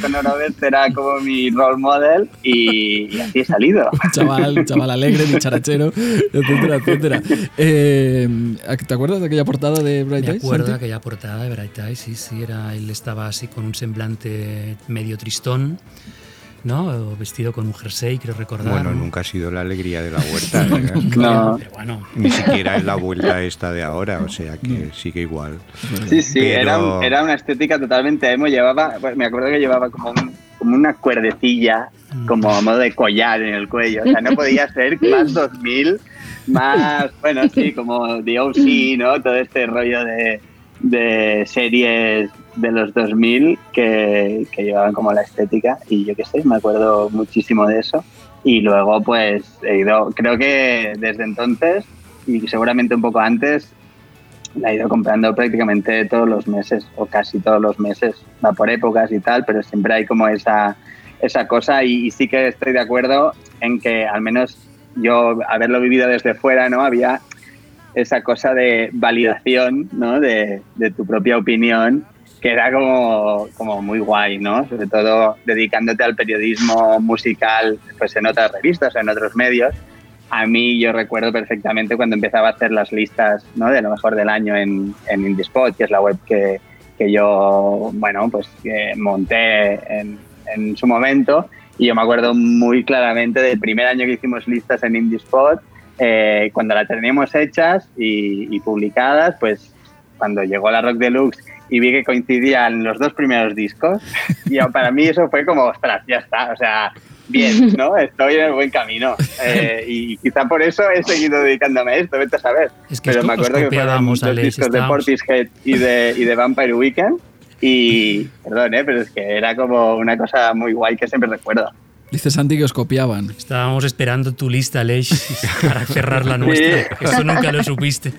con, Robert era como mi role model y, así he salido. Chaval, chaval alegre, dicharachero, etcétera, etcétera. Eh, ¿Te acuerdas de aquella portada de Bright Eyes? Me acuerdo de aquella portada de Bright Eyes, sí, sí, era, él estaba así con un semblante medio tristón. ¿No? vestido con un jersey, creo recordar. Bueno, nunca ha sido la alegría de la vuelta. ¿eh? no. bueno. Ni siquiera es la vuelta esta de ahora, o sea que sigue igual. Sí, sí, era, era, una estética totalmente emo. Llevaba, me acuerdo que llevaba como, como una cuerdecilla, como a modo de collar en el cuello. O sea, no podía ser más 2000, más, bueno, sí, como The OC, ¿no? Todo este rollo de, de series de los 2000 que, que llevaban como la estética y yo qué sé, me acuerdo muchísimo de eso. Y luego pues he ido, creo que desde entonces y seguramente un poco antes, la he ido comprando prácticamente todos los meses o casi todos los meses, va por épocas y tal, pero siempre hay como esa, esa cosa y, y sí que estoy de acuerdo en que al menos yo haberlo vivido desde fuera, ¿no? Había esa cosa de validación, ¿no? De, de tu propia opinión que era como, como muy guay, ¿no? Sobre todo dedicándote al periodismo musical pues en otras revistas, en otros medios. A mí yo recuerdo perfectamente cuando empezaba a hacer las listas ¿no? de lo mejor del año en, en Indiespot, que es la web que, que yo, bueno, pues monté en, en, su momento. Y yo me acuerdo muy claramente del primer año que hicimos listas en Indiespot, eh, cuando las teníamos hechas y, y publicadas, pues cuando llegó la Rock Deluxe y vi que coincidían los dos primeros discos y para mí eso fue como, ostras, ya está, o sea, bien, ¿no? Estoy en el buen camino. Eh, y quizá por eso he seguido dedicándome a esto, vete a saber. Pero me acuerdo que fueron los discos de Portishead y de, y de Vampire Weekend y, perdón, ¿eh? pero es que era como una cosa muy guay que siempre recuerdo. Dice Santi que os copiaban. Estábamos esperando tu lista, Leish, para cerrar la nuestra. Eso nunca lo supiste.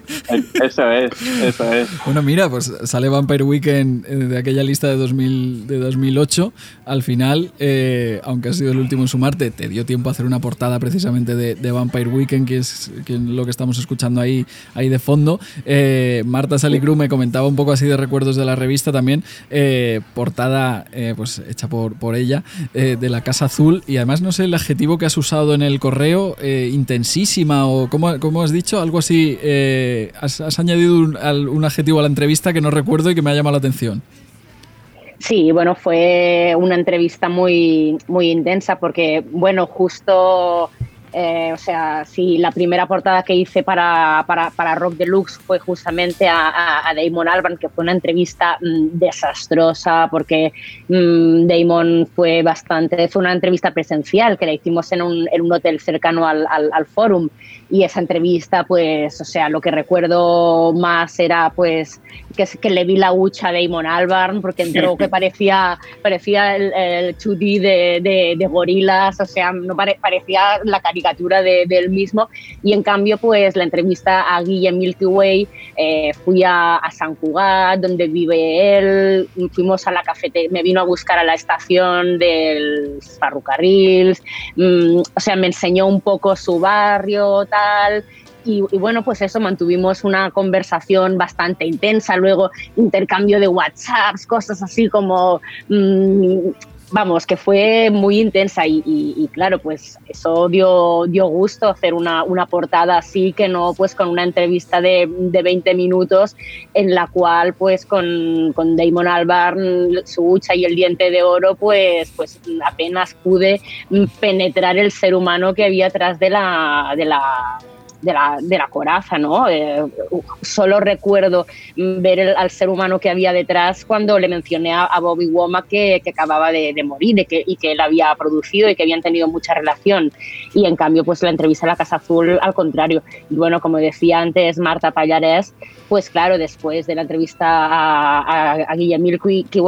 Eso es, eso es. Bueno, mira, pues sale Vampire Weekend eh, de aquella lista de, 2000, de 2008. Al final, eh, aunque ha sido el último en sumarte, te dio tiempo a hacer una portada precisamente de, Vampire Weekend, que es, lo que estamos escuchando ahí, ahí de fondo. Eh, Marta Salicru me comentaba un poco así de recuerdos de la revista también. portada pues hecha por, por ella, de la Casa Azul y además no sé el adjetivo que has usado en el correo, eh, intensísima o ¿cómo, has dicho, algo así, eh, has, añadido un, adjetivo a la entrevista que no recuerdo y que me ha llamado la atención. Sí, bueno, fue una entrevista muy, muy intensa porque, bueno, justo Eh, o sea, si la primera portada que hice para, para, para Rock Deluxe fue justamente a, Damon Albarn, que fue una entrevista mm, desastrosa porque mm, Damon fue bastante, fue una entrevista presencial que la hicimos en un, en un hotel cercano al, al, al forum. Y esa entrevista, pues, o sea, lo que recuerdo más era, pues, que, que le vi la hucha a Damon Albarn porque entró que parecía, parecía el, el 2D de, de, de, gorilas, o sea, no pare, parecía la caricatura de, de, él mismo. Y en cambio, pues, la entrevista a Guillem Milky Way, eh, fui a, a, San Cugat, donde vive él, fuimos a la cafetería, me vino a buscar a la estación del ferrocarrils, mmm, o sea, me enseñó un poco su barrio, tal. Y, bueno, pues eso, mantuvimos una conversación bastante intensa, luego intercambio de WhatsApps, cosas así como, mmm, vamos, que fue muy intensa y, claro, pues eso dio, dio gusto hacer una, una, portada así, que no pues con una entrevista de, de 20 minutos en la cual pues con, con Damon Albarn, su hucha y el diente de oro, pues, pues apenas pude penetrar el ser humano que había atrás de la... De la de la, de la coraza, ¿no? Eh, solo recuerdo ver al ser humano que había detrás cuando le mencioné a, Bobby Womack que, que, acababa de, morir y que, y que, él había producido y que habían tenido mucha relación. Y en cambio, pues la entrevista a la Casa Azul, al contrario. Y bueno, como decía antes Marta Pallarés, pues claro, después de la entrevista a, a, a Guillermo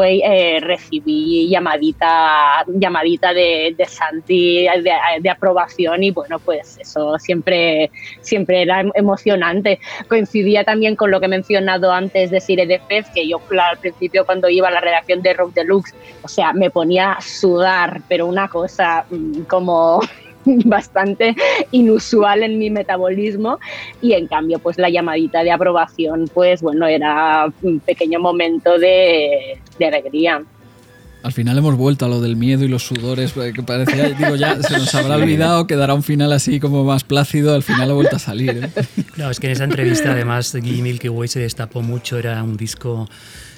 eh, recibí llamadita, llamadita de, de Santi de, de aprobación y bueno, pues eso siempre siempre era emocionante. Coincidía también con lo que he mencionado antes de Sire de Fez, que yo al principio cuando iba a la redacción de Rock Deluxe, o sea, me ponía a sudar, pero una cosa mm, como bastante inusual en mi metabolismo y en cambio pues la llamadita de aprobación pues bueno era un pequeño momento de, de alegría. Al final hemos vuelto a lo del miedo y los sudores, que parecía, digo, ya se nos habrá olvidado, quedará un final así como más plácido, al final ha vuelto a salir. ¿eh? No, es que en esa entrevista además Guy Milky Way se destapó mucho, era un disco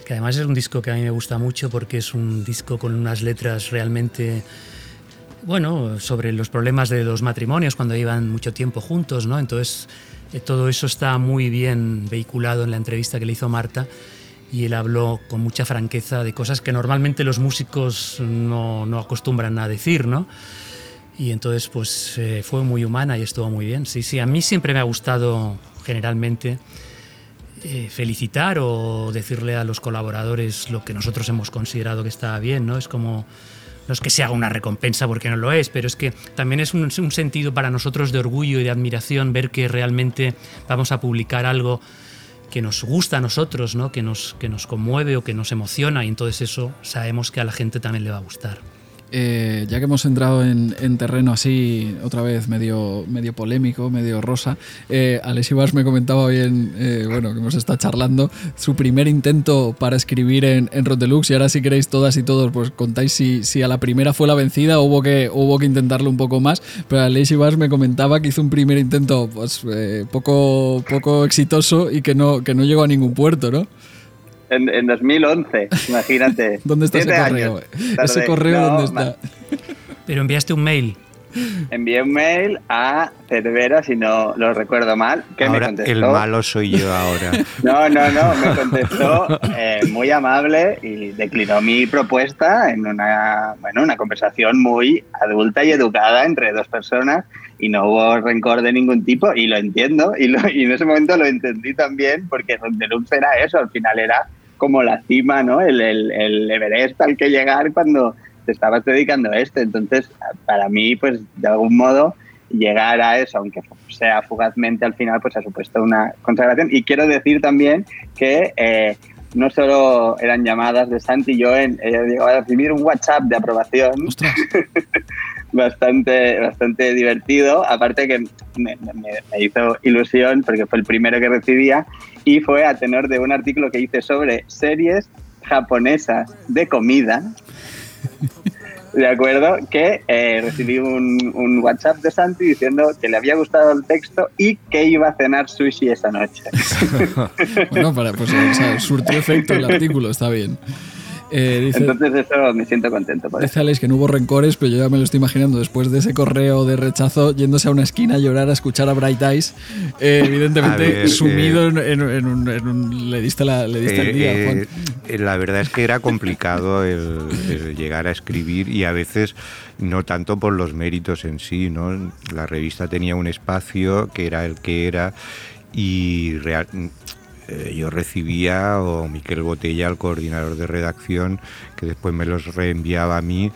que además es un disco que a mí me gusta mucho porque es un disco con unas letras realmente bueno, sobre los problemas de los matrimonios cuando llevan mucho tiempo juntos, ¿no? Entonces, eh, todo eso está muy bien vehiculado en la entrevista que le hizo Marta y él habló con mucha franqueza de cosas que normalmente los músicos no, no acostumbran a decir, ¿no? Y entonces, pues eh, fue muy humana y estuvo muy bien. Sí, sí, a mí siempre me ha gustado generalmente eh, felicitar o decirle a los colaboradores lo que nosotros hemos considerado que estaba bien, ¿no? Es como no es que se haga una recompensa porque no lo es, pero es que también es un, sentido para nosotros de orgullo y de admiración ver que realmente vamos a publicar algo que nos gusta a nosotros, ¿no? que, nos, que nos conmueve o que nos emociona y entonces eso sabemos que a la gente también le va a gustar. Eh, ya que hemos entrado en, en, terreno así, otra vez medio, medio polémico, medio rosa, eh, Alex me comentaba bien, eh, bueno, que hemos estado charlando, su primer intento para escribir en, en Rod Deluxe, y ahora si queréis todas y todos, pues contáis si, si a la primera fue la vencida, hubo que, hubo que intentarlo un poco más, pero Alex Ibas me comentaba que hizo un primer intento pues, eh, poco, poco exitoso y que no, que no llegó a ningún puerto, ¿no? En, en 2011, imagínate. ¿Dónde está ese correo? ¿Ese correo no, dónde está? Pero enviaste un mail. Envié un mail a Cervera, si no lo recuerdo mal, que ahora me contestó. El malo soy yo ahora. No, no, no, me contestó eh, muy amable y declinó mi propuesta en una, bueno, una conversación muy adulta y educada entre dos personas y no hubo rencor de ningún tipo y lo entiendo y, lo, y en ese momento lo entendí también porque Deluxe era eso, al final era como la cima, ¿no? El, el, el Everest al que llegar cuando te estabas dedicando a esto. Entonces, para mí, pues de algún modo, llegar a eso, aunque sea fugazmente al final, pues ha supuesto una consagración. Y quiero decir también que eh, no solo eran llamadas de Santi, yo he llegado a recibir un WhatsApp de aprobación bastante, bastante divertido, aparte que me, me, me, hizo ilusión porque fue el primero que recibía y fue a tenor de un artículo que hice sobre series japonesas de comida. De acuerdo, que eh, recibí un, un, WhatsApp de Santi diciendo que le había gustado el texto y que iba a cenar sushi esa noche. bueno, para, pues o sea, surtió efecto el artículo, está bien. Eh, Entonces eso me siento contento. Por dice Alex que no hubo rencores, pero yo ya me lo estoy imaginando después de ese correo de rechazo yéndose a una esquina a llorar a escuchar a Bright Eyes, eh, evidentemente sumido en, un, Le diste, la, le diste el día, Juan. La verdad es que era complicado el, llegar a escribir y a veces no tanto por los méritos en sí, ¿no? La revista tenía un espacio que era el que era y real, eh, yo recibía, o Miquel Botella, el coordinador de redacción, que después me los reenviaba a mí,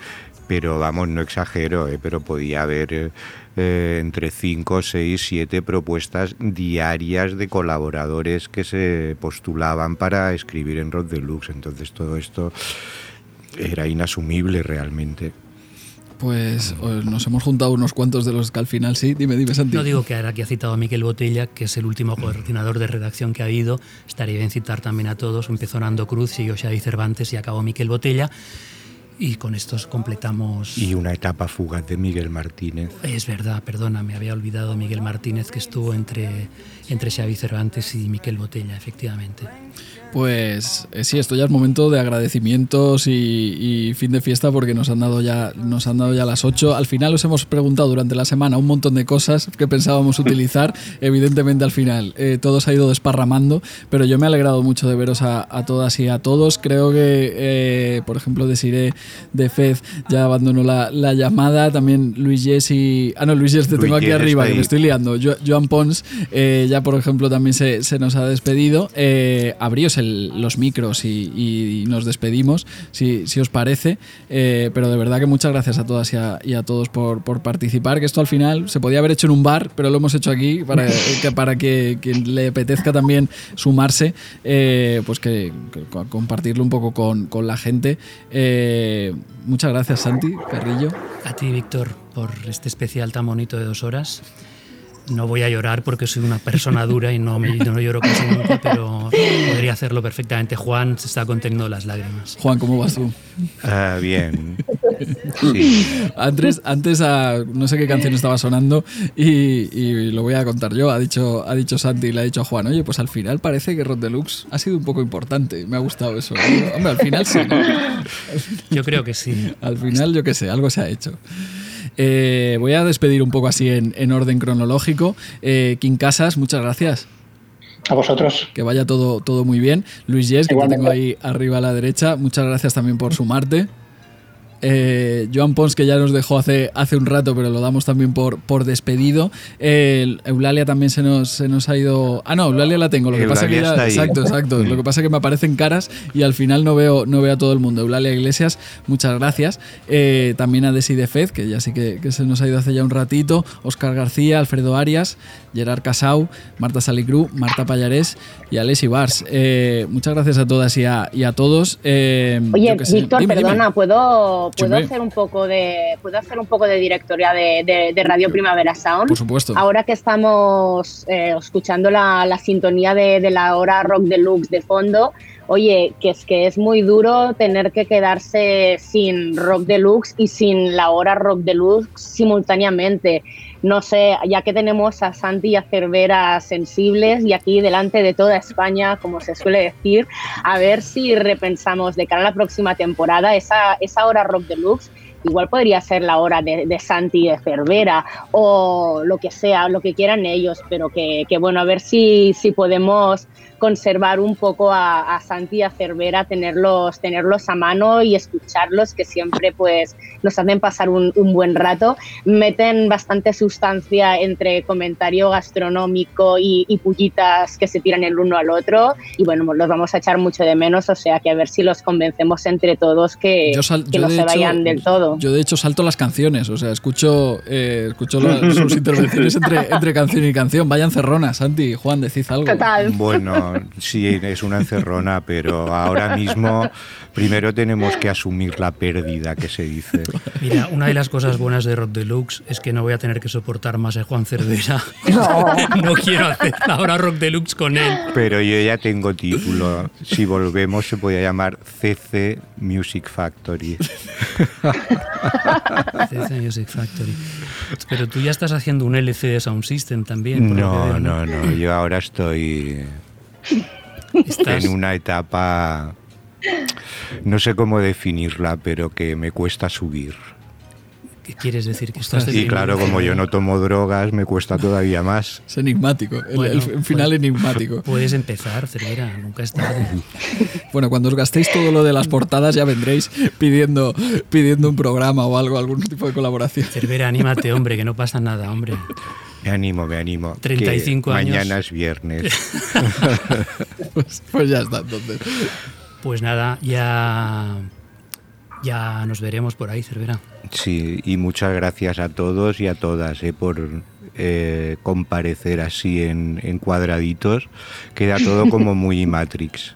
pero vamos, no exagero, eh, pero podía haber eh, entre 5, 6, 7 propuestas diarias de colaboradores que se postulaban para escribir en Rod Deluxe. Entonces todo esto era inasumible realmente. Pues nos hemos juntado unos cuantos de los que al final sí. Dime, dime, Santi. No digo que ahora que ha citado a Miquel Botella, que es el último coordinador de redacción que ha habido, estaría bien citar también a todos. Empezó Nando Cruz, siguió Xavi Cervantes y acabó Miquel Botella. Y con estos completamos. Y una etapa fugaz de Miguel Martínez. Es verdad, perdona, me había olvidado Miguel Martínez, que estuvo entre, entre Xavi Cervantes y Miquel Botella, efectivamente. Pues eh, sí, esto ya es momento de agradecimientos y, fin de fiesta porque nos han dado ya nos han dado ya las 8. Al final os hemos preguntado durante la semana un montón de cosas que pensábamos utilizar. Evidentemente al final eh, todo se ha ido desparramando, pero yo me he alegrado mucho de veros a, todas y a todos. Creo que, eh, por ejemplo, Desiree de Fez ya abandonó la, llamada. También Luis Jesse. Ah, no, Luis Jesse te tengo aquí arriba, que me estoy liando. Joan Pons ya, por ejemplo, también se, nos ha despedido. Abríos los micros y, nos despedimos, si, os parece. Eh, pero de verdad que muchas gracias a todas y a, todos por, participar, que esto al final se podía haber hecho en un bar, pero lo hemos hecho aquí para que, para que le apetezca también sumarse, eh, pues que, compartirlo un poco con, la gente. Eh, muchas gracias, Santi Carrillo. A ti, Víctor, por este especial tan bonito de dos horas no voy a llorar porque soy una persona dura y no, me, no lloro casi nunca, pero podría hacerlo perfectamente. Juan se está conteniendo las lágrimas. Juan, ¿cómo vas tú? Ah, bien. Antes, antes a, no sé qué canción estaba sonando y, lo voy a contar yo. Ha dicho, ha dicho Santi y le ha dicho a Juan, oye, pues al final parece que Rod Deluxe ha sido un poco importante. Me ha gustado eso. Hombre, al final sí. Yo creo que sí. Al final, yo qué sé, algo se ha hecho. Eh, voy a despedir un poco así en, orden cronológico. Eh, King Casas, muchas gracias. A vosotros. Que vaya todo, todo muy bien. Luis Yes, que te tengo ahí arriba a la derecha, muchas gracias también por sumarte. Eh, Joan Pons, que ya nos dejó hace, hace un rato, pero lo damos también por, por despedido. Eulalia también se nos, se nos ha ido. Ah, no, Eulalia la tengo. Lo que pasa que Exacto, exacto. Lo que pasa es que me aparecen caras y al final no veo, no veo a todo el mundo. Eulalia Iglesias, muchas gracias. Eh, también a Desi de Fez, que ya sí que, se nos ha ido hace ya un ratito. Oscar García, Alfredo Arias, Gerard Casau, Marta Salicru, Marta Payarés y Alessi Bars. Eh, muchas gracias a todas y a, todos. Oye, Víctor, perdona, ¿puedo puedo hacer un poco de puedo hacer un poco de directoria de, Radio Primavera Sound. Por supuesto. Ahora que estamos eh, escuchando la, sintonía de, la hora rock deluxe de fondo, oye, que es que es muy duro tener que quedarse sin rock deluxe y sin la hora rock deluxe simultáneamente. No sé, ya que tenemos a Santi y a Cervera sensibles y aquí delante de toda España, como se suele decir, a ver si repensamos de cara a la próxima temporada esa, esa hora rock deluxe. Igual podría ser la hora de, de, Santi de Cervera o lo que sea, lo que quieran ellos, pero que, que bueno, a ver si, si podemos conservar un poco a, Santi y a Cervera, tenerlos, tenerlos a mano y escucharlos, que siempre pues nos hacen pasar un, buen rato. Meten bastante sustancia entre comentario gastronómico y, y, pullitas que se tiran el uno al otro. Y bueno, los vamos a echar mucho de menos, o sea que a ver si los convencemos entre todos que, que no se vayan del todo. Yo de hecho salto las canciones, o sea, escucho, eh, escucho sus intervenciones entre, entre canción y canción. Vayan cerronas, Santi, Juan, decid algo. ¿Qué tal? Bueno, sí, es una encerrona, pero ahora mismo primero tenemos que asumir la pérdida que se dice. Mira, una de las cosas buenas de Rock Deluxe es que no voy a tener que soportar más a Juan Cervera. No. quiero hacer ahora Rock Deluxe con él. Pero yo ya tengo título. Si volvemos se podría llamar CC Music Factory. CC Music Factory. Pero tú ya estás haciendo un LCD Sound System también. No, no, no. Yo ahora estoy en una etapa no sé cómo definirla, pero que me cuesta subir. ¿Qué quieres decir? Que estás y claro, como yo no tomo drogas, me cuesta todavía más. Es enigmático, el, final pues, enigmático. Puedes empezar, Cervera, nunca es tarde. bueno, cuando os gastéis todo lo de las portadas ya vendréis pidiendo, pidiendo un programa o algo, algún tipo de colaboración. Cervera, anímate, hombre, que no pasa nada, hombre. Me animo, me animo. 35 años. Mañana es viernes. pues, pues ya está, entonces. Pues nada, ya ya nos veremos por ahí, Cervera. Sí, y muchas gracias a todos y a todas eh, por eh, comparecer así en, cuadraditos. Queda todo como muy Matrix.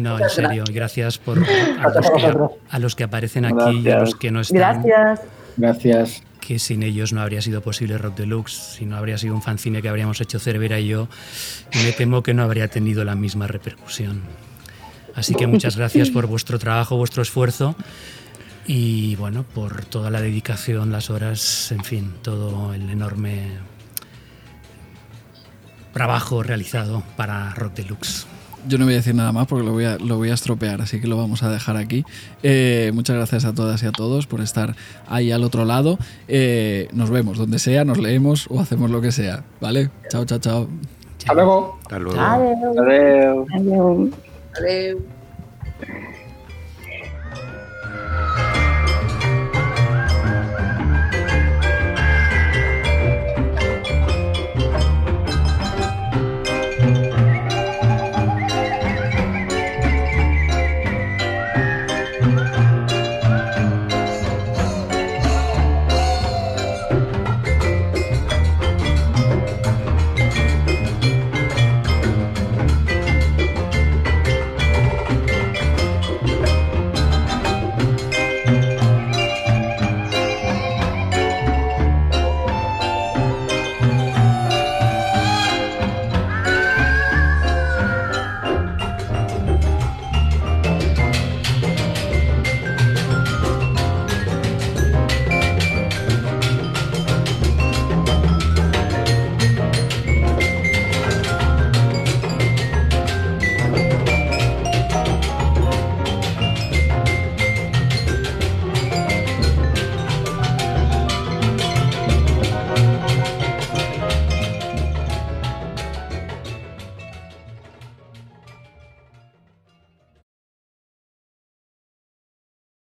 No, en serio, gracias por a los que, aparecen aquí y a los que no están. Gracias. Gracias. Que sin ellos no habría sido posible Rock Deluxe, si no habría sido un fanzine que habríamos hecho Cervera y yo, me temo que no habría tenido la misma repercusión. Así que muchas gracias por vuestro trabajo, vuestro esfuerzo y bueno, por toda la dedicación, las horas, en fin, todo el enorme trabajo realizado para Rock Deluxe. Yo no voy a decir nada más porque lo voy a, lo voy a estropear, así que lo vamos a dejar aquí. Eh, muchas gracias a todas y a todos por estar ahí al otro lado. Eh, nos vemos donde sea, nos leemos o hacemos lo que sea. ¿Vale? Chao, chao, chao. Hasta luego. Hasta luego. Adiós. Adiós. Adiós.